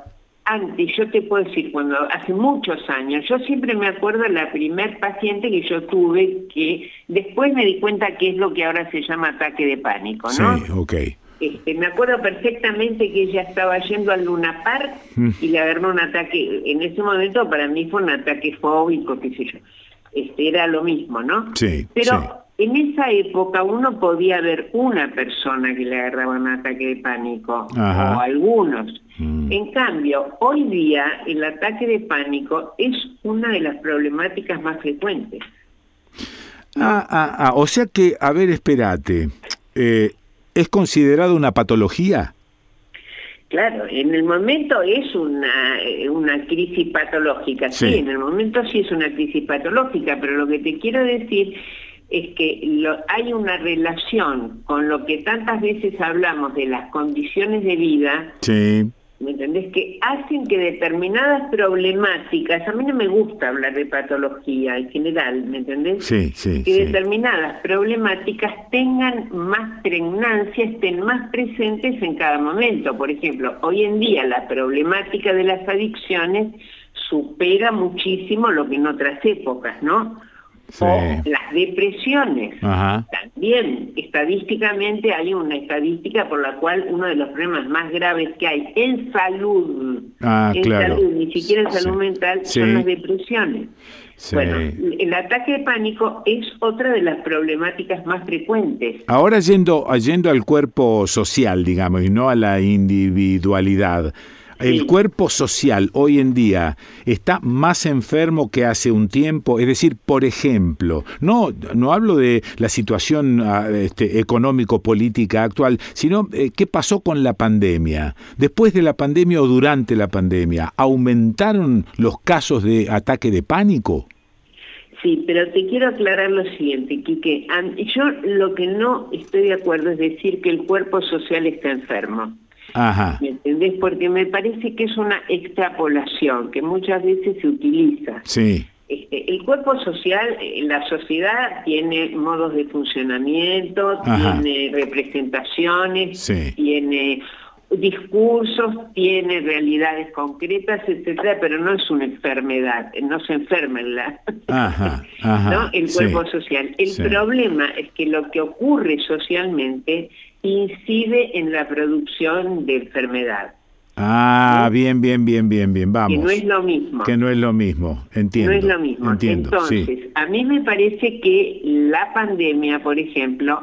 S27: antes yo te puedo decir, cuando hace muchos años, yo siempre me acuerdo la primer paciente que yo tuve que después me di cuenta que es lo que ahora se llama ataque de pánico, ¿no?
S1: sí, ok.
S27: Este, me acuerdo perfectamente que ella estaba yendo al Luna Park
S1: Mm.
S27: y le agarró un ataque. En ese momento para mí fue un ataque fóbico, qué sé yo. Este, era lo mismo, ¿no?
S1: Sí,
S27: Pero en esa época uno podía ver una persona que le agarraba un ataque de pánico,
S1: Ajá.
S27: o algunos.
S1: Mm.
S27: En cambio, hoy día el ataque de pánico es una de las problemáticas más frecuentes.
S1: Ah, ah, ah, o sea que, a ver, espérate. Eh, ¿Es considerado una patología?
S27: Claro, en el momento es una, eh, una crisis patológica, sí.
S1: Sí.
S27: en el momento sí es una crisis patológica, pero lo que te quiero decir es que lo- hay una relación con lo que tantas veces hablamos de las condiciones de vida,
S1: Sí.
S27: ¿Me entendés? Que hacen que determinadas problemáticas, a mí no me gusta hablar de patología en general, ¿me entendés?
S1: Sí, sí,
S27: que
S1: sí.
S27: determinadas problemáticas tengan más pregnancia, estén más presentes en cada momento. Por ejemplo, hoy en día la problemática de las adicciones supera muchísimo lo que en otras épocas, ¿no?
S1: Sí.
S27: O las depresiones.
S1: Ajá.
S27: También, estadísticamente hay una estadística por la cual uno de los problemas más graves que hay en salud,
S1: Ah,
S27: en
S1: claro.
S27: salud, ni siquiera en salud
S1: Sí.
S27: mental,
S1: Sí.
S27: son las depresiones. Bueno, el ataque de pánico es otra de las problemáticas más frecuentes.
S1: Ahora yendo, yendo al cuerpo social, digamos, y no a la individualidad. ¿El cuerpo social hoy en día está más enfermo que hace un tiempo? Es decir, por ejemplo, no, no hablo de la situación ah, este, económico-política actual, sino eh, qué pasó con la pandemia. Después de la pandemia o durante la pandemia, ¿aumentaron los casos de ataque de pánico?
S27: Sí, pero te quiero aclarar lo siguiente, Quique. Yo lo que no estoy de acuerdo es decir que el cuerpo social está enfermo.
S1: Ajá.
S27: ¿Me entendés? Porque me parece que es una extrapolación que muchas veces se utiliza.
S1: Sí.
S27: Este, el cuerpo social, eh, la sociedad tiene modos de funcionamiento,
S1: Ajá.
S27: tiene representaciones,
S1: Sí.
S27: tiene discursos, tiene realidades concretas, etcétera, pero no es una enfermedad, no se enferma en la,
S1: Ajá. *laughs* Ajá.
S27: ¿no? el
S1: sí.
S27: cuerpo social. El
S1: sí.
S27: problema es que lo que ocurre socialmente incide en la producción de enfermedad,
S1: Ah, bien, bien, bien, bien, bien, vamos.
S27: que no es lo mismo.
S1: Que no es lo mismo, entiendo.
S27: No es lo mismo.
S1: Entiendo,
S27: Entonces,
S1: sí.
S27: a mí me parece que la pandemia, por ejemplo,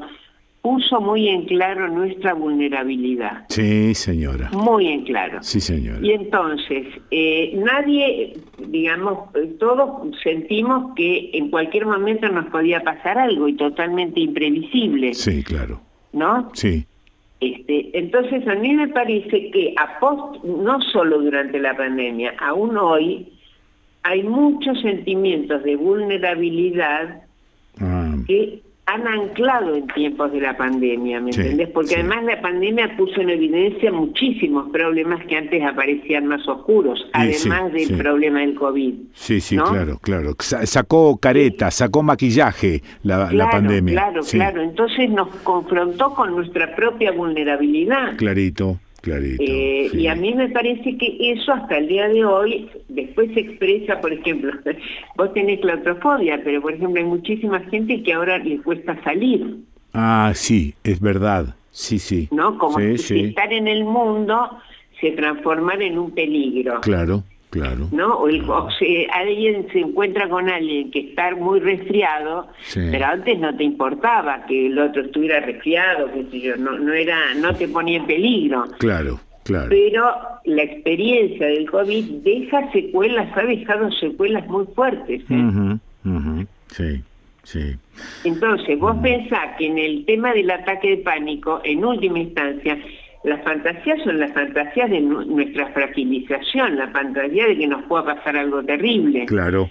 S27: puso muy en claro nuestra vulnerabilidad,
S1: Sí, señora.
S27: muy en claro.
S1: Sí, señora.
S27: Y entonces, eh, nadie, digamos, eh, todos sentimos que en cualquier momento nos podía pasar algo y totalmente imprevisible,
S1: Sí, claro.
S27: ¿No?
S1: Sí.
S27: Este, entonces a mí me parece que a post, no solo durante la pandemia, aún hoy hay muchos sentimientos de vulnerabilidad
S1: Ah,
S27: que han anclado en tiempos de la pandemia, ¿me
S1: Sí,
S27: entendés? Porque
S1: sí.
S27: además la pandemia puso en evidencia muchísimos problemas que antes aparecían más oscuros, además del problema del COVID.
S1: Sí, sí,
S27: ¿no?
S1: claro, claro. Sa- Sacó careta, sacó maquillaje la, la pandemia.
S27: Claro, claro. Entonces nos confrontó con nuestra propia vulnerabilidad.
S1: Clarito, clarito.
S27: Eh,
S1: sí.
S27: Y a mí me parece que eso hasta el día de hoy después se expresa, por ejemplo, *laughs* vos tenés claustrofobia, pero por ejemplo hay muchísima gente que ahora le cuesta salir,
S1: Ah, sí, es verdad. Sí, sí.
S27: ¿no? Como
S1: Sí,
S27: si
S1: sí.
S27: estar en el mundo se transformara en un peligro.
S1: Claro, claro.
S27: ¿no? O, el- o se- alguien se encuentra con alguien que está muy resfriado,
S1: Sí.
S27: pero antes no te importaba que el otro estuviera resfriado, qué sé yo, no, no era, no te ponía en peligro.
S1: Claro, claro.
S27: Pero la experiencia del COVID deja secuelas, ha dejado secuelas muy fuertes. ¿eh?
S1: Sí, sí.
S27: Entonces, vos pensás que en el tema del ataque de pánico, en última instancia, las fantasías son las fantasías de nu- nuestra fragilización, la fantasía de que nos pueda pasar algo terrible.
S1: Claro.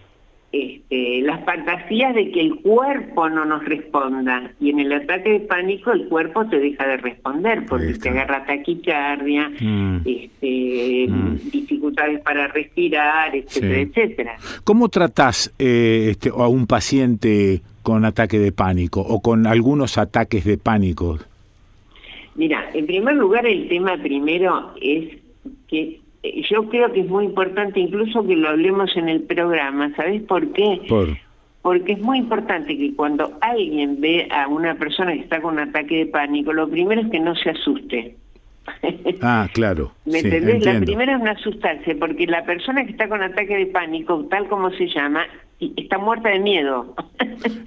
S27: Este, las fantasías de que el cuerpo no nos responda y en el ataque de pánico el cuerpo te deja de responder porque te agarra taquicardia,
S1: Mm.
S27: este, dificultades para respirar, etcétera,
S1: Sí.
S27: etcétera.
S1: ¿Cómo tratás eh, este, a un paciente con ataque de pánico o con algunos ataques de pánico?
S27: Mira, en primer lugar el tema primero es que eh, yo creo que es muy importante incluso que lo hablemos en el programa, ¿sabes por qué?
S1: Por...
S27: Porque es muy importante que cuando alguien ve a una persona que está con un ataque de pánico, lo primero es que no se asuste.
S1: Ah, claro. *laughs*
S27: ¿Me
S1: sí,
S27: entendés? La
S1: entiendo.
S27: primera es no asustarse, porque la persona que está con ataque de pánico, tal como se llama, está muerta de miedo.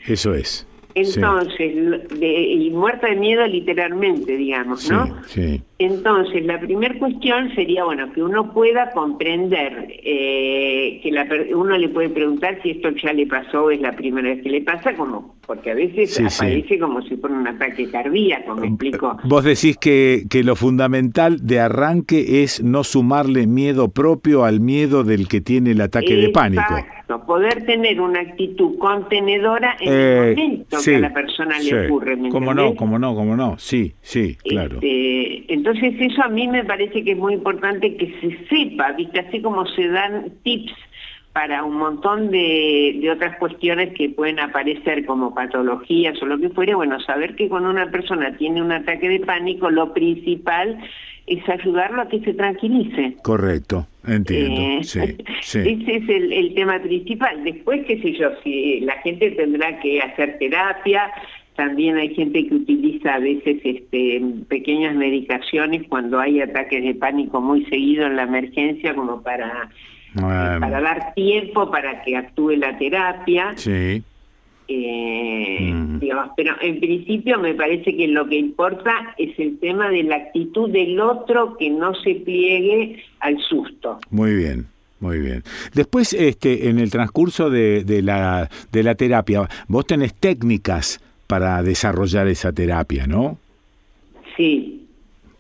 S1: Eso es.
S27: Entonces, de- y muerta de miedo literalmente, digamos, ¿no?
S1: sí.
S27: Entonces, la primera cuestión sería, bueno, que uno pueda comprender, eh, que la uno le puede preguntar si esto ya le pasó o es la primera vez que le pasa, como porque a veces aparece como si fuera un ataque cardíaco, ¿me explico?
S1: Vos decís que, que lo fundamental de arranque es no sumarle miedo propio al miedo del que tiene el ataque de pánico.
S27: Poder tener una actitud contenedora en
S1: Eh,
S27: el momento
S1: sí,
S27: a la persona
S1: sí.
S27: le ocurre, ¿me
S1: ¿Cómo
S27: entendés?
S1: no? ¿Cómo no? ¿Cómo no? Sí, sí, claro.
S27: Este, entonces eso a mí me parece que es muy importante que se sepa, ¿viste? Así como se dan tips para un montón de, de otras cuestiones que pueden aparecer como patologías o lo que fuere, bueno, saber que cuando una persona tiene un ataque de pánico, lo principal es ayudarlo a que se tranquilice.
S1: Correcto, entiendo.
S27: Eh,
S1: sí, *laughs* sí.
S27: Ese es el, el tema principal. Después, qué sé yo, si la gente tendrá que hacer terapia, también hay gente que utiliza a veces este, pequeñas medicaciones cuando hay ataques de pánico muy seguido en la emergencia, como para, para dar tiempo para que actúe la terapia.
S1: sí.
S27: Eh,
S1: Mm.
S27: digamos, pero en principio me parece que lo que importa es el tema de la actitud del otro que no se pliegue al susto.
S1: Muy bien, muy bien. Después, este, en el transcurso de, de la, de la terapia, vos tenés técnicas para desarrollar esa terapia, ¿no?
S27: Sí.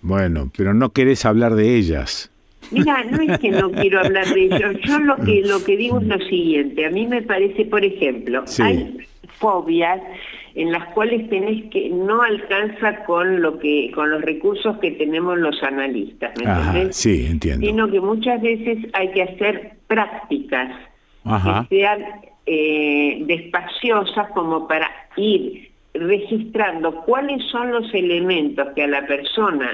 S1: Bueno, pero no querés hablar de ellas.
S27: Mira, no es que no quiero hablar de ello. Yo lo que lo que digo es lo siguiente. A mí me parece, por ejemplo,
S1: Sí.
S27: hay fobias en las cuales tenés que no alcanza con lo que con los recursos que tenemos los analistas, ¿me
S1: Ajá,
S27: entendés?
S1: sí, entiendo.
S27: Sino que muchas veces hay que hacer prácticas
S1: Ajá.
S27: que sean eh, despaciosas como para ir registrando cuáles son los elementos que a la persona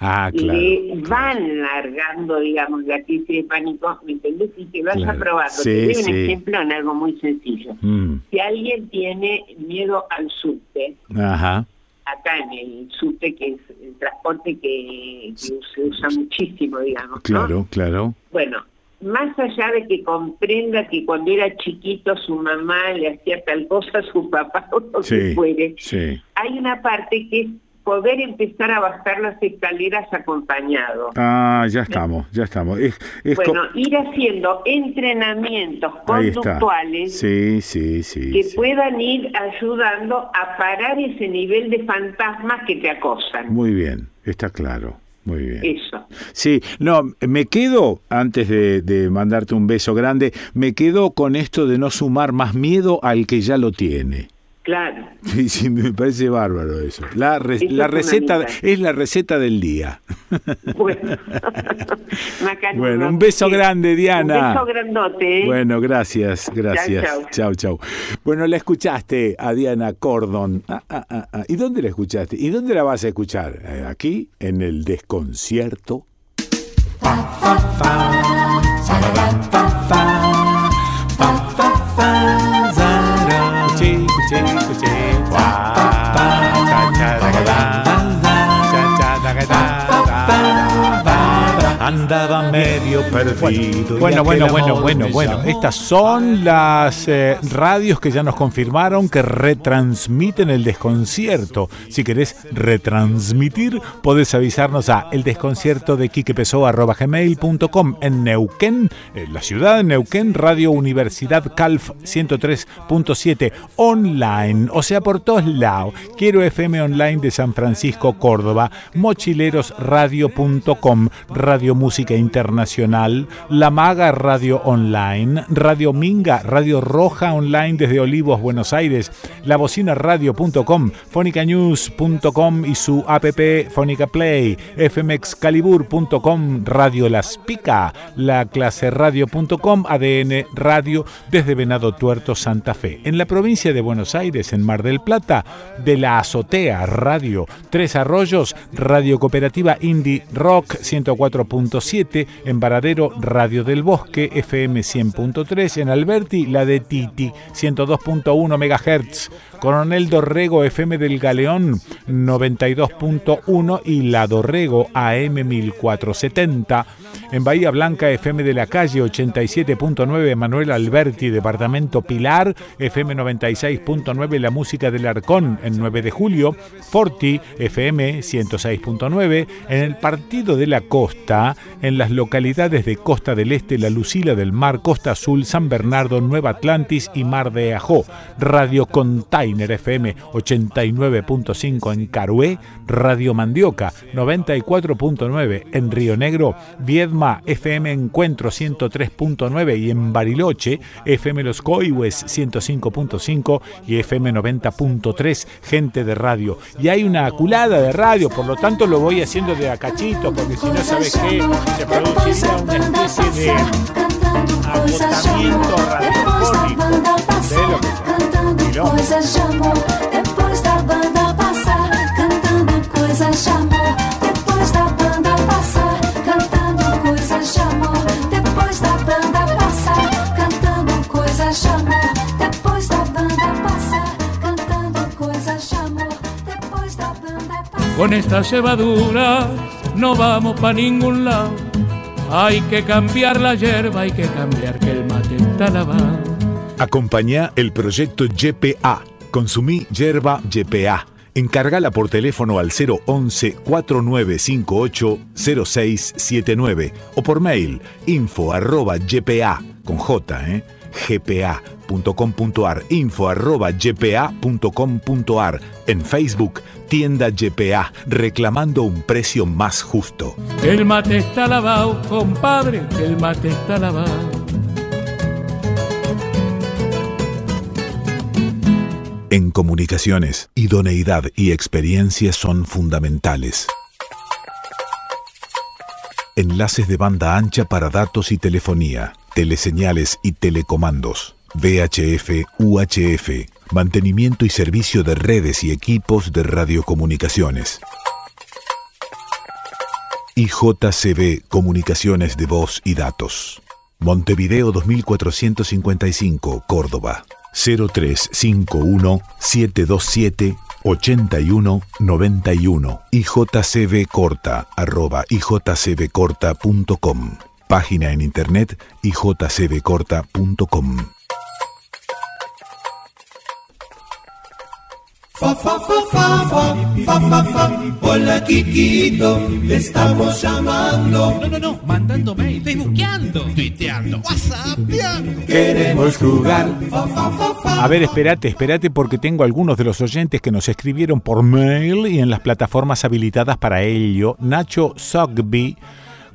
S1: Ah, claro.
S27: le van largando, digamos, la crisis de pánico, ¿me entendés? Y que vaya
S1: Claro.
S27: probando.
S1: Sí,
S27: Te doy un
S1: sí.
S27: ejemplo en algo muy sencillo.
S1: Mm,
S27: Si alguien tiene miedo al subte,
S1: Ajá.
S27: acá en el subte, que es el transporte que, que se usa muchísimo, digamos, ¿no?
S1: Claro, claro.
S27: Bueno, más allá de que comprenda que cuando era chiquito su mamá le hacía tal cosa a su papá o lo que
S1: Sí,
S27: fuere,
S1: sí.
S27: hay una parte que es poder empezar a bajar las escaleras acompañado.
S1: Ah, ya estamos, ya estamos. Es, es co-
S27: Bueno, ir haciendo entrenamientos conductuales
S1: Sí, sí, sí.
S27: que puedan ir ayudando a parar ese nivel de fantasmas que te acosan.
S1: Muy bien, está claro. Muy bien.
S27: Eso.
S1: Sí, no, me quedo, antes de, de mandarte un beso grande, me quedo con esto de no sumar más miedo al que ya lo tiene.
S27: Claro.
S1: Sí, sí, me parece bárbaro eso. La, re-
S27: Eso
S1: la
S27: es
S1: receta es la receta del día.
S27: Bueno. *laughs*
S1: Bueno, un beso grande, Diana.
S27: Un beso grandote. ¿eh?
S1: Bueno, gracias, gracias.
S27: Chau,
S1: Chau, chau. Bueno, la escuchaste a Diana Cordon. Ah, ah, ah, ah. ¿Y dónde la escuchaste? ¿Y dónde la vas a escuchar? Eh, Aquí, en el desconcierto. Bye.
S28: Andaba medio perdido.
S1: Bueno, bueno, bueno, bueno, bueno. Estas son las eh, radios que ya nos confirmaron que retransmiten el desconcierto. Si querés retransmitir, podés avisarnos a el desconcierto de gmail.com en Neuquén, en la ciudad de Neuquén, Radio Universidad Calf 103.7 online, o sea, por todos lados. Quiero FM online de San Francisco, Córdoba, mochilerosradio.com, Radio Música Internacional, La Maga Radio Online, Radio Minga, Radio Roja Online desde Olivos, Buenos Aires, labocinaradio.com, fonicanews.com y su app Fónica Play, fmexcalibur.com, Radio Las Pica, laclaseradio.com, ADN Radio desde Venado Tuerto, Santa Fe. En la provincia de Buenos Aires, en Mar del Plata, de la Azotea Radio, Tres Arroyos, Radio Cooperativa Indie Rock 104.7, en Varadero Radio del Bosque FM 100.3, en Alberti la de Titi 102.1 MHz, Coronel Dorrego FM del Galeón 92.1 y La Dorrego AM 1470, en Bahía Blanca FM de la calle 87.9 Manuel Alberti, Departamento Pilar FM 96.9 La Música del Arcón en 9 de julio, Forti FM 106.9 en el Partido de la Costa, en las localidades de Costa del Este, La Lucila del Mar, Costa Azul, San Bernardo, Nueva Atlantis y Mar de Ajó, Radio Container FM 89.5 en Carué, Radio Mandioca 94.9 en Río Negro, Viedma FM Encuentro 103.9 y en Bariloche, FM Los Coihues 105.5 y FM 90.3, gente de radio. Y hay una culada de radio, por lo tanto lo voy haciendo de a cachito, porque si no sabes qué, se produciría una especie de agotamiento radiofónico. ¿Ves Quilombo.
S29: Coisas de amor, depois da banda passar, cantando coisas de amor, depois da banda passar, cantando coisas de amor, depois da banda passar, cantando coisas de amor, depois da banda passar, cantando coisas de amor, depois da banda passar.
S11: Con esta cebadura no vamos pa' ningún lado. Hay que cambiar la hierba, hay que cambiar que el mate está lavado.
S1: Acompañá el proyecto YPA. Consumí yerba YPA. Encargala por teléfono al 011 4958 0679 o por mail info arroba ypa con j, ¿eh? gpa.com.ar info arroba en Facebook tienda YPA reclamando un precio más justo.
S11: El mate está lavado, compadre, el mate está lavado.
S1: En comunicaciones, idoneidad y experiencia son fundamentales. Enlaces de banda ancha para datos y telefonía, teleseñales y telecomandos, VHF, UHF, mantenimiento y servicio de redes y equipos de radiocomunicaciones. IJCB Comunicaciones de Voz y Datos. Montevideo 2455, Córdoba. 0351 727 8191 IJCB corta arroba ijcbcorta.com Página en internet ijcbcorta.com.
S10: Fa, fa, fa, fa, fa, fa, fa, fa. Hola, Kikito, te estamos llamando.
S30: No, no, no, mandando mail, facebookeando, tuiteando, whatsappeando.
S10: Queremos jugar.
S1: A ver, espérate, espérate porque tengo algunos de los oyentes que nos escribieron por mail y en las plataformas habilitadas para ello. Nacho Sogby.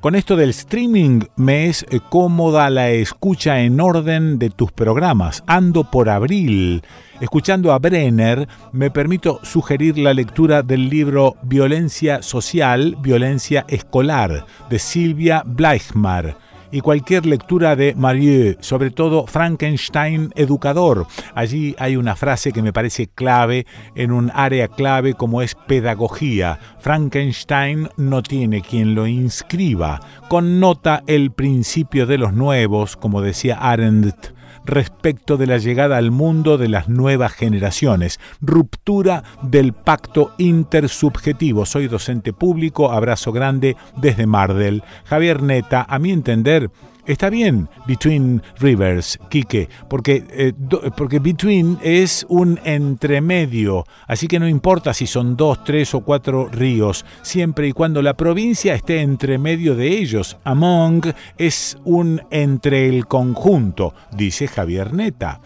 S1: Con esto del streaming me es eh, cómoda la escucha en orden de tus programas. Ando por abril. Escuchando a Brenner, me permito sugerir la lectura del libro Violencia Social, Violencia Escolar, de Silvia Bleichmar y cualquier lectura de Marieux, sobre todo Frankenstein Educador. Allí hay una frase que me parece clave en un área clave como es pedagogía. Frankenstein no tiene quien lo inscriba. Connota el principio de los nuevos, como decía Arendt respecto de la llegada al mundo de las nuevas generaciones. Ruptura del pacto intersubjetivo. Soy docente público, abrazo grande desde Mardel. Javier Neta, a mi entender, Está bien Between Rivers, Quique, porque, eh, porque Between es un entremedio, así que no importa si son dos, tres o cuatro ríos, siempre y cuando la provincia esté entre medio de ellos. Among es un entre el conjunto, dice Javier Neta.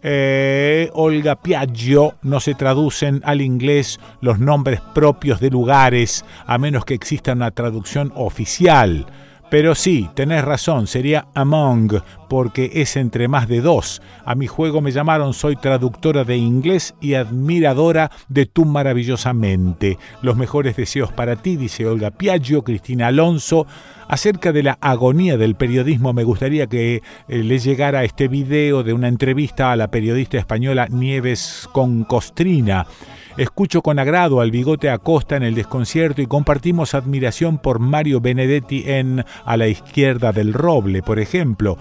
S1: Eh, Olga Piaggio no se traducen al inglés los nombres propios de lugares a menos que exista una traducción oficial. Pero sí, tenés razón, sería among, porque es entre más de dos. A mi juego me llamaron, soy traductora de inglés y admiradora de tu maravillosa mente. Los mejores deseos para ti, dice Olga Piaggio, Cristina Alonso. Acerca de la agonía del periodismo, me gustaría que eh, le llegara este video de una entrevista a la periodista española Nieves Concostrina. Escucho con agrado al bigote Acosta en el desconcierto y compartimos admiración por Mario Benedetti en A la izquierda del roble, por ejemplo.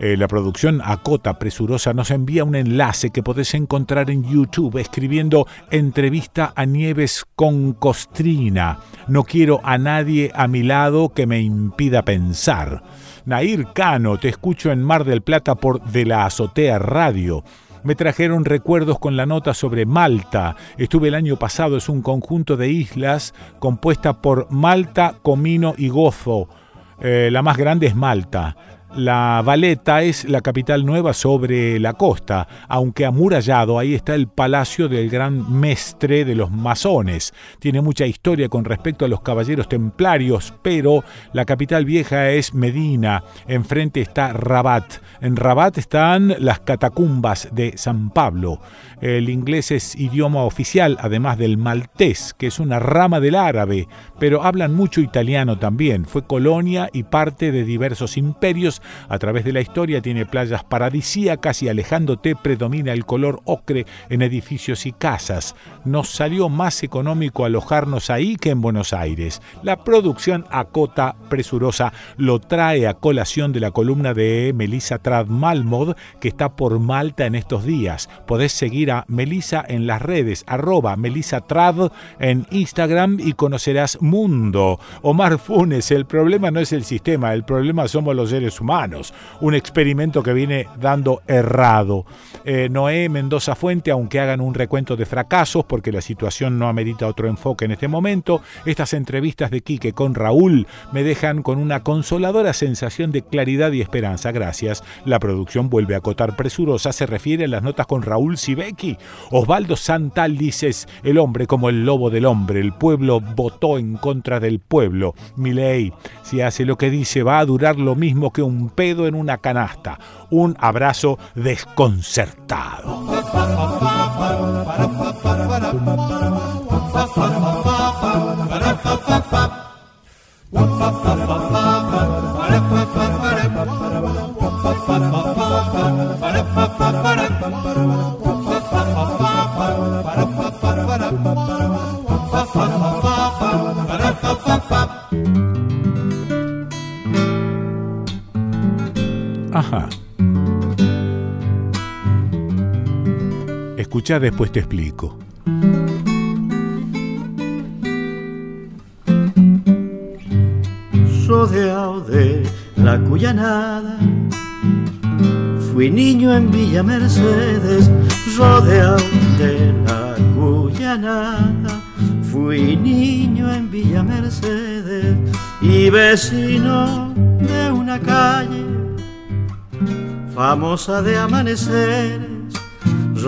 S1: Eh, la producción Acota Presurosa nos envía un enlace que podés encontrar en YouTube escribiendo entrevista a Nieves con Costrina. No quiero a nadie a mi lado que me impida pensar. Nair Cano, te escucho en Mar del Plata por De la Azotea Radio. Me trajeron recuerdos con la nota sobre Malta. Estuve el año pasado, es un conjunto de islas compuesta por Malta, Comino y Gozo. Eh, la más grande es Malta. La Valeta es la capital nueva sobre la costa, aunque amurallado, ahí está el palacio del gran mestre de los masones. Tiene mucha historia con respecto a los caballeros templarios, pero la capital vieja es Medina, enfrente está Rabat. En Rabat están las catacumbas de San Pablo. El inglés es idioma oficial, además del maltés, que es una rama del árabe, pero hablan mucho italiano también. Fue colonia y parte de diversos imperios. A través de la historia tiene playas paradisíacas y alejándote predomina el color ocre en edificios y casas. Nos salió más económico alojarnos ahí que en Buenos Aires. La producción Acota Presurosa lo trae a colación de la columna de Melissa Trad Malmod, que está por Malta en estos días. Podés seguir a Melissa en las redes, arroba Melissa Trad en Instagram y conocerás Mundo. Omar Funes, el problema no es el sistema, el problema somos los seres humanos. Un experimento que viene dando errado. Eh, Noé Mendoza Fuente, aunque hagan un recuento de fracasos, porque la situación no amerita otro enfoque en este momento, estas entrevistas de Quique con Raúl me dejan con una consoladora sensación de claridad y esperanza. Gracias. La producción vuelve a acotar presurosa, se refiere a las notas con Raúl Osvaldo Santal dices, el hombre como el lobo del hombre, el pueblo votó en contra del pueblo. Milei, si hace lo que dice, va a durar lo mismo que un pedo en una canasta. Un abrazo desconcertado. Escucha, después te explico.
S28: rodeado de
S31: la Cuyanada. Fui niño en Villa Mercedes, rodeado de la Cuyanada. Fui niño en Villa Mercedes y vecino de una calle famosa de amaneceres,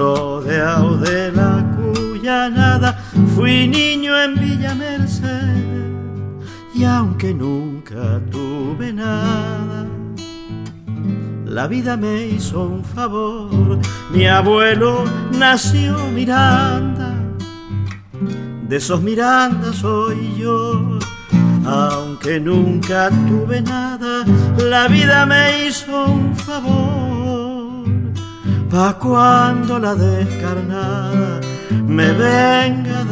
S31: rodeado de la Cuyanada. Fui niño en Villa Mercedes y aunque nunca tuve nada, la vida me hizo un favor. Mi abuelo nació Miranda, de esos Miranda soy yo. Aunque nunca tuve nada, la vida me hizo un favor. Pa' cuando la descarnada me venga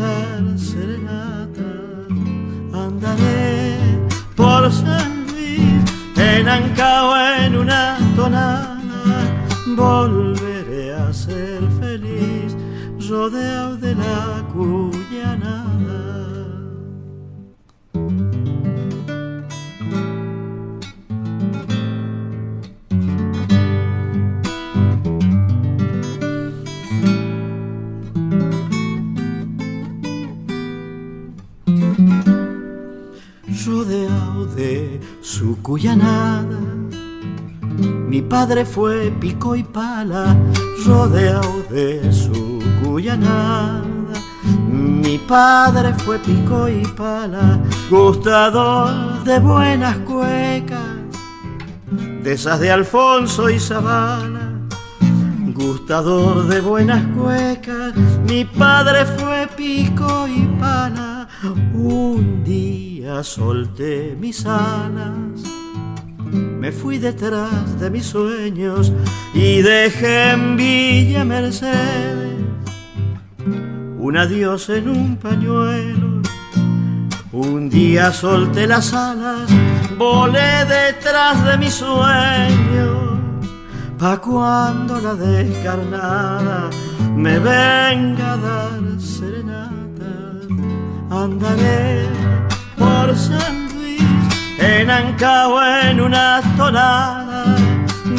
S31: padre fue pico y pala, rodeado de su cuyanada. Mi padre fue pico y pala, gustador de buenas cuecas, de esas de Alfonso y Zavala. Gustador de buenas cuecas, mi padre fue pico y pala. Un día solté mis alas, me fui detrás de mis sueños y dejé en Villa Mercedes un adiós en un pañuelo. Un día solté las alas, volé detrás de mis sueños, pa' cuando la descarnada me venga a dar serenata andaré por San en Ancao en una tonada,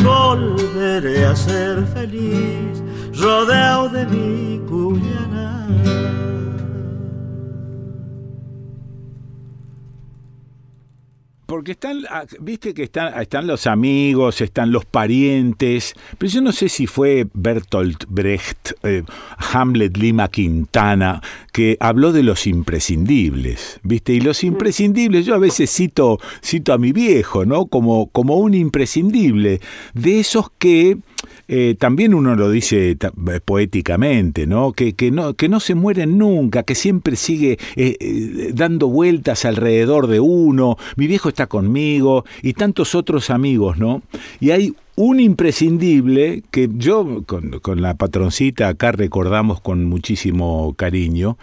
S31: volveré a ser feliz, rodeado de mi cuyana.
S1: Porque están, ah, viste que están, están los amigos, están los parientes, pero yo no sé si fue Bertolt Brecht, eh, Hamlet Lima Quintana, que habló de los imprescindibles, viste, y los imprescindibles, yo a veces cito, cito a mi viejo, ¿no? Como, como un imprescindible, de esos que eh, también uno lo dice eh, poéticamente, ¿no? Que, que ¿no? que no se mueren nunca, que siempre sigue eh, dando vueltas alrededor de uno, mi viejo está conmigo y tantos otros amigos, ¿no? Y hay un imprescindible que yo con, con la patroncita acá recordamos con muchísimo cariño,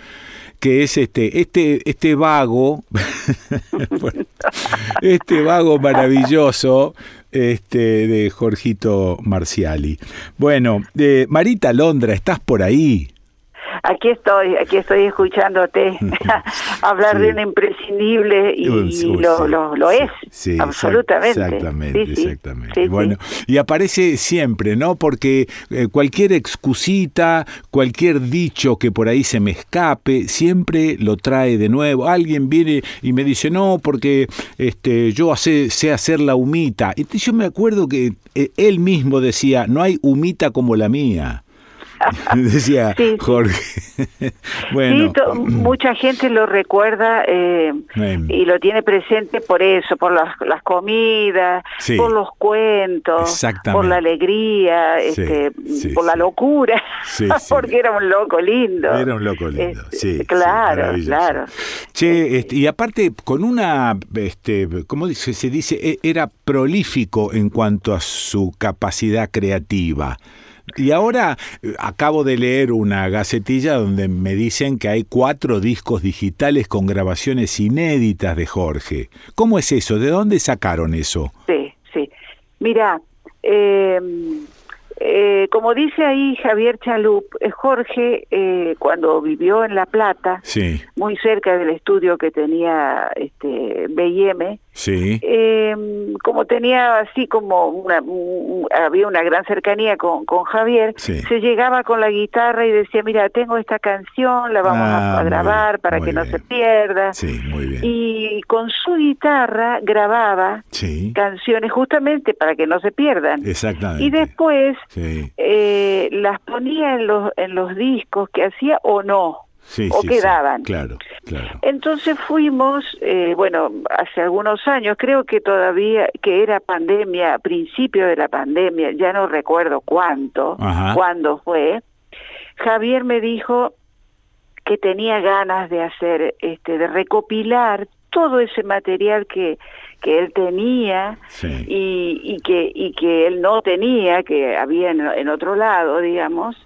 S1: que es este, este, este vago, *laughs* este vago maravilloso este, de Jorgito Marciali. Bueno, eh, Marita Londra, ¿estás por ahí?
S32: Aquí estoy, aquí estoy escuchándote *laughs* *laughs* hablar de un imprescindible y,
S1: Uy,
S32: y
S1: uy,
S32: lo,
S1: sí,
S32: lo, lo es,
S1: Sí,
S32: absolutamente.
S1: Exactamente,
S32: Sí, sí.
S1: exactamente. Bueno, y aparece siempre, ¿no? Porque eh, cualquier excusita, cualquier dicho que por ahí se me escape, siempre lo trae de nuevo. Alguien viene y me dice, no, porque este, yo hace- sé hacer la humita. Y yo me acuerdo que eh, él mismo decía, no hay humita como la mía. *laughs* decía Jorge. *laughs* bueno.
S32: Sí, mucha gente lo recuerda eh, y lo tiene presente por eso, por las, las comidas,
S1: Sí.
S32: por los cuentos, por la alegría, este, por la locura, *laughs* porque era un loco lindo.
S1: Era un loco lindo, sí. sí,
S32: Claro, claro.
S1: Che, este, y aparte, con una, este, ¿cómo dice? se dice? E- Era prolífico en cuanto a su capacidad creativa. Y ahora eh, acabo de leer una gacetilla donde me dicen que hay cuatro discos digitales con grabaciones inéditas de Jorge. ¿Cómo es eso? ¿De dónde sacaron eso?
S32: Sí, sí. Mira, eh, eh, como dice ahí Javier Chalup, eh, Jorge, eh, cuando vivió en La Plata,
S1: Sí,
S32: muy cerca del estudio que tenía este B&M,
S1: sí.
S32: eh, como tenía así como una, un- había una gran cercanía con, con Javier,
S1: Sí.
S32: se llegaba con la guitarra y decía, mira, tengo esta canción, la vamos a-
S1: Ah,
S32: a, grabar para que no se pierda.
S1: Sí, muy bien.
S32: Y con su guitarra grababa
S1: Sí,
S32: canciones justamente para que no se pierdan.
S1: exactamente.
S32: Y después
S1: Sí,
S32: eh, las ponía en los, en los discos que hacía o no,
S1: sí,
S32: o quedaban.
S1: Claro, claro.
S32: Entonces fuimos, eh, bueno, hace algunos años, creo que todavía, que era pandemia, principio de la pandemia, ya no recuerdo cuánto,
S1: Ajá.
S32: cuándo fue, Javier me dijo que tenía ganas de hacer, este, de recopilar todo ese material que, que él tenía
S1: Sí.
S32: y, y que y que él no tenía, que había en, en otro lado, digamos,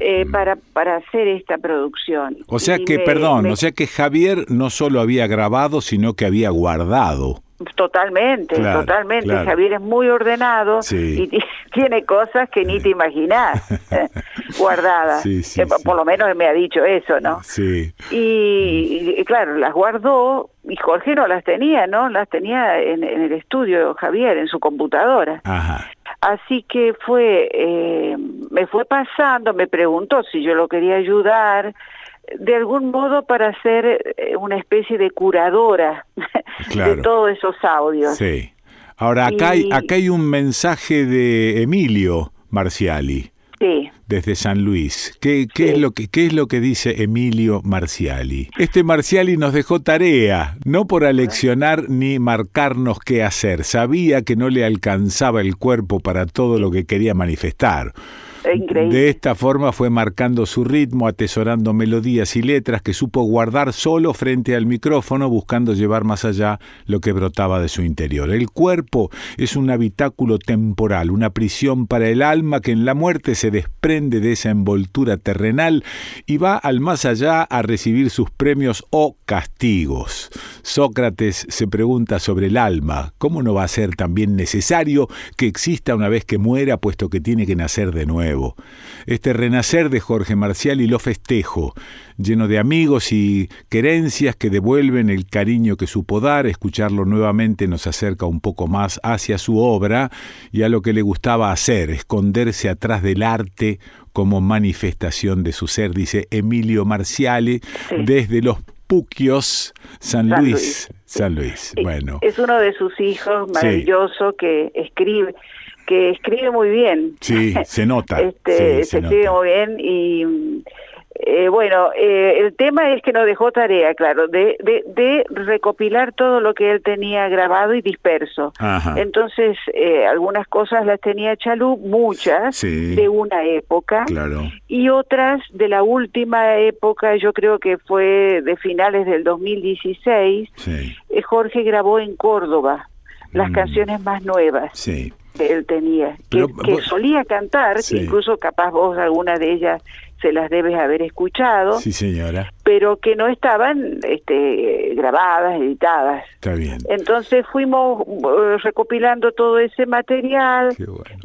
S32: eh, para para hacer esta producción.
S1: O sea
S32: Y
S1: que,
S32: me-
S1: perdón,
S32: me-
S1: o sea que Javier no solo había grabado, sino que había guardado.
S32: Totalmente,
S1: Claro,
S32: totalmente.
S1: claro.
S32: Javier es muy ordenado
S1: Sí.
S32: y ti- *laughs* tiene cosas que ni te imaginás eh, *laughs* guardadas.
S1: Sí, sí,
S32: Eh, Por lo menos me ha dicho eso, ¿no?
S1: Sí.
S32: Y, y, claro, las guardó y Jorge no las tenía, ¿no? Las tenía en, en el estudio Javier, en su computadora.
S1: Ajá.
S32: Así que fue, eh, me fue pasando, me preguntó si yo lo quería ayudar de algún modo para ser eh, una especie de curadora *laughs*
S1: Claro.
S32: de todos esos audios.
S1: Sí. Ahora, acá, hay, acá hay un mensaje de Emilio Marciali,
S32: Sí.
S1: desde San Luis. ¿Qué, qué es lo que, ¿Qué es lo que dice Emilio Marciali? Este Marciali nos dejó tarea, no por aleccionar ni marcarnos qué hacer. Sabía que no le alcanzaba el cuerpo para todo lo que quería manifestar.
S32: Increíble.
S1: De esta forma fue marcando su ritmo, atesorando melodías y letras que supo guardar solo frente al micrófono, buscando llevar más allá lo que brotaba de su interior. El cuerpo es un habitáculo temporal, una prisión para el alma que en la muerte se desprende de esa envoltura terrenal y va al más allá a recibir sus premios o castigos. Sócrates se pregunta sobre el alma, ¿cómo no va a ser también necesario que exista una vez que muera, puesto que tiene que nacer de nuevo? Este renacer de Jorge Marcial y lo festejo, lleno de amigos y querencias que devuelven el cariño que supo dar, escucharlo nuevamente nos acerca un poco más hacia su obra y a lo que le gustaba hacer, esconderse atrás del arte como manifestación de su ser, dice Emilio Marciale, desde los Puquios, San,
S32: San
S1: Luis.
S32: Luis.
S1: San Luis, bueno.
S32: Es uno de sus hijos maravilloso que escribe que escribe muy bien.
S1: Sí, se nota. *laughs*
S32: Este,
S1: sí,
S32: se
S1: se
S32: escribe muy bien y mm, eh, bueno, eh, el tema es que nos dejó tarea, claro, de, de, de recopilar todo lo que él tenía grabado y disperso.
S1: Ajá.
S32: Entonces, eh, algunas cosas las tenía Chalú, muchas
S1: Sí.
S32: de una época
S1: Claro.
S32: y otras de la última época, yo creo que fue de finales del 2016,
S1: Sí,
S32: eh, Jorge grabó en Córdoba las canciones más nuevas
S1: sí.
S32: Que él tenía, que,
S1: Pero
S32: que
S1: vos-
S32: solía cantar,
S1: Sí.
S32: incluso capaz vos alguna de ellas se las debes haber escuchado,
S1: Sí, señora.
S32: pero que no estaban este, grabadas, editadas.
S1: Está bien.
S32: Entonces fuimos eh, recopilando todo ese material,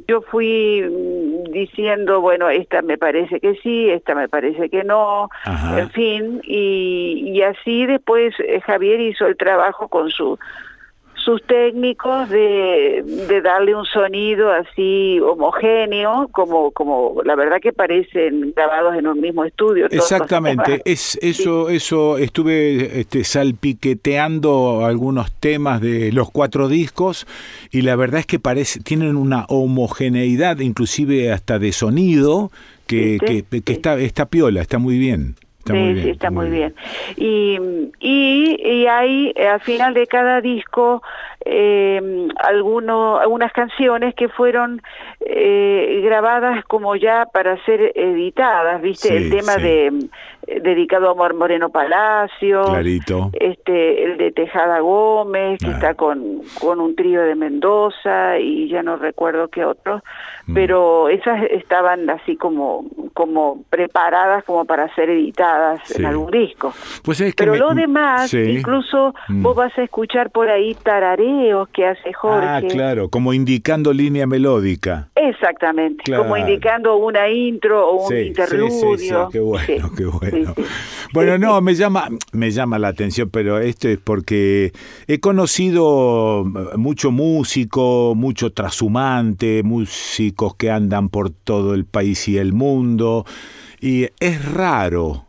S32: yo fui mm, diciendo, bueno, esta me parece que sí, esta me parece que no,
S1: Ajá.
S32: en fin, y, y así después eh, Javier hizo el trabajo con su sus técnicos de, de darle un sonido así homogéneo, como, como la verdad que parecen grabados en un mismo estudio.
S1: Exactamente, es eso, eso estuve este, salpiqueteando algunos temas de los cuatro discos y la verdad es que parece, tienen una homogeneidad, inclusive hasta de sonido, que, que, que está, está piola, está muy bien. Está
S32: sí,
S1: muy
S32: sí,
S1: bien.
S32: está muy bien. Y, y, y hay eh, al final de cada disco eh, alguno, algunas canciones que fueron eh, grabadas como ya para ser editadas, ¿viste?
S33: Sí,
S32: El tema
S33: sí.
S32: de, dedicado a Amor Moreno Palacio,
S1: Clarito.
S32: este el de Tejada Gómez, que
S1: Ah.
S32: está con, con un trío de Mendoza y ya no recuerdo qué otros,
S1: Mm.
S32: pero esas estaban así como, como preparadas como para ser editadas
S1: Sí.
S32: en algún disco.
S1: Pues es que
S32: Pero
S1: me-
S32: lo demás,
S1: Sí.
S32: incluso
S1: Mm.
S32: vos vas a escuchar por ahí que hace Jorge.
S1: Ah, claro, como indicando línea melódica.
S32: Exactamente,
S1: Claro.
S32: como indicando una intro o un
S1: Sí, sí, sí,
S32: interludio.
S1: sí, qué bueno,
S32: Sí.
S1: qué bueno. Bueno, no, me llama, me llama la atención, pero esto es porque he conocido eh, mucho músico, mucho trashumante, músicos que andan por todo el país y el mundo, y es raro.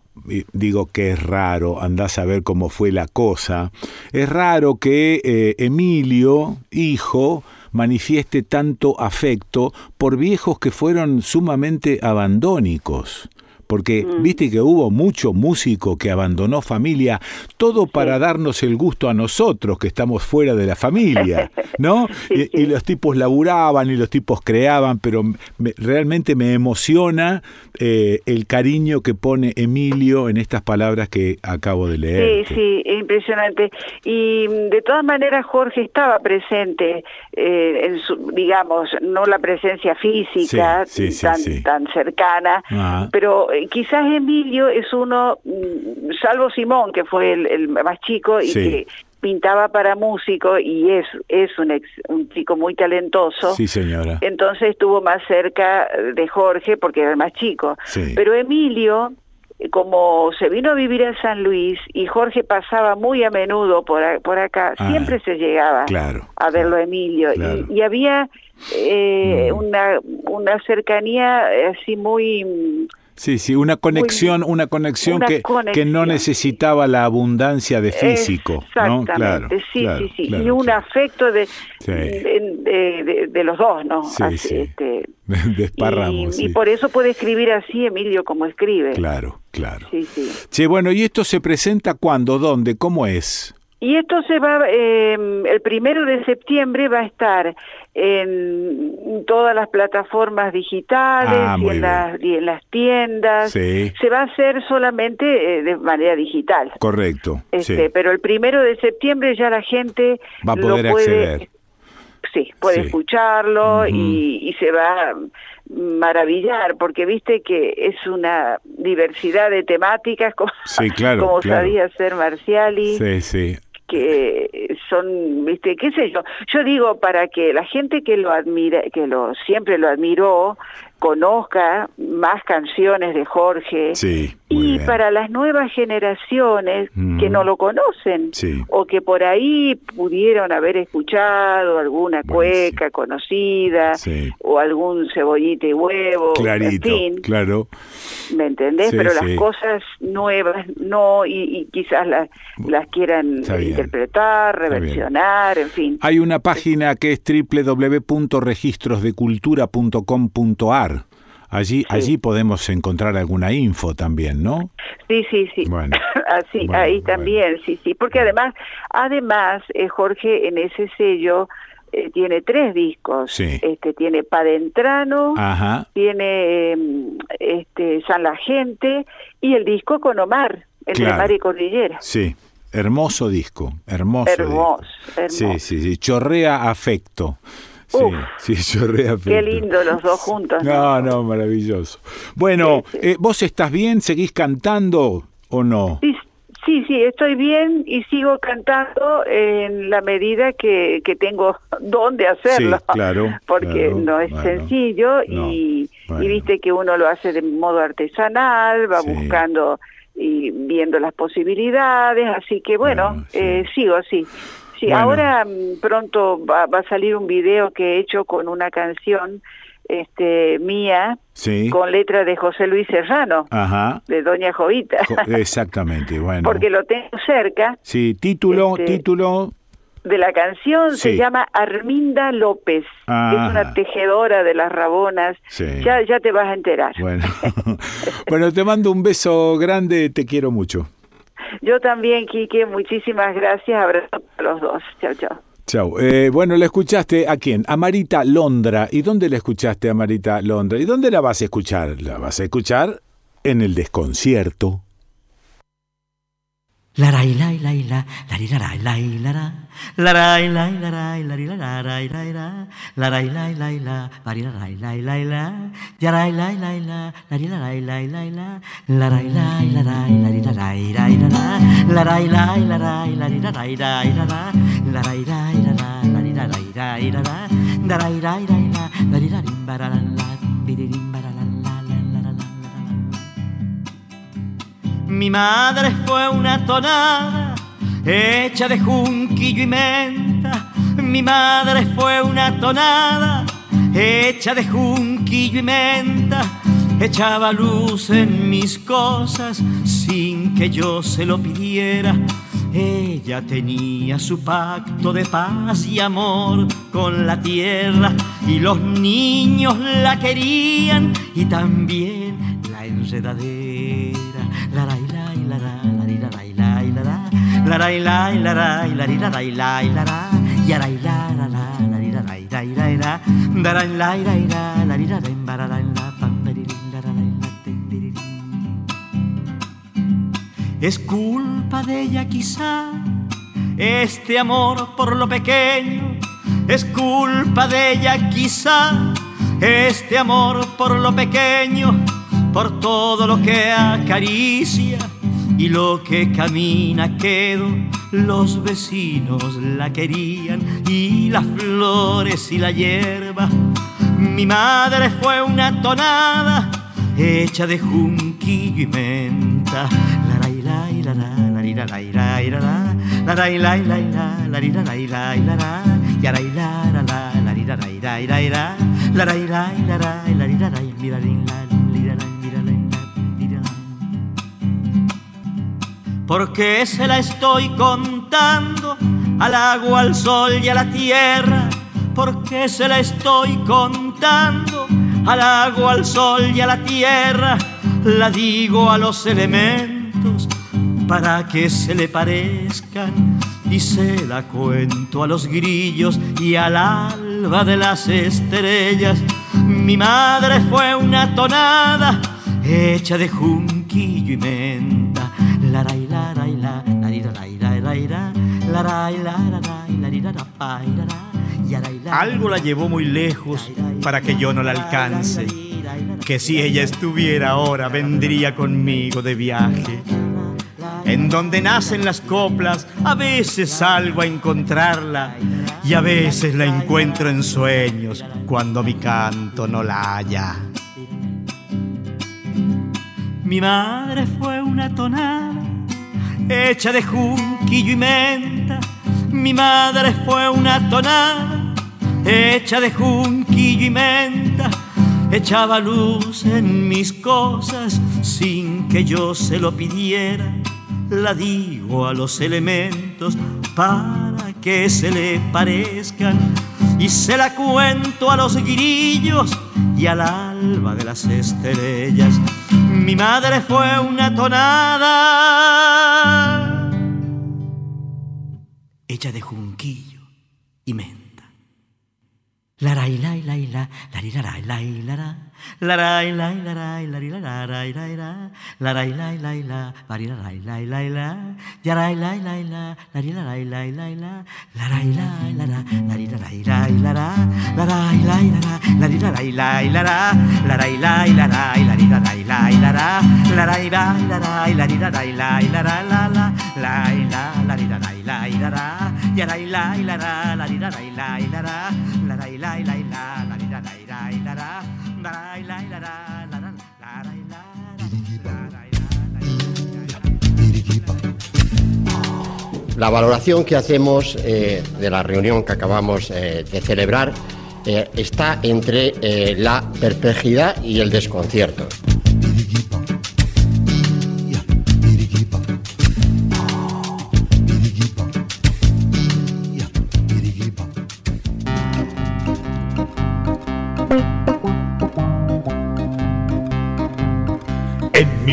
S1: Digo que es raro, andás a ver cómo fue la cosa. Es raro que eh, Emilio, hijo, manifieste tanto afecto por viejos que fueron sumamente abandónicos. Porque viste que hubo mucho músico que abandonó familia, todo para darnos el gusto a nosotros que estamos fuera de la familia, *laughs* ¿no? y, y los tipos laburaban y los tipos creaban, pero me- realmente me emociona eh, el cariño que pone Emilio en estas palabras que acabo de leer.
S32: Sí, sí, es impresionante. Y mm, de todas maneras Jorge estaba presente, eh, en su, digamos, no la presencia física
S1: Sí,
S32: tan, tan cercana,
S1: Ah.
S32: pero quizás Emilio es uno, mm, salvo Simón, que fue el, el más chico y
S1: Sí.
S32: que pintaba para músico y es, es un, ex- un chico muy talentoso.
S1: Sí, señora.
S32: Entonces estuvo más cerca de Jorge porque era el más chico.
S1: Sí.
S32: Pero Emilio, eh, como se vino a vivir a San Luis y Jorge pasaba muy a menudo por, a- por acá,
S1: Ah,
S32: siempre se llegaba
S1: claro,
S32: a verlo a Emilio. Y-
S1: claro. Mm.
S32: Y, había eh, una, una cercanía así muy...
S1: Sí, sí, una conexión, una conexión
S32: una
S1: que, que no necesitaba la abundancia de físico, ¿no?
S32: Exactamente,
S1: Claro,
S32: sí,
S1: claro,
S32: sí, sí.
S1: claro,
S32: y un afecto de,
S1: Sí.
S32: de, de- los dos, ¿no?
S1: Sí,
S32: Así,
S1: sí.
S32: este, *laughs*
S1: Desparramos,
S32: y, por eso puede escribir así Emilio como escribe.
S1: Claro, claro.
S32: Sí, sí.
S1: Che, bueno, ¿y esto se presenta cuándo? ¿Dónde? ¿Cómo es?
S32: Y esto se va, eh, el primero de septiembre va a estar en todas las plataformas digitales
S1: Ah,
S32: y, en las, y en las tiendas.
S1: Sí.
S32: Se va a hacer solamente eh, de manera digital.
S1: Correcto.
S32: Este,
S1: sí.
S32: Pero el primero de septiembre ya la gente
S1: Va a
S32: lo
S1: poder
S32: puede,
S1: acceder.
S32: Sí, puede
S1: Sí.
S32: escucharlo y, y se va a maravillar, porque viste que es una diversidad de temáticas, *laughs* como,
S1: Sí, claro,
S32: como
S1: claro.
S32: sabía hacer Marciali
S1: Sí, sí.
S32: Que son, viste, qué sé yo. Yo digo para que la gente que lo admira, que lo siempre lo admiró, conozca más canciones de Jorge
S1: Sí,
S32: y para las nuevas generaciones que no lo conocen
S1: Sí.
S32: o que por ahí pudieron haber escuchado alguna cueca conocida
S1: Sí.
S32: o algún cebollita y huevo,
S1: Clarito,
S32: en fin,
S1: claro.
S32: ¿me entendés? Pero las cosas nuevas no y, y quizás las, las quieran interpretar, reversionar, en fin.
S1: Hay una página que es www.registrosdecultura.com.ar. Allí, allí podemos encontrar alguna info también, ¿no?
S32: Sí, sí, sí.
S1: Bueno. *laughs*
S32: Así,
S1: Bueno,
S32: ahí también, sí, sí. Porque además, además, eh, Jorge en ese sello eh, tiene tres discos.
S1: Sí.
S32: Este tiene Padentrano,
S1: Ajá.
S32: tiene eh, este San la Gente y el disco con Omar, el de. Mar y Cordillera.
S1: Sí. Hermoso disco, hermoso.
S32: Hermoso,
S1: disco.
S32: hermoso.
S1: Sí, sí, sí. Chorrea afecto. Sí,
S32: Uf,
S1: sí, *laughs* chorrea afecto.
S32: Qué lindo los dos juntos.
S1: No, no, maravilloso. Bueno, eh, ¿vos estás bien? ¿Seguís cantando o no?
S32: Sí, sí, sí, estoy bien y sigo cantando en la medida que, que tengo *laughs* dónde hacerlo.
S1: Sí, claro, *laughs*
S32: Porque
S1: claro,
S32: no es
S1: bueno,
S32: sencillo
S1: no,
S32: y,
S1: bueno.
S32: y viste que uno lo hace de modo artesanal, va
S1: Sí.
S32: buscando y viendo las posibilidades, así que bueno, eh, sigo así. Sí,
S1: Bueno.
S32: ahora mm, pronto va, va a salir un video que he hecho con una canción este mía
S1: Sí.
S32: con letra de José Luis Serrano,
S1: Ajá.
S32: de Doña Jovita. *laughs*
S1: Exactamente, bueno.
S32: porque lo tengo cerca.
S1: Sí, título,
S32: Este,
S1: título.
S32: De la canción se llama Arminda López, es una tejedora de las rabonas.
S1: Sí.
S32: Ya, ya te vas a enterar.
S1: Bueno. *laughs* *laughs* bueno, te mando un beso grande, te quiero mucho.
S32: Yo también, Quique, muchísimas gracias. Abrazo a los dos. Chao, chao.
S1: Chau. Eh, bueno, ¿la escuchaste a quién? A Marita Londra. ¿Y dónde la escuchaste a Marita Londra? ¿Y dónde la vas a escuchar? La vas a escuchar en el desconcierto.
S31: La rai la la la la ri la rai la la ra la rai la la rai la ri la ra rai la ra la rai la la la la ri la rai la la la ya rai la la la la ri la rai la la la la rai la la rai la ri la rai rai la ra la rai la la rai la ri la rai rai la ra la rai rai la ra la ri la rai rai la ra la rai rai rai la la ri la rim ba ra la la bi ri rim ba ra la la la mi madre fue una tonada hecha de junquillo y menta. Mi madre fue una tonada hecha de junquillo y menta. Echaba luz en mis cosas sin que yo se lo pidiera. Ella tenía su pacto de paz y amor con la tierra y los niños la querían y también la enredadera. La la la la la. Es culpa de ella quizá este amor por lo pequeño, es culpa de ella quizá este amor por lo pequeño por todo lo que acaricia y lo que camina quedo. Los vecinos la querían y las flores y la hierba. Mi madre fue una tonada hecha de junquillo y menta. ¿Por qué se la estoy contando al agua, al sol y a la tierra? ¿Por qué se la estoy contando al agua, al sol y a la tierra? La digo a los elementos para que se le parezcan y se la cuento a los grillos y al alba de las estrellas. Mi madre fue una tonada hecha de junquillo y menta. La la la la ri la la la la la ri ra pa ra
S28: Algo la llevó muy lejos para que yo no la alcance. Que si ella estuviera ahora vendría conmigo de viaje. En donde nacen las coplas, a veces salgo a encontrarla y a veces la encuentro en sueños cuando mi canto no la haya.
S31: Mi madre fue una tonada hecha de junquillo y menta. Mi madre fue una tonada hecha de junquillo y menta. Echaba luz en mis cosas sin que yo se lo pidiera. La digo a los elementos para que se le parezcan y se la cuento a los grillos y al alba de las estrellas. Mi madre fue una tonada hecha de junquillo y menta. La la la la la la la la ra la rai la la rai la ri la ra rai rai ra la rai la la la la ri la rai la la la ya rai la la la la ri la rai la la la la rai la la ra la ri la rai rai la ra la rai la la ra la ri la rai la la ra la rai la la rai la ri la rai la la ra la rai la la rai la ri la rai la la ra la la la la la ri la rai la la ra ya rai la la ra la ri la rai la la ra la rai la la la la ri la rai la la la la
S33: valoración que hacemos eh, de la reunión que acabamos eh, de celebrar eh, está entre la perplejidad y el desconcierto.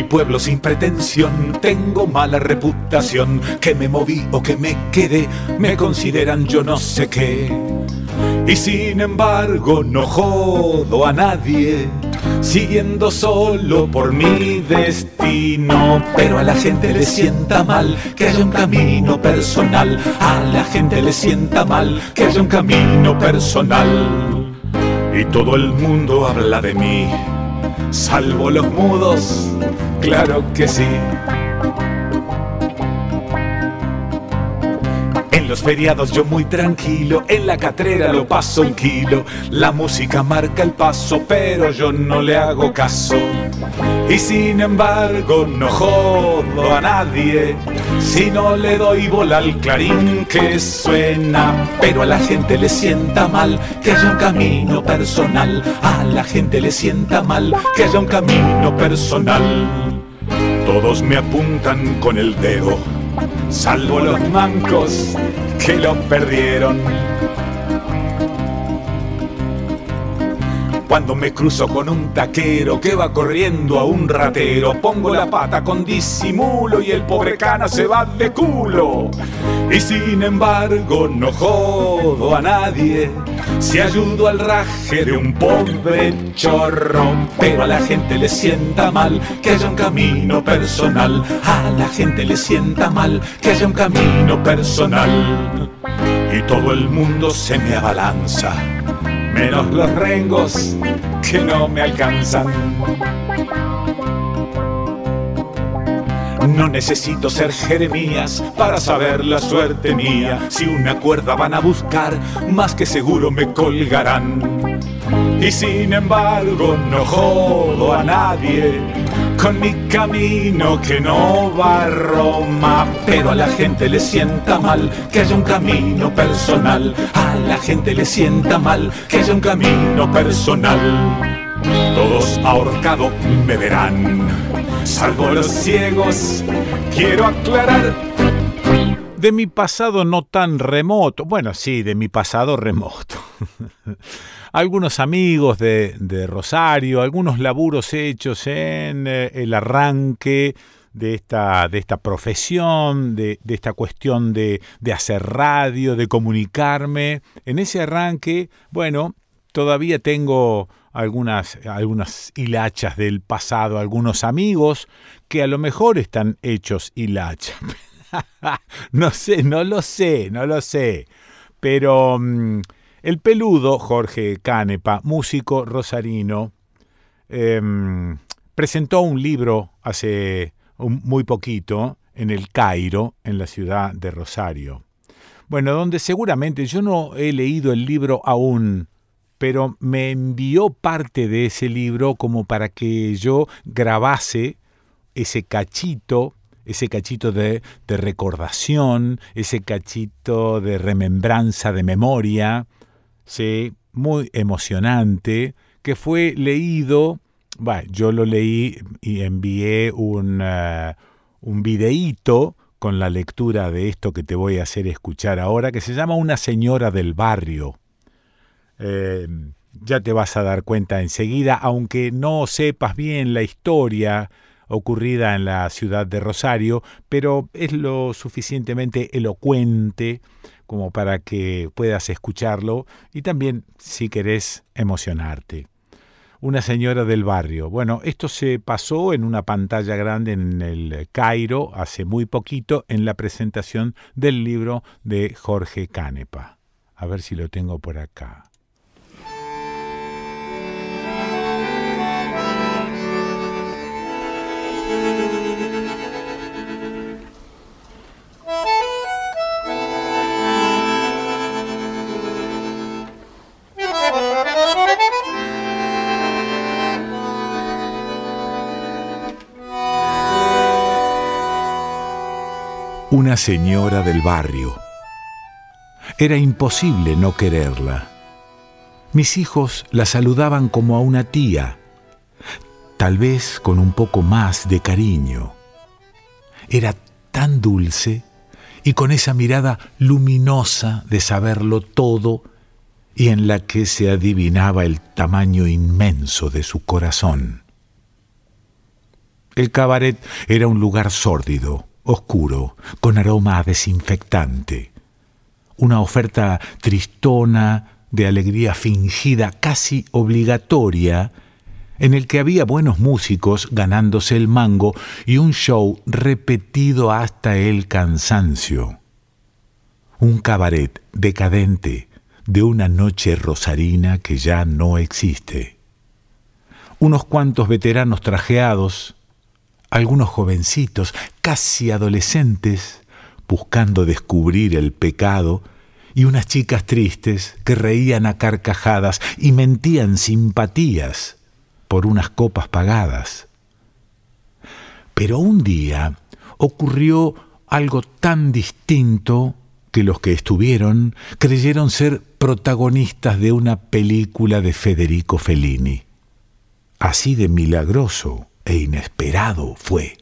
S1: Pueblo sin pretensión tengo mala reputación. Que me moví o que me quedé, me consideran yo no sé qué. Y sin embargo no jodo a nadie. siguiendo solo por mi destino. Pero a la gente le sienta mal que haya un camino personal. A la gente le sienta mal que haya un camino personal. Y todo el mundo habla de mí, salvo los mudos, claro que sí. Los feriados yo muy tranquilo, en la catrera lo paso un kilo. La música marca el paso, pero yo no le hago caso. Y sin embargo no jodo a nadie si no le doy bola al clarín que suena. Pero a la gente le sienta mal que haya un camino personal. A la gente le sienta mal que haya un camino personal. Todos me apuntan con el dedo salvo los mancos que lo perdieron. Cuando me cruzo con un taquero que va corriendo a un ratero, pongo la pata con disimulo y el pobre cana se va de culo. Y sin embargo no jodo a nadie si ayudo al raje de un pobre chorro. Pero a la gente le sienta mal que haya un camino personal. A la gente le sienta mal que haya un camino personal. Y todo el mundo se me abalanza menos los rengos que no me alcanzan. No necesito ser Jeremías para saber la suerte mía. Si una cuerda van a buscar, más que seguro me colgarán. Y sin embargo no jodo a nadie con mi camino que no va a Roma. Pero a la gente le sienta mal que haya un camino personal. A la gente le sienta mal que haya un camino personal. Todos ahorcado me verán, salvo los ciegos. Quiero aclarar de mi pasado no tan remoto, bueno, sí, de mi pasado remoto. *laughs* algunos amigos de, de, Rosario, algunos laburos hechos en eh, el arranque de esta, de esta profesión, de, de esta cuestión de, de hacer radio, de comunicarme. En ese arranque, bueno, todavía tengo algunas, algunas hilachas del pasado, algunos amigos que a lo mejor están hechos hilachas. *laughs* *laughs* no sé, no lo sé, no lo sé. Pero mm, el peludo Jorge Canepa, músico rosarino, em, presentó un libro hace muy poquito en el Cairo, en la ciudad de Rosario. Bueno, donde seguramente yo no he leído el libro aún, pero me envió parte de ese libro como para que yo grabase ese cachito, ese cachito de, recordación, ese cachito de remembranza, de memoria, sí, muy emocionante, que fue leído, yo lo leí y envié un, eh, un videíto con la lectura de esto que te voy a hacer escuchar ahora, que se llama Una señora del barrio. Eh, ya te vas a dar cuenta enseguida, aunque no sepas bien la historia ocurrida en la ciudad de Rosario, pero es lo suficientemente elocuente como para que puedas escucharlo y también, si querés, emocionarte. Una señora del barrio. Bueno, esto se pasó en una pantalla grande en el Cairo hace muy poquito en la presentación del libro de Jorge Canepa. A ver si lo tengo por acá. Una señora del barrio. Era imposible no quererla. Mis hijos la saludaban como a una tía, tal vez con un poco más de cariño. Era tan dulce y con esa mirada luminosa de saberlo todo y en la que se adivinaba el tamaño inmenso de su corazón. El cabaret era un lugar sórdido, oscuro, con aroma desinfectante. Una oferta tristona de alegría fingida, casi obligatoria, en el que había buenos músicos ganándose el mango y un show repetido hasta el cansancio. Un cabaret decadente de una noche rosarina que ya no existe. Unos cuantos veteranos trajeados, algunos jovencitos, casi adolescentes, buscando descubrir el pecado, y unas chicas tristes que reían a carcajadas y mentían simpatías por unas copas pagadas. Pero un día ocurrió algo tan distinto que los que estuvieron creyeron ser protagonistas de una película de Federico Fellini. Así de milagroso e inesperado fue.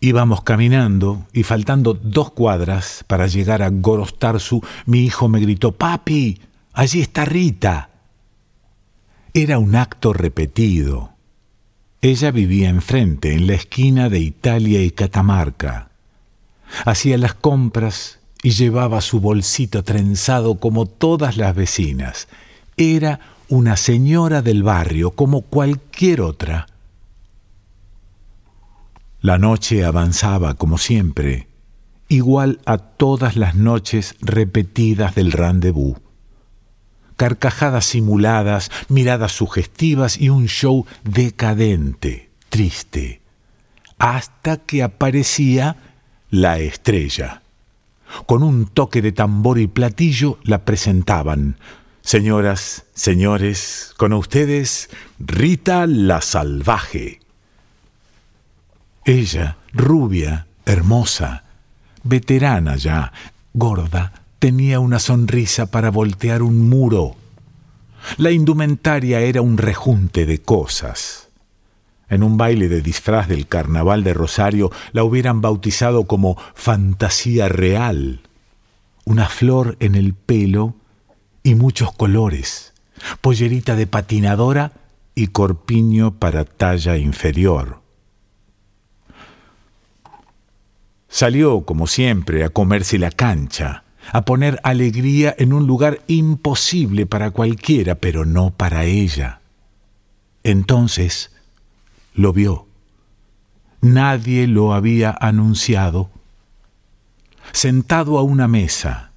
S1: Íbamos caminando y faltando dos cuadras para llegar a Gorostarzu, mi hijo me gritó, Papi, allí está Rita. Era un acto repetido. Ella vivía enfrente, en la esquina de Italia y Catamarca. Hacía las compras y llevaba su bolsito trenzado como todas las vecinas. Era una señora del barrio como cualquier otra. La noche avanzaba como siempre, igual a todas las noches repetidas del rendezvous. Carcajadas simuladas, miradas sugestivas y un show decadente, triste, hasta que aparecía la estrella. Con un toque de tambor y platillo la presentaban. Señoras, señores, con ustedes, Rita la Salvaje. Ella, rubia, hermosa, veterana ya, gorda, tenía una sonrisa para voltear un muro. La indumentaria era un rejunte de cosas. En un baile de disfraz del carnaval de Rosario la hubieran bautizado como fantasía real. Una flor en el pelo y muchos colores, pollerita de patinadora y corpiño para talla inferior. Salió, como siempre, a comerse la cancha, a poner alegría en un lugar imposible para cualquiera, pero no para ella. Entonces lo vio. Nadie lo había anunciado. Sentado a una mesa,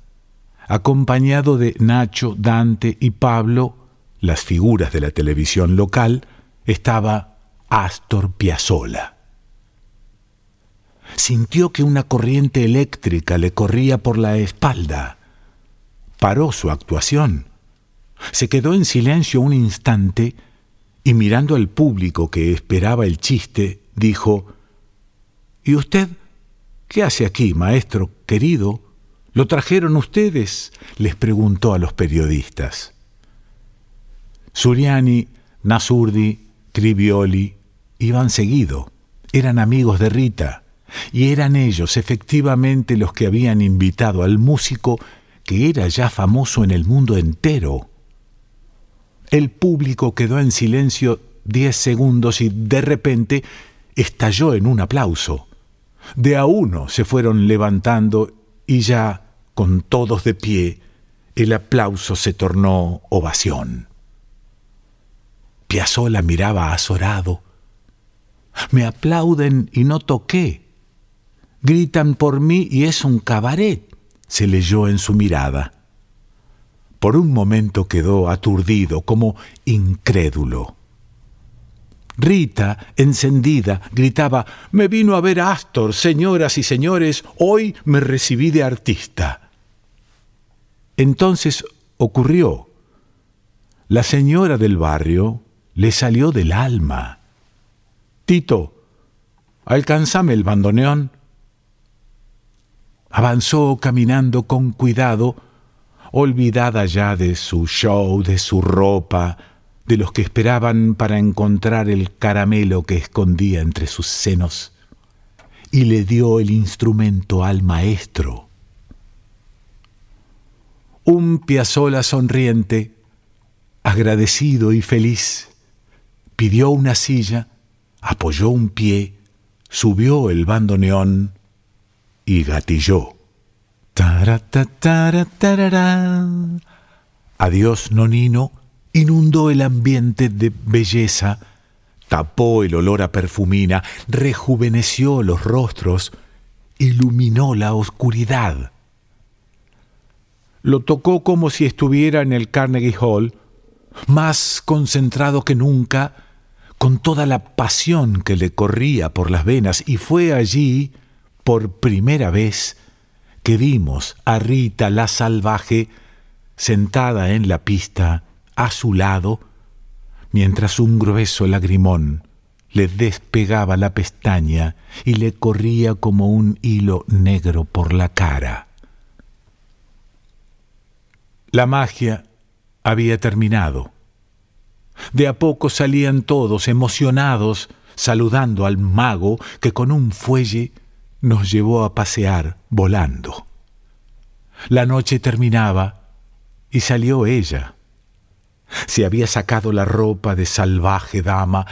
S1: acompañado de Nacho, Dante y Pablo, las figuras de la televisión local, estaba Astor Piazzolla sintió que una corriente eléctrica le corría por la espalda. Paró su actuación. Se quedó en silencio un instante y mirando al público que esperaba el chiste, dijo, ¿Y usted qué hace aquí, maestro querido? ¿Lo trajeron ustedes? les preguntó a los periodistas. Suriani, Nasurdi, Crivioli iban seguido. Eran amigos de Rita y eran ellos efectivamente los que habían invitado al músico que era ya famoso en el mundo entero. El público quedó en silencio diez segundos y de repente estalló en un aplauso. De a uno se fueron levantando y ya, con todos de pie, el aplauso se tornó ovación. Piazzolla miraba azorado. Me aplauden y no toqué. Gritan por mí y es un cabaret, se leyó en su mirada. Por un momento quedó aturdido, como incrédulo. Rita, encendida, gritaba Me vino a ver Astor, señoras y señores, hoy me recibí de artista. Entonces ocurrió. La señora del barrio le salió del alma. Tito, alcanzame el bandoneón. Avanzó caminando con cuidado, olvidada ya de su show, de su ropa, de los que esperaban para encontrar el caramelo que escondía entre sus senos, y le dio el instrumento al maestro. Un Piazzolla sonriente, agradecido y feliz, pidió una silla, apoyó un pie, subió el bandoneón y gatilló. Adiós, nonino, inundó el ambiente de belleza, tapó el olor a perfumina, rejuveneció los rostros, iluminó la oscuridad. Lo tocó como si estuviera en el Carnegie Hall, más concentrado que nunca, con toda la pasión que le corría por las venas, y fue allí, por primera vez, que vimos a Rita la salvaje sentada en la pista a su lado, mientras un grueso lagrimón le despegaba la pestaña y le corría como un hilo negro por la cara. La magia había terminado. De a poco salían todos emocionados, saludando al mago que con un fuelle nos llevó a pasear volando. La noche terminaba y salió ella. Se había sacado la ropa de salvaje dama,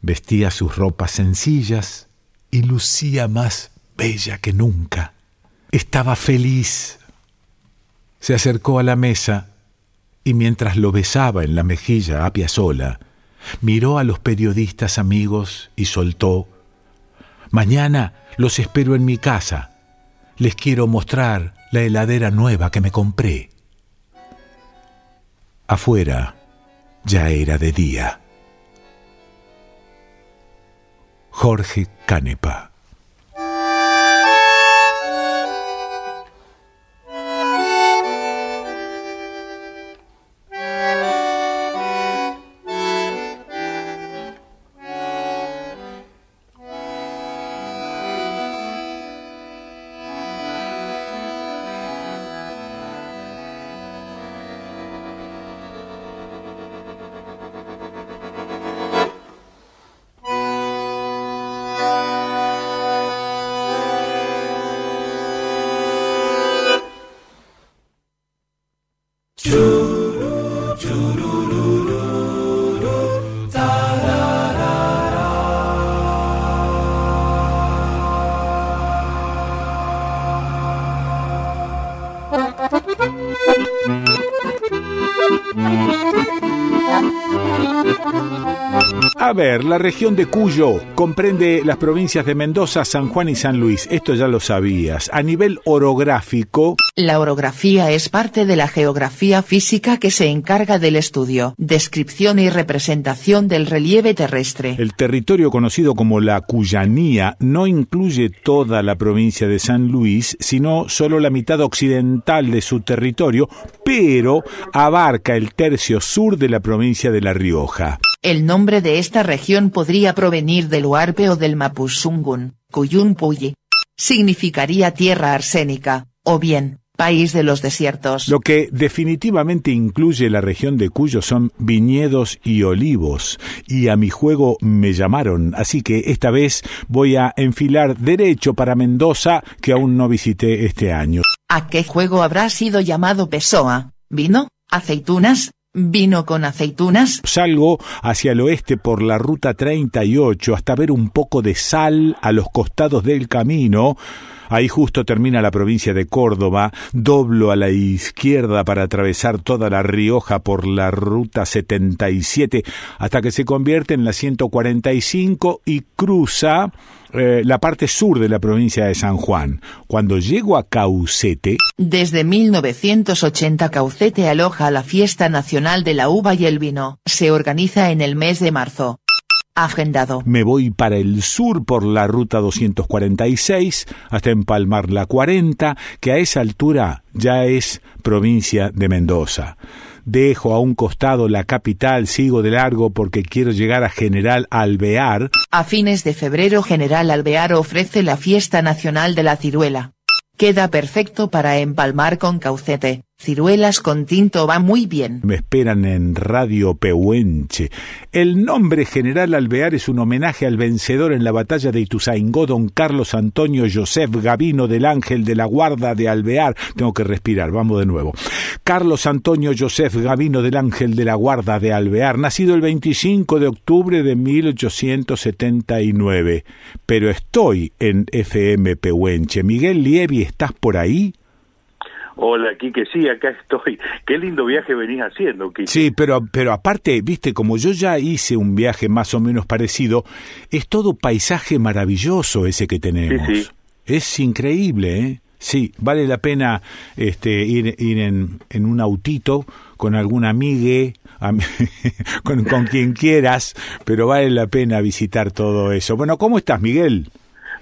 S1: vestía sus ropas sencillas y lucía más bella que nunca. Estaba feliz. Se acercó a la mesa y mientras lo besaba en la mejilla a Piazzolla, miró a los periodistas amigos y soltó: Mañana los espero en mi casa. Les quiero mostrar la heladera nueva que me compré. Afuera ya era de día. Jorge Canepa. A ver, la región de Cuyo comprende las provincias de Mendoza, San Juan y San Luis. Esto ya lo sabías. A nivel orográfico,
S34: La orografía es parte de la geografía física que se encarga del estudio, descripción y representación del relieve terrestre.
S1: el territorio conocido como la Cuyanía no incluye toda la provincia de San Luis, sino solo la mitad occidental de su territorio, pero abarca el tercio sur de la provincia de La Rioja.
S34: El nombre de esta región podría provenir del huarpe o del mapuzungun, Cuyunpuyi. Significaría tierra arsénica, o bien, país de los desiertos.
S1: Lo que definitivamente incluye la región de Cuyo son viñedos y olivos, y a mi juego me llamaron, así que esta vez voy a enfilar derecho para Mendoza, que aún no visité este año.
S34: ¿A qué juego habrá sido llamado Pessoa? ¿Vino? ¿Aceitunas? ¿Vino con aceitunas?
S1: Salgo hacia el oeste por la ruta 38 hasta ver un poco de sal a los costados del camino. Ahí justo termina la provincia de Córdoba, doblo a la izquierda para atravesar toda la Rioja por la ruta 77 hasta que se convierte en la 145 y cruza eh, la parte sur de la provincia de San Juan. Cuando llego a Caucete,
S34: Desde 1980 Caucete aloja la Fiesta Nacional de la Uva y el Vino. Se organiza en el mes de marzo. Agendado.
S1: Me voy para el sur por la ruta 246 hasta empalmar la 40, que a esa altura ya es provincia de Mendoza. Dejo a un costado la capital, sigo de largo porque quiero llegar a General Alvear.
S34: A fines de febrero General Alvear ofrece la Fiesta Nacional de la Ciruela. Queda perfecto para empalmar con Caucete. Ciruelas con tinto va muy bien.
S1: Me esperan en Radio Pehuenche. El nombre General Alvear es un homenaje al vencedor en la batalla de Ituzaingó, don Carlos Antonio Joseph Gavino del Ángel de la Guarda de Alvear. Tengo que respirar, vamos de nuevo. Carlos Antonio Joseph Gavino del Ángel de la Guarda de Alvear, nacido el 25 de octubre de 1879. Pero estoy en FM Pehuenche. Miguel Lievi, ¿estás por ahí?
S35: Hola, Quique, sí, acá estoy. *laughs* Qué lindo viaje venís haciendo, Quique.
S1: Sí, pero, pero aparte, viste, como yo ya hice un viaje más o menos parecido, es todo paisaje maravilloso ese que tenemos.
S35: Sí, sí.
S1: Es increíble, ¿eh? Sí, vale la pena este, ir, ir en, en un autito con algún amigue, am- *laughs* con, con quien quieras, pero vale la pena visitar todo eso. Bueno, ¿cómo estás, Miguel?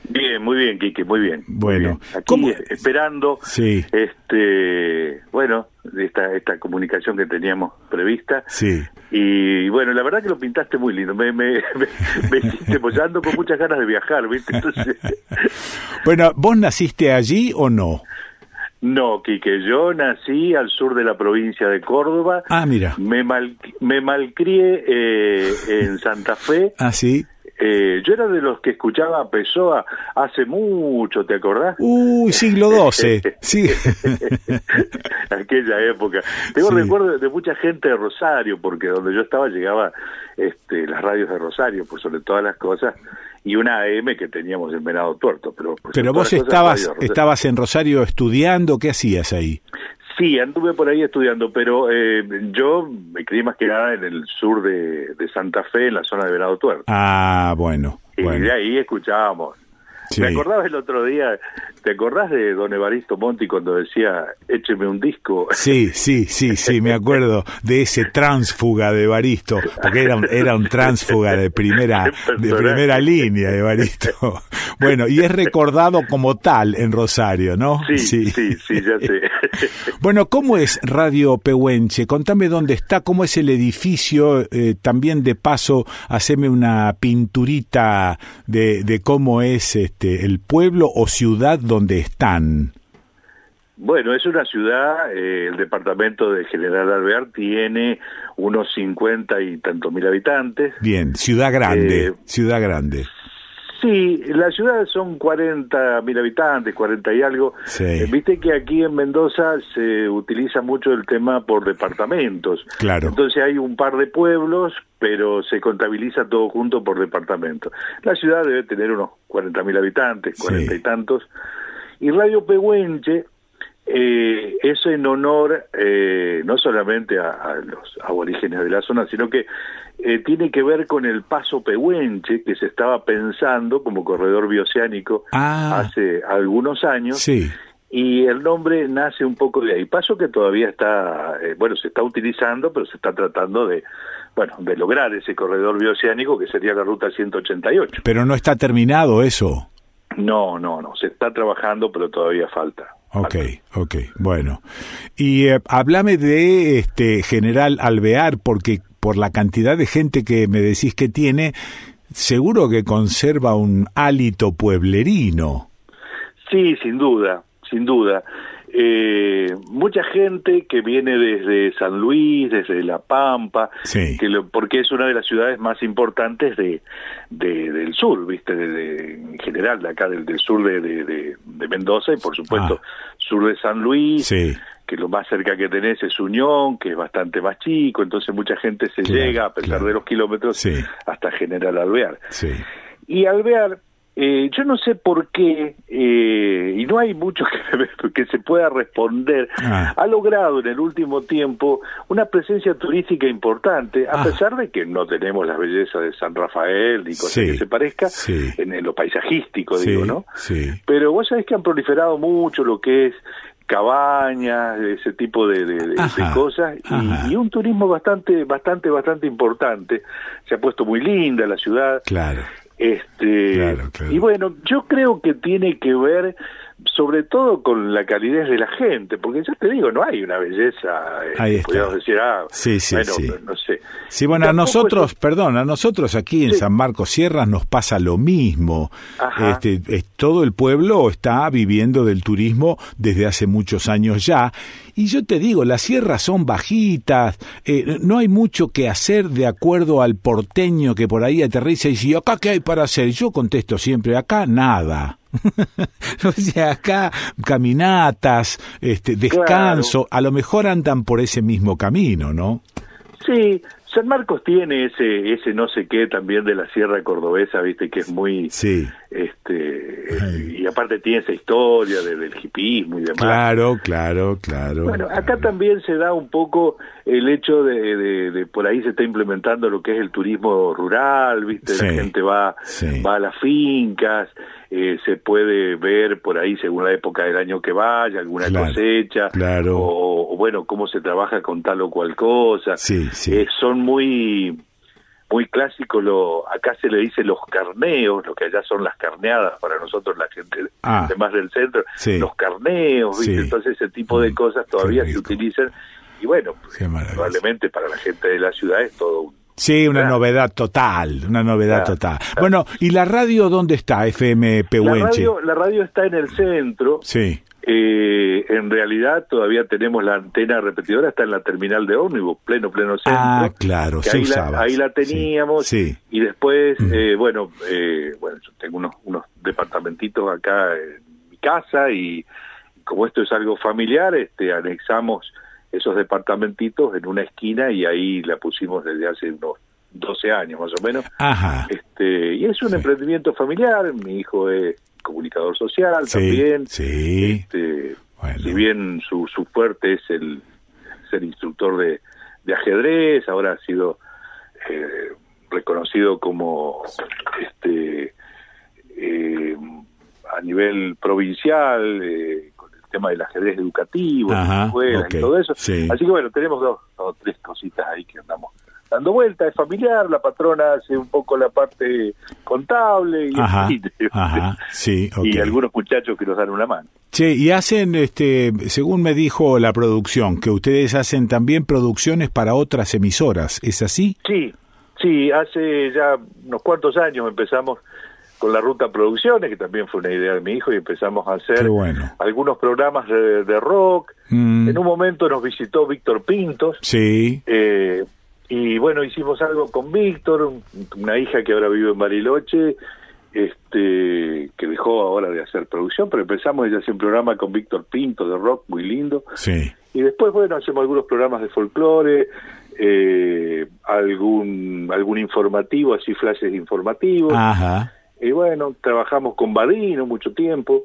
S35: Bien, muy bien, Quique, muy bien.
S1: Bueno,
S35: bien. aquí esperando,
S1: Sí,
S35: este, bueno, esta, esta comunicación que teníamos prevista.
S1: sí.
S35: Y bueno, la verdad que lo pintaste muy lindo. Me, me, *laughs* me, me hiciste, pues ando con muchas ganas de viajar, ¿viste? Entonces, *laughs*
S1: Bueno, ¿vos naciste allí o no?
S35: no, Quique, yo nací al sur de la provincia de Córdoba.
S1: Ah, mira.
S35: Me, mal, me malcrié eh, en Santa Fe.
S1: Ah, sí.
S35: Eh, yo era de los que escuchaba a Pessoa hace mucho, ¿te acordás?
S1: Uy, siglo XII. *laughs* Sí. *laughs*
S35: Aquella época. Tengo
S1: Sí.
S35: recuerdos de mucha gente de Rosario, porque donde yo estaba llegaba este, las radios de Rosario, por sobre todas las cosas, y una AM que teníamos en Venado Tuerto. Pero, por
S1: Pero vos
S35: cosas,
S1: estabas, estabas en Rosario estudiando, ¿qué hacías ahí?
S35: Sí, anduve por ahí estudiando, pero eh, yo me crié más que nada en el sur de, de Santa Fe, en la zona de Venado Tuerto.
S1: Ah, bueno.
S35: Y
S1: bueno.
S35: de ahí escuchábamos.
S1: Sí.
S35: Me acordaba el otro día, ¿te acordás de don Evaristo Monti cuando decía, écheme un disco?
S1: Sí, sí, sí, sí, me acuerdo de ese tránsfuga de Baristo, porque era un, era un tránsfuga de primera, *laughs* de primera línea de Baristo. Bueno, y es recordado como tal en Rosario, ¿no?
S35: Sí, sí, sí, ya sé. *laughs*
S1: Bueno, ¿cómo es Radio Pehuenche? Contame dónde está, cómo es el edificio, eh, también de paso, haceme una pinturita de, de cómo es este el pueblo o ciudad donde están.
S35: Bueno, es una ciudad, eh, el departamento de General Alvear tiene unos 50 y tantos mil habitantes.
S1: Bien, ciudad grande,
S35: Eh,
S1: ciudad grande.
S35: Sí, la ciudad son 40 mil habitantes, 40 y algo.
S1: Sí.
S35: Eh, Viste que aquí en Mendoza se utiliza mucho el tema por departamentos.
S1: Claro.
S35: Entonces hay un par de pueblos, pero se contabiliza todo junto por departamento. La ciudad debe tener unos 40 mil habitantes, 40 y tantos. Y Radio Pehuenche eh, es en honor eh, no solamente a, a los aborígenes de la zona, sino que eh, tiene que ver con el paso Pehuenche que se estaba pensando como corredor bioceánico
S1: Ah.
S35: hace algunos años.
S1: Sí.
S35: Y el nombre nace un poco de ahí. Paso que todavía está, eh, bueno, se está utilizando, pero se está tratando de, bueno, de lograr ese corredor bioceánico que sería la ruta 188.
S1: Pero no está terminado eso.
S35: No, no, no, se está trabajando, pero todavía falta.
S1: Ok, ok, bueno. Y eh, háblame de este General Alvear, porque por la cantidad de gente que me decís que tiene, seguro que conserva un hálito pueblerino.
S35: Sí, sin duda, sin duda. Eh, mucha gente que viene desde San Luis, desde La Pampa,
S1: Sí.
S35: que lo- porque es una de las ciudades más importantes de, de- del sur, viste, de, de- en general, de acá del, del sur de, Mendoza y por supuesto sur de San Luis,
S1: Sí.
S35: Que lo más cerca que tenés es Unión, que es bastante más chico, entonces mucha gente se
S1: Claro,
S35: llega, a pesar
S1: claro.
S35: de los kilómetros,
S1: Sí.
S35: hasta General Alvear.
S1: Sí.
S35: Y Alvear, eh, yo no sé por qué, eh, y no hay mucho que, *laughs* que se pueda responder,
S1: Ah.
S35: ha logrado en el último tiempo una presencia turística importante, a
S1: Ah.
S35: pesar de que no tenemos las bellezas de San Rafael ni cosas
S1: Sí.
S35: que se parezca,
S1: Sí.
S35: en, en lo paisajístico,
S1: Sí,
S35: digo, ¿no? Pero vos sabés que han proliferado mucho lo que es cabañas, ese tipo de, cosas, y, y un turismo bastante, bastante, bastante importante. Se ha puesto muy linda la ciudad.
S1: Claro.
S35: Este,
S1: Claro, claro.
S35: Y bueno, yo creo que tiene que ver sobre todo con la calidez de la gente, porque ya te digo, no hay una belleza, eh,
S1: Ahí está.
S35: decir, ah,
S1: Sí, sí,
S35: bueno,
S1: sí.
S35: no, no sé.
S1: Sí, bueno, a nosotros,
S35: es-
S1: perdón, a nosotros aquí en San Marcos Sierras nos pasa lo mismo.
S35: Ajá.
S1: Este, es- todo el pueblo está viviendo del turismo desde hace muchos años ya. Y yo te digo, las sierras son bajitas, eh, no hay mucho que hacer de acuerdo al porteño que por ahí aterriza y dice, "¿Y acá qué hay para hacer? Yo contesto siempre, acá nada. *laughs* o sea, acá caminatas, este, descanso, a lo mejor andan por ese mismo camino, ¿no?
S35: Sí, San Marcos tiene ese ese no sé qué también de la Sierra Cordobesa, viste, que es muy...
S1: Sí.
S35: Este, y aparte tiene esa historia de- del hipismo y demás.
S1: Claro, claro, claro.
S35: Bueno, acá también se da un poco el hecho de, de- de por ahí se está implementando lo que es el turismo rural, ¿viste? La gente va,
S1: sí.
S35: va a las fincas, eh, se puede ver por ahí según la época del año que vaya, alguna
S1: Claro,
S35: cosecha,
S1: claro.
S35: o, o, bueno, cómo se trabaja con tal o cual cosa.
S1: Sí, sí.
S35: Eh, son muy muy clásicos, lo, acá se le dice los carneos, lo que allá son las carneadas para nosotros la gente
S1: Ah.
S35: de más del centro,
S1: Sí.
S35: los carneos.
S1: Mm.
S35: entonces ese tipo de cosas todavía se utilizan y bueno, probablemente para la gente de la ciudad es todo un
S1: Sí, una novedad total, una novedad total. Bueno, ¿y la radio dónde está, FM
S35: la
S1: Pehuenche?
S35: radio, la radio está en el centro,
S1: Sí.
S35: Eh, en realidad todavía tenemos la antena repetidora, está en la terminal de ómnibus, pleno, pleno centro.
S1: Ah, claro,
S35: ahí, la, ahí la teníamos
S1: Sí.
S35: Y después, eh, bueno, eh, bueno, yo tengo unos, unos departamentitos acá en mi casa y como esto es algo familiar, este, anexamos esos departamentitos en una esquina y ahí la pusimos desde hace unos 12 años más o menos.
S1: Ajá.
S35: Este, y es un emprendimiento familiar, mi hijo es comunicador social
S1: Sí,
S35: también.
S1: sí.
S35: Este, Si bien su, su fuerte es el ser instructor de, de ajedrez, ahora ha sido eh, reconocido como este eh, a nivel provincial eh, con el tema del ajedrez educativo,
S1: Ajá,
S35: escuelas y todo eso.
S1: sí.
S35: Así que bueno, tenemos dos o tres cositas ahí que andamos dando vuelta, es familiar, la patrona hace un poco la parte contable y,
S1: Ajá,
S35: y- *laughs*
S1: ajá, sí, ok.
S35: y algunos muchachos que nos dan una mano.
S1: Che, y hacen, este, según me dijo la producción, que ustedes hacen también producciones para otras emisoras, ¿es así?
S35: Sí, sí, hace ya unos cuantos años empezamos con la Ruta Producciones, que también fue una idea de mi hijo, y empezamos a hacer
S1: bueno.
S35: algunos programas de, de rock.
S1: Mm,
S35: En un momento nos visitó Víctor Pintos,
S1: sí,
S35: eh, y bueno, hicimos algo con Víctor, un- una hija que ahora vive en Bariloche, este que dejó ahora de hacer producción, pero empezamos ya a hacer un programa con Víctor Pinto de rock muy lindo.
S1: sí.
S35: Y después, bueno, hacemos algunos programas de folclore, eh, algún algún informativo, así flashes informativos.
S1: Ajá.
S35: Y bueno, trabajamos con Badino mucho tiempo,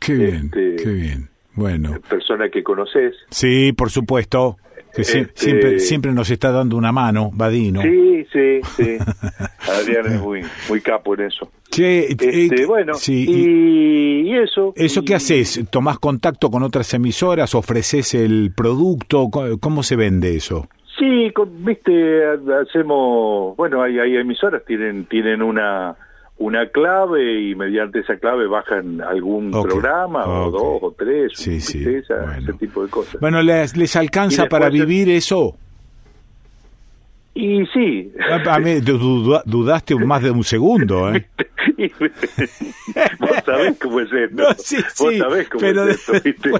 S1: Qué bien,
S35: Este-
S1: qué bien. Bueno.
S35: persona que conoces.
S1: Sí, por supuesto. Que
S35: Este-
S1: siempre, siempre nos está dando una mano, Vadino.
S35: Sí, sí, sí. *laughs* Adrián es muy, muy capo en eso.
S1: Che,
S35: Este,
S1: eh,
S35: bueno,
S1: sí,
S35: y, y eso.
S1: ¿Eso
S35: y-
S1: qué haces? ¿Tomás contacto con otras emisoras? ¿Ofreces el producto? ¿Cómo se vende eso?
S35: Sí, con- viste, ha- hacemos, bueno, hay, hay emisoras tienen tienen una una clave y mediante esa clave bajan algún
S1: Ok,
S35: programa o
S1: ok.
S35: dos o tres,
S1: Sí, sí,
S35: Esa- ese tipo de cosas.
S1: Bueno, ¿les, les alcanza para vivir eso?
S35: Y sí,
S1: A mí duda- dudaste más de un segundo, ¿eh? *laughs*
S35: vos sabés cómo es esto.
S1: No, sí,
S35: vos
S1: sí,
S35: sabés cómo
S1: pero
S35: es esto, ¿viste?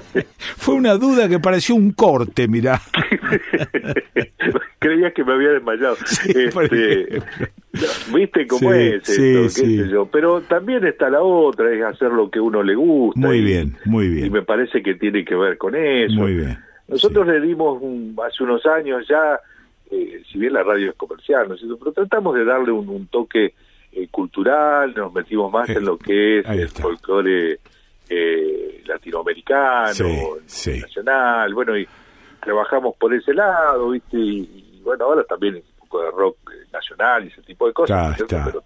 S1: Fue una duda que pareció un corte, mirá. *laughs*
S35: Creías que me había desmayado. *laughs* Este, ¿Viste cómo
S1: Sí,
S35: es esto?
S1: sí,
S35: ¿Qué
S1: sí.
S35: sé yo? Pero también está la otra, es hacer lo que uno le gusta.
S1: Muy
S35: y-
S1: bien, muy
S35: Y
S1: bien.
S35: me parece que tiene que ver con eso.
S1: Muy bien.
S35: Nosotros le dimos un- hace unos años ya, eh, si bien la radio es comercial, ¿no es cierto? pero tratamos de darle un, un toque eh, cultural, nos metimos más en lo que es el folclore eh, latinoamericano, nacional, bueno, y trabajamos por ese lado, ¿viste? Y, y, bueno, ahora también un poco de rock eh, nacional y ese tipo de cosas, ¿no es
S1: Está,
S35: pero,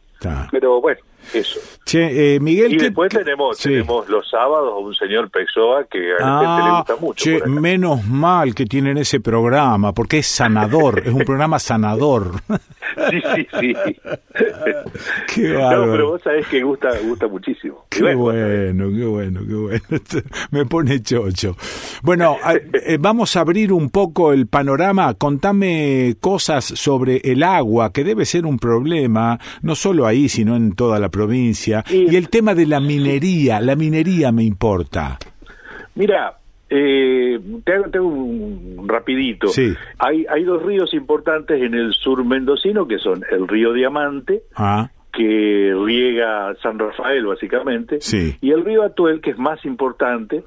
S35: pero bueno, eso.
S1: Che, eh, Miguel,
S35: y
S1: ¿qué-
S35: después
S1: qué-
S35: tenemos
S1: sí.
S35: tenemos los sábados a un señor Pessoa que a la gente le
S1: Ah,
S35: gusta mucho.
S1: che, menos mal que tienen ese programa, porque es sanador, es un programa sanador. *laughs*
S35: Sí, sí, sí. *laughs*
S1: Qué
S35: no,
S1: bárbaro.
S35: pero vos sabés que gusta, gusta muchísimo.
S1: Qué
S35: bueno,
S1: bueno, qué bueno, qué bueno. *laughs* Me pone chocho. Bueno, eh, vamos a abrir un poco el panorama. Contame cosas sobre el agua, que debe ser un problema, no solo ahí, sino en toda la provincia. Y el tema de la minería, la minería me importa.
S35: Mira, eh, te hago, te hago un, un rapidito.
S1: Sí.
S35: Hay, hay dos ríos importantes en el sur mendocino que son el río Diamante,
S1: Ah,
S35: que riega San Rafael básicamente,
S1: sí.
S35: y el río Atuel, que es más importante,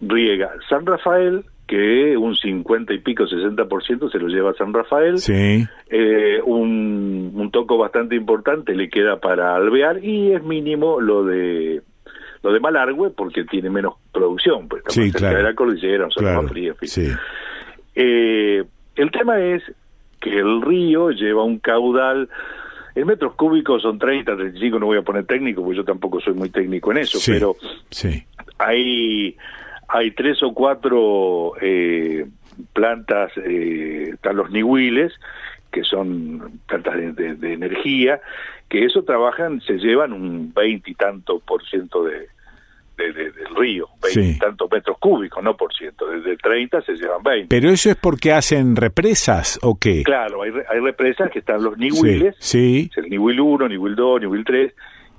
S35: riega San Rafael, que un 50 y pico, 60% se lo lleva a San Rafael.
S1: Sí.
S35: Eh, un, un toco bastante importante le queda para Alvear y es mínimo lo de lo de Malargüe porque tiene menos producción, pues
S1: Sí,
S35: más cerca
S1: claro.
S35: de la cordillera, son
S1: Claro,
S35: más frío, en fin.
S1: sí.
S35: Eh, el tema es que el río lleva un caudal, en metros cúbicos son 30, 35, no voy a poner técnico porque yo tampoco soy muy técnico en eso,
S1: Sí,
S35: pero
S1: sí.
S35: hay, hay tres o cuatro eh, plantas, eh, están los nihuiles, que son plantas de, de- de energía, que eso trabajan, se llevan un veinte y tanto por ciento de, de- de- del río, y
S1: Sí.
S35: tantos metros cúbicos, no por ciento, desde 30 se llevan 20.
S1: ¿Pero eso es porque hacen represas o qué?
S35: Claro, hay, hay represas que están los nihuiles,
S1: Sí,
S35: es el nihuil 1, nihuil 2, nihuil 3,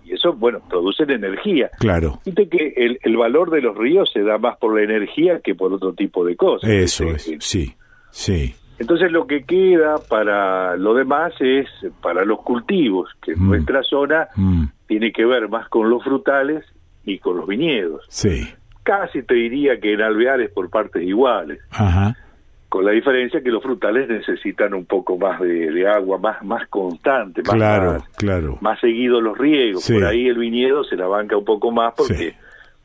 S35: y eso, bueno, producen energía.
S1: claro.
S35: Viste que el, el valor de los ríos se da más por la energía que por otro tipo de cosas.
S1: Eso es, sí, sí.
S35: Entonces lo que queda para lo demás es para los cultivos, que en nuestra zona
S1: Mm,
S35: tiene que ver más con los frutales y con los viñedos.
S1: sí.
S35: Casi te diría que en alveares por partes iguales,
S1: Ajá.
S35: Con la diferencia que los frutales necesitan un poco más de, de agua, más, más constante, más,
S1: Claro,
S35: más,
S1: claro.
S35: más seguido los riegos.
S1: Sí.
S35: Por ahí el viñedo se la banca un poco más porque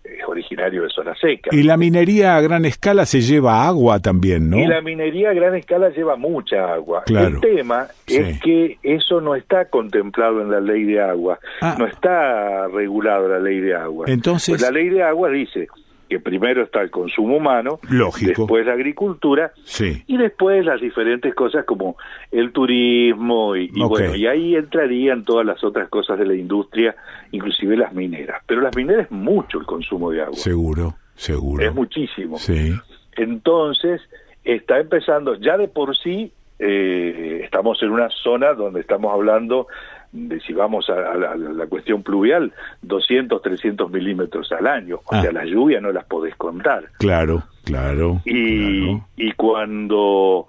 S35: es originario de zona seca.
S1: Y la minería a gran escala se lleva agua también, ¿no?
S35: Y la minería a gran escala lleva mucha agua.
S1: Claro.
S35: El tema
S1: Sí.
S35: es que eso no está contemplado en la ley de agua,
S1: Ah.
S35: no está regulado la ley de agua.
S1: Entonces-
S35: Pues la ley de agua dice que primero está el consumo humano,
S1: Lógico.
S35: después la agricultura
S1: Sí.
S35: y después las diferentes cosas como el turismo y, bueno, y ahí entrarían todas las otras cosas de la industria, inclusive las mineras. Pero las mineras es mucho el consumo de agua,
S1: Seguro, seguro.
S35: es muchísimo.
S1: Sí.
S35: Entonces, está empezando, ya de por sí, eh, estamos en una zona donde estamos hablando de si vamos a, a la, a la cuestión pluvial, 200, 300 milímetros al año. O
S1: Ah.
S35: sea, las lluvias no las podés contar.
S1: Claro, claro.
S35: Y, y cuando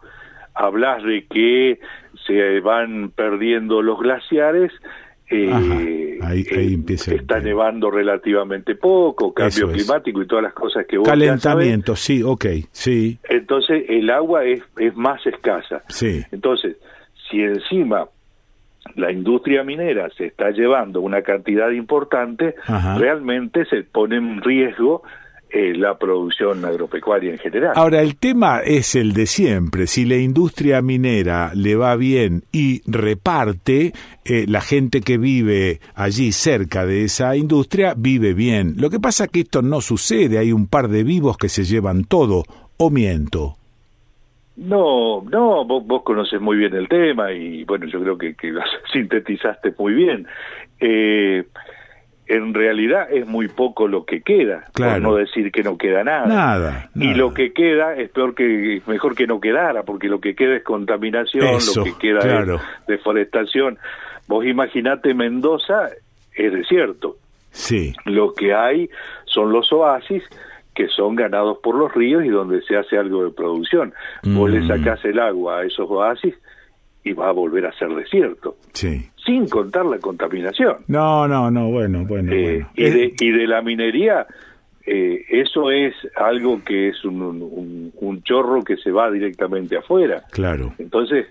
S35: hablas de que se van perdiendo los glaciares, eh,
S1: Ahí, ahí empieza el
S35: está nevando relativamente poco, cambio
S1: Eso es.
S35: climático y todas las cosas que vos
S1: calentamiento, sí, ok, sí,
S35: Entonces el agua es, es más escasa.
S1: sí.
S35: Entonces, si encima la industria minera se está llevando una cantidad importante,
S1: Ajá.
S35: realmente se pone en riesgo eh, la producción agropecuaria en general.
S1: Ahora, el tema es el de siempre. Si la industria minera le va bien y reparte, eh, la gente que vive allí cerca de esa industria vive bien. Lo que pasa es que esto no sucede. Hay un par de vivos que se llevan todo. ¿O miento?
S35: No, no, vos, vos conoces muy bien el tema y bueno, yo creo que, que lo *laughs* sintetizaste muy bien. Eh, en realidad es muy poco lo que queda,
S1: Claro.
S35: por no decir que no queda nada.
S1: Nada.
S35: Y lo que queda es peor que mejor que no quedara, porque lo que queda es contaminación,
S1: Eso,
S35: lo que queda
S1: claro.
S35: es deforestación. Vos imaginate Mendoza es desierto.
S1: Sí,
S35: Lo que hay son los oasis que son ganados por los ríos y donde se hace algo de producción. Vos le
S1: Mm.
S35: sacás el agua a esos oasis y va a volver a ser desierto,
S1: sí.
S35: sin contar la contaminación.
S1: No, no, no, bueno, bueno,
S35: Eh,
S1: bueno.
S35: y, de, y de la minería, eh, eso es algo que es un, un- un chorro que se va directamente afuera.
S1: Claro.
S35: Entonces,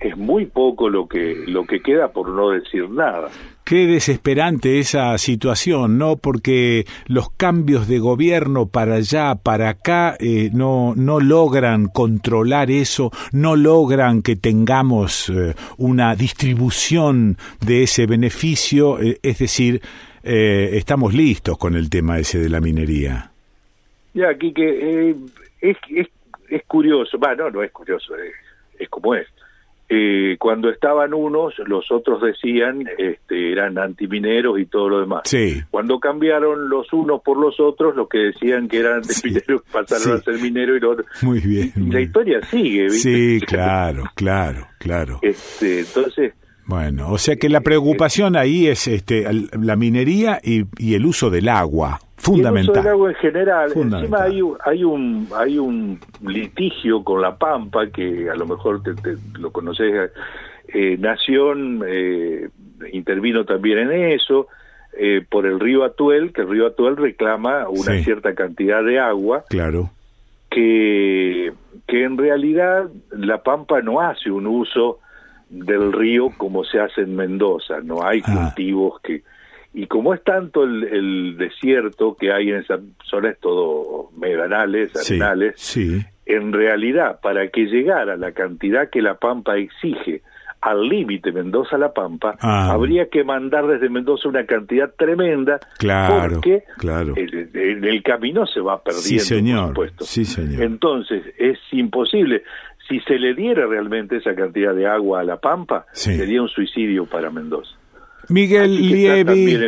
S35: es muy poco lo que, lo que queda por no decir nada.
S1: Qué desesperante esa situación, ¿no? Porque los cambios de gobierno para allá, para acá, eh, no, no logran controlar eso, no logran que tengamos eh, una distribución de ese beneficio, eh, es decir, eh, estamos listos con el tema ese de la minería.
S35: Ya, aquí que eh, es, es, es curioso, va, no, no es curioso, es, es como es. Eh, cuando estaban unos, los otros decían, este, eran antimineros y todo lo demás.
S1: Sí.
S35: Cuando cambiaron los unos por los otros, los que decían que eran antimineros *laughs* pasaron
S1: sí.
S35: a ser mineros y los otros.
S1: Muy bien.
S35: La historia sigue, ¿viste?
S1: Sí, claro, claro, claro.
S35: Este, entonces,
S1: Bueno, o sea que la preocupación ahí es este, la minería y, y el uso del agua,
S35: Y el uso
S1: fundamental.
S35: del agua en general.
S1: Fundamental.
S35: Encima hay un, hay un hay un litigio con la Pampa que a lo mejor te, te- lo conoces. Eh, Nación eh, intervino también en eso eh, por el río Atuel, que el río Atuel reclama una
S1: Sí.
S35: cierta cantidad de agua
S1: Claro.
S35: que, que en realidad La Pampa no hace un uso del río como se hace en Mendoza, no hay cultivos que... Y como es tanto el, el desierto que hay en esa zona, es todo medanales, arenales,
S1: sí.
S35: en realidad, para que llegara la cantidad que la Pampa exige al límite Mendoza-La Pampa,
S1: Ah.
S35: habría que mandar desde Mendoza una cantidad tremenda,
S1: Claro,
S35: porque
S1: claro.
S35: el camino se va perdiendo,
S1: Sí, señor.
S35: por supuesto.
S1: Sí, señor.
S35: Entonces, es imposible. Si se le diera realmente esa cantidad de agua a La Pampa,
S1: Sí.
S35: sería un suicidio para Mendoza.
S1: Miguel Lievi.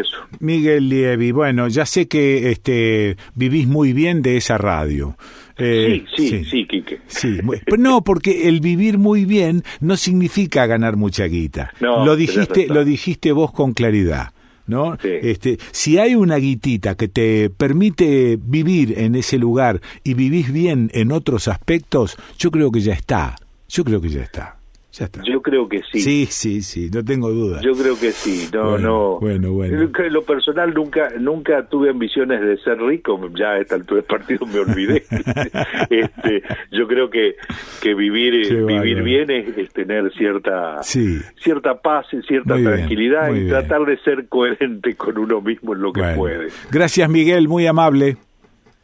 S1: Miguel Lievi, bueno, ya sé que este vivís muy bien de esa radio. Eh,
S35: sí, sí, sí, Quique.
S1: Sí, pero no, porque el vivir muy bien no significa ganar mucha guita.
S35: No,
S1: lo dijiste, lo dijiste vos con claridad. ¿No? Este, si hay una guitita que te permite vivir en ese lugar y vivís bien en otros aspectos, yo creo que ya está. Yo creo que ya está. Ya está.
S35: Yo creo que sí.
S1: Sí, sí, sí, no tengo duda.
S35: Yo creo que sí, no,
S1: Bueno,
S35: no.
S1: bueno, bueno.
S35: En lo personal nunca nunca tuve ambiciones de ser rico, ya a esta altura del partido me olvidé. *laughs* este, yo creo que, que vivir
S1: Qué
S35: vivir bien es, es tener cierta
S1: Sí.
S35: cierta paz y cierta
S1: Muy
S35: tranquilidad y
S1: bien.
S35: tratar de ser coherente con uno mismo en lo que
S1: Bueno.
S35: puede.
S1: Gracias, Miguel, muy amable.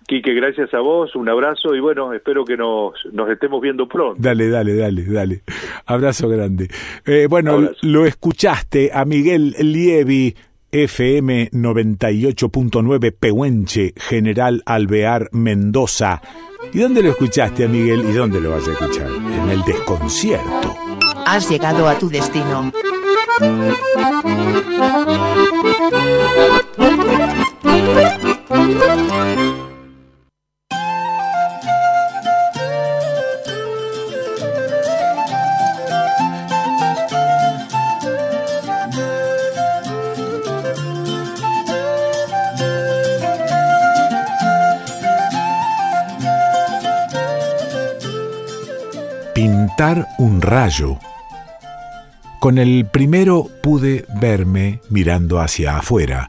S35: Quique, gracias a vos, un abrazo y bueno, espero que nos, nos estemos viendo pronto.
S1: Dale, dale, dale, dale. Abrazo grande. Eh, bueno, lo escuchaste a Miguel Lievi, FM 98.9 Pehuenche, General Alvear, Mendoza. ¿Y dónde lo escuchaste a Miguel y dónde lo vas a escuchar? En el desconcierto.
S34: Has llegado a tu destino.
S1: Un rayo. Con el primero pude verme mirando hacia afuera,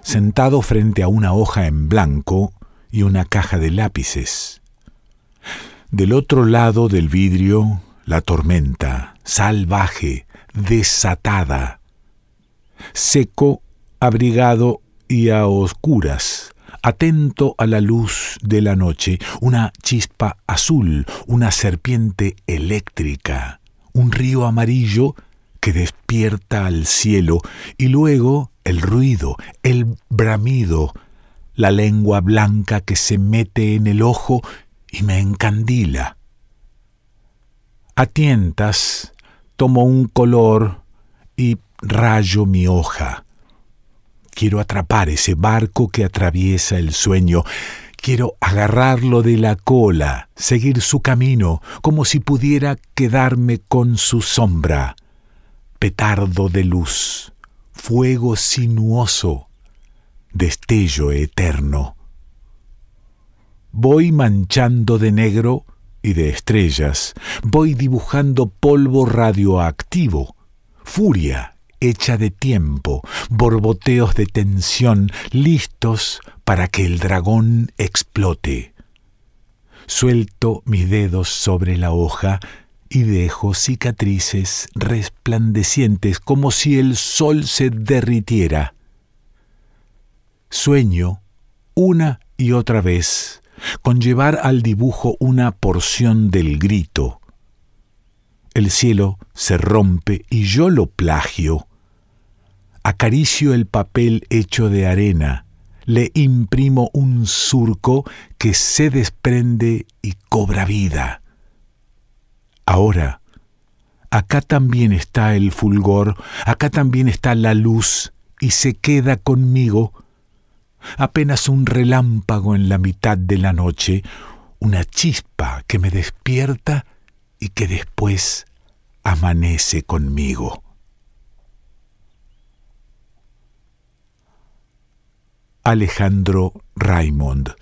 S1: sentado frente a una hoja en blanco y una caja de lápices. Del otro lado del vidrio, la tormenta, salvaje, desatada. Seco, abrigado y a oscuras, atento a la luz de la noche, una chispa azul, una serpiente eléctrica, un río amarillo que despierta al cielo y luego el ruido, el bramido, la lengua blanca que se mete en el ojo y me encandila. A tientas tomo un color y rayo mi hoja. Quiero atrapar ese barco que atraviesa el sueño. Quiero agarrarlo de la cola, seguir su camino, como si pudiera quedarme con su sombra. Petardo de luz, fuego sinuoso, destello eterno. Voy manchando de negro y de estrellas, voy dibujando polvo radioactivo, furia hecha de tiempo, borboteos de tensión listos para que el dragón explote. Suelto mis dedos sobre la hoja y dejo cicatrices resplandecientes como si el sol se derritiera. Sueño una y otra vez con llevar al dibujo una porción del grito. El cielo se rompe y yo lo plagio. Acaricio el papel hecho de arena, le imprimo un surco que se desprende y cobra vida. Ahora, acá también está el fulgor, acá también está la luz y se queda conmigo apenas un relámpago en la mitad de la noche, una chispa que me despierta y que después amanece conmigo. Alejandro Raymond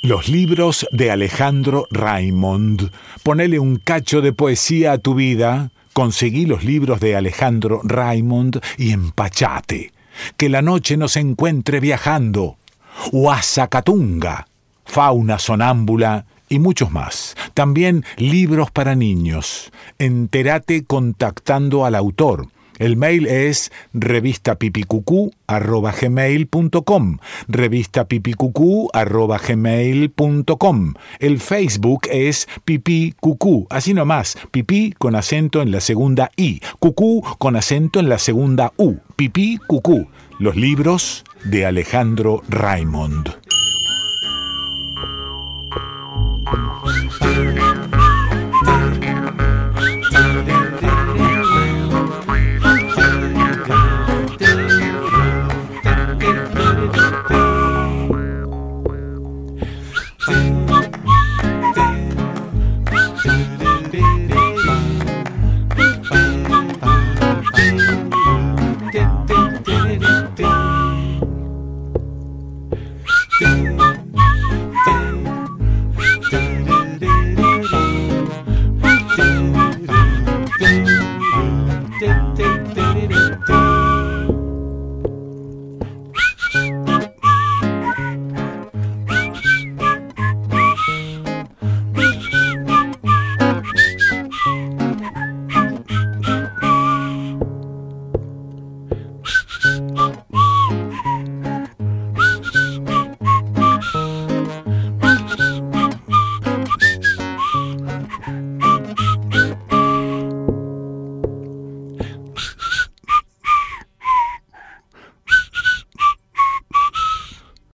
S1: Los libros de Alejandro Raymond. Ponele un cacho de poesía a tu vida, conseguí los libros de Alejandro Raymond y empachate que la noche nos encuentre viajando. Huasacatunga, fauna sonámbula y muchos más. También libros para niños. Entérate contactando al autor. El mail es revistapipicucú.gmail.com revistapipicucú.gmail.com El Facebook es Pipí Cucú, así nomás, pipí con acento en la segunda I, cucú con acento en la segunda U, Pipí Cucú. Los libros de Alejandro Raimond.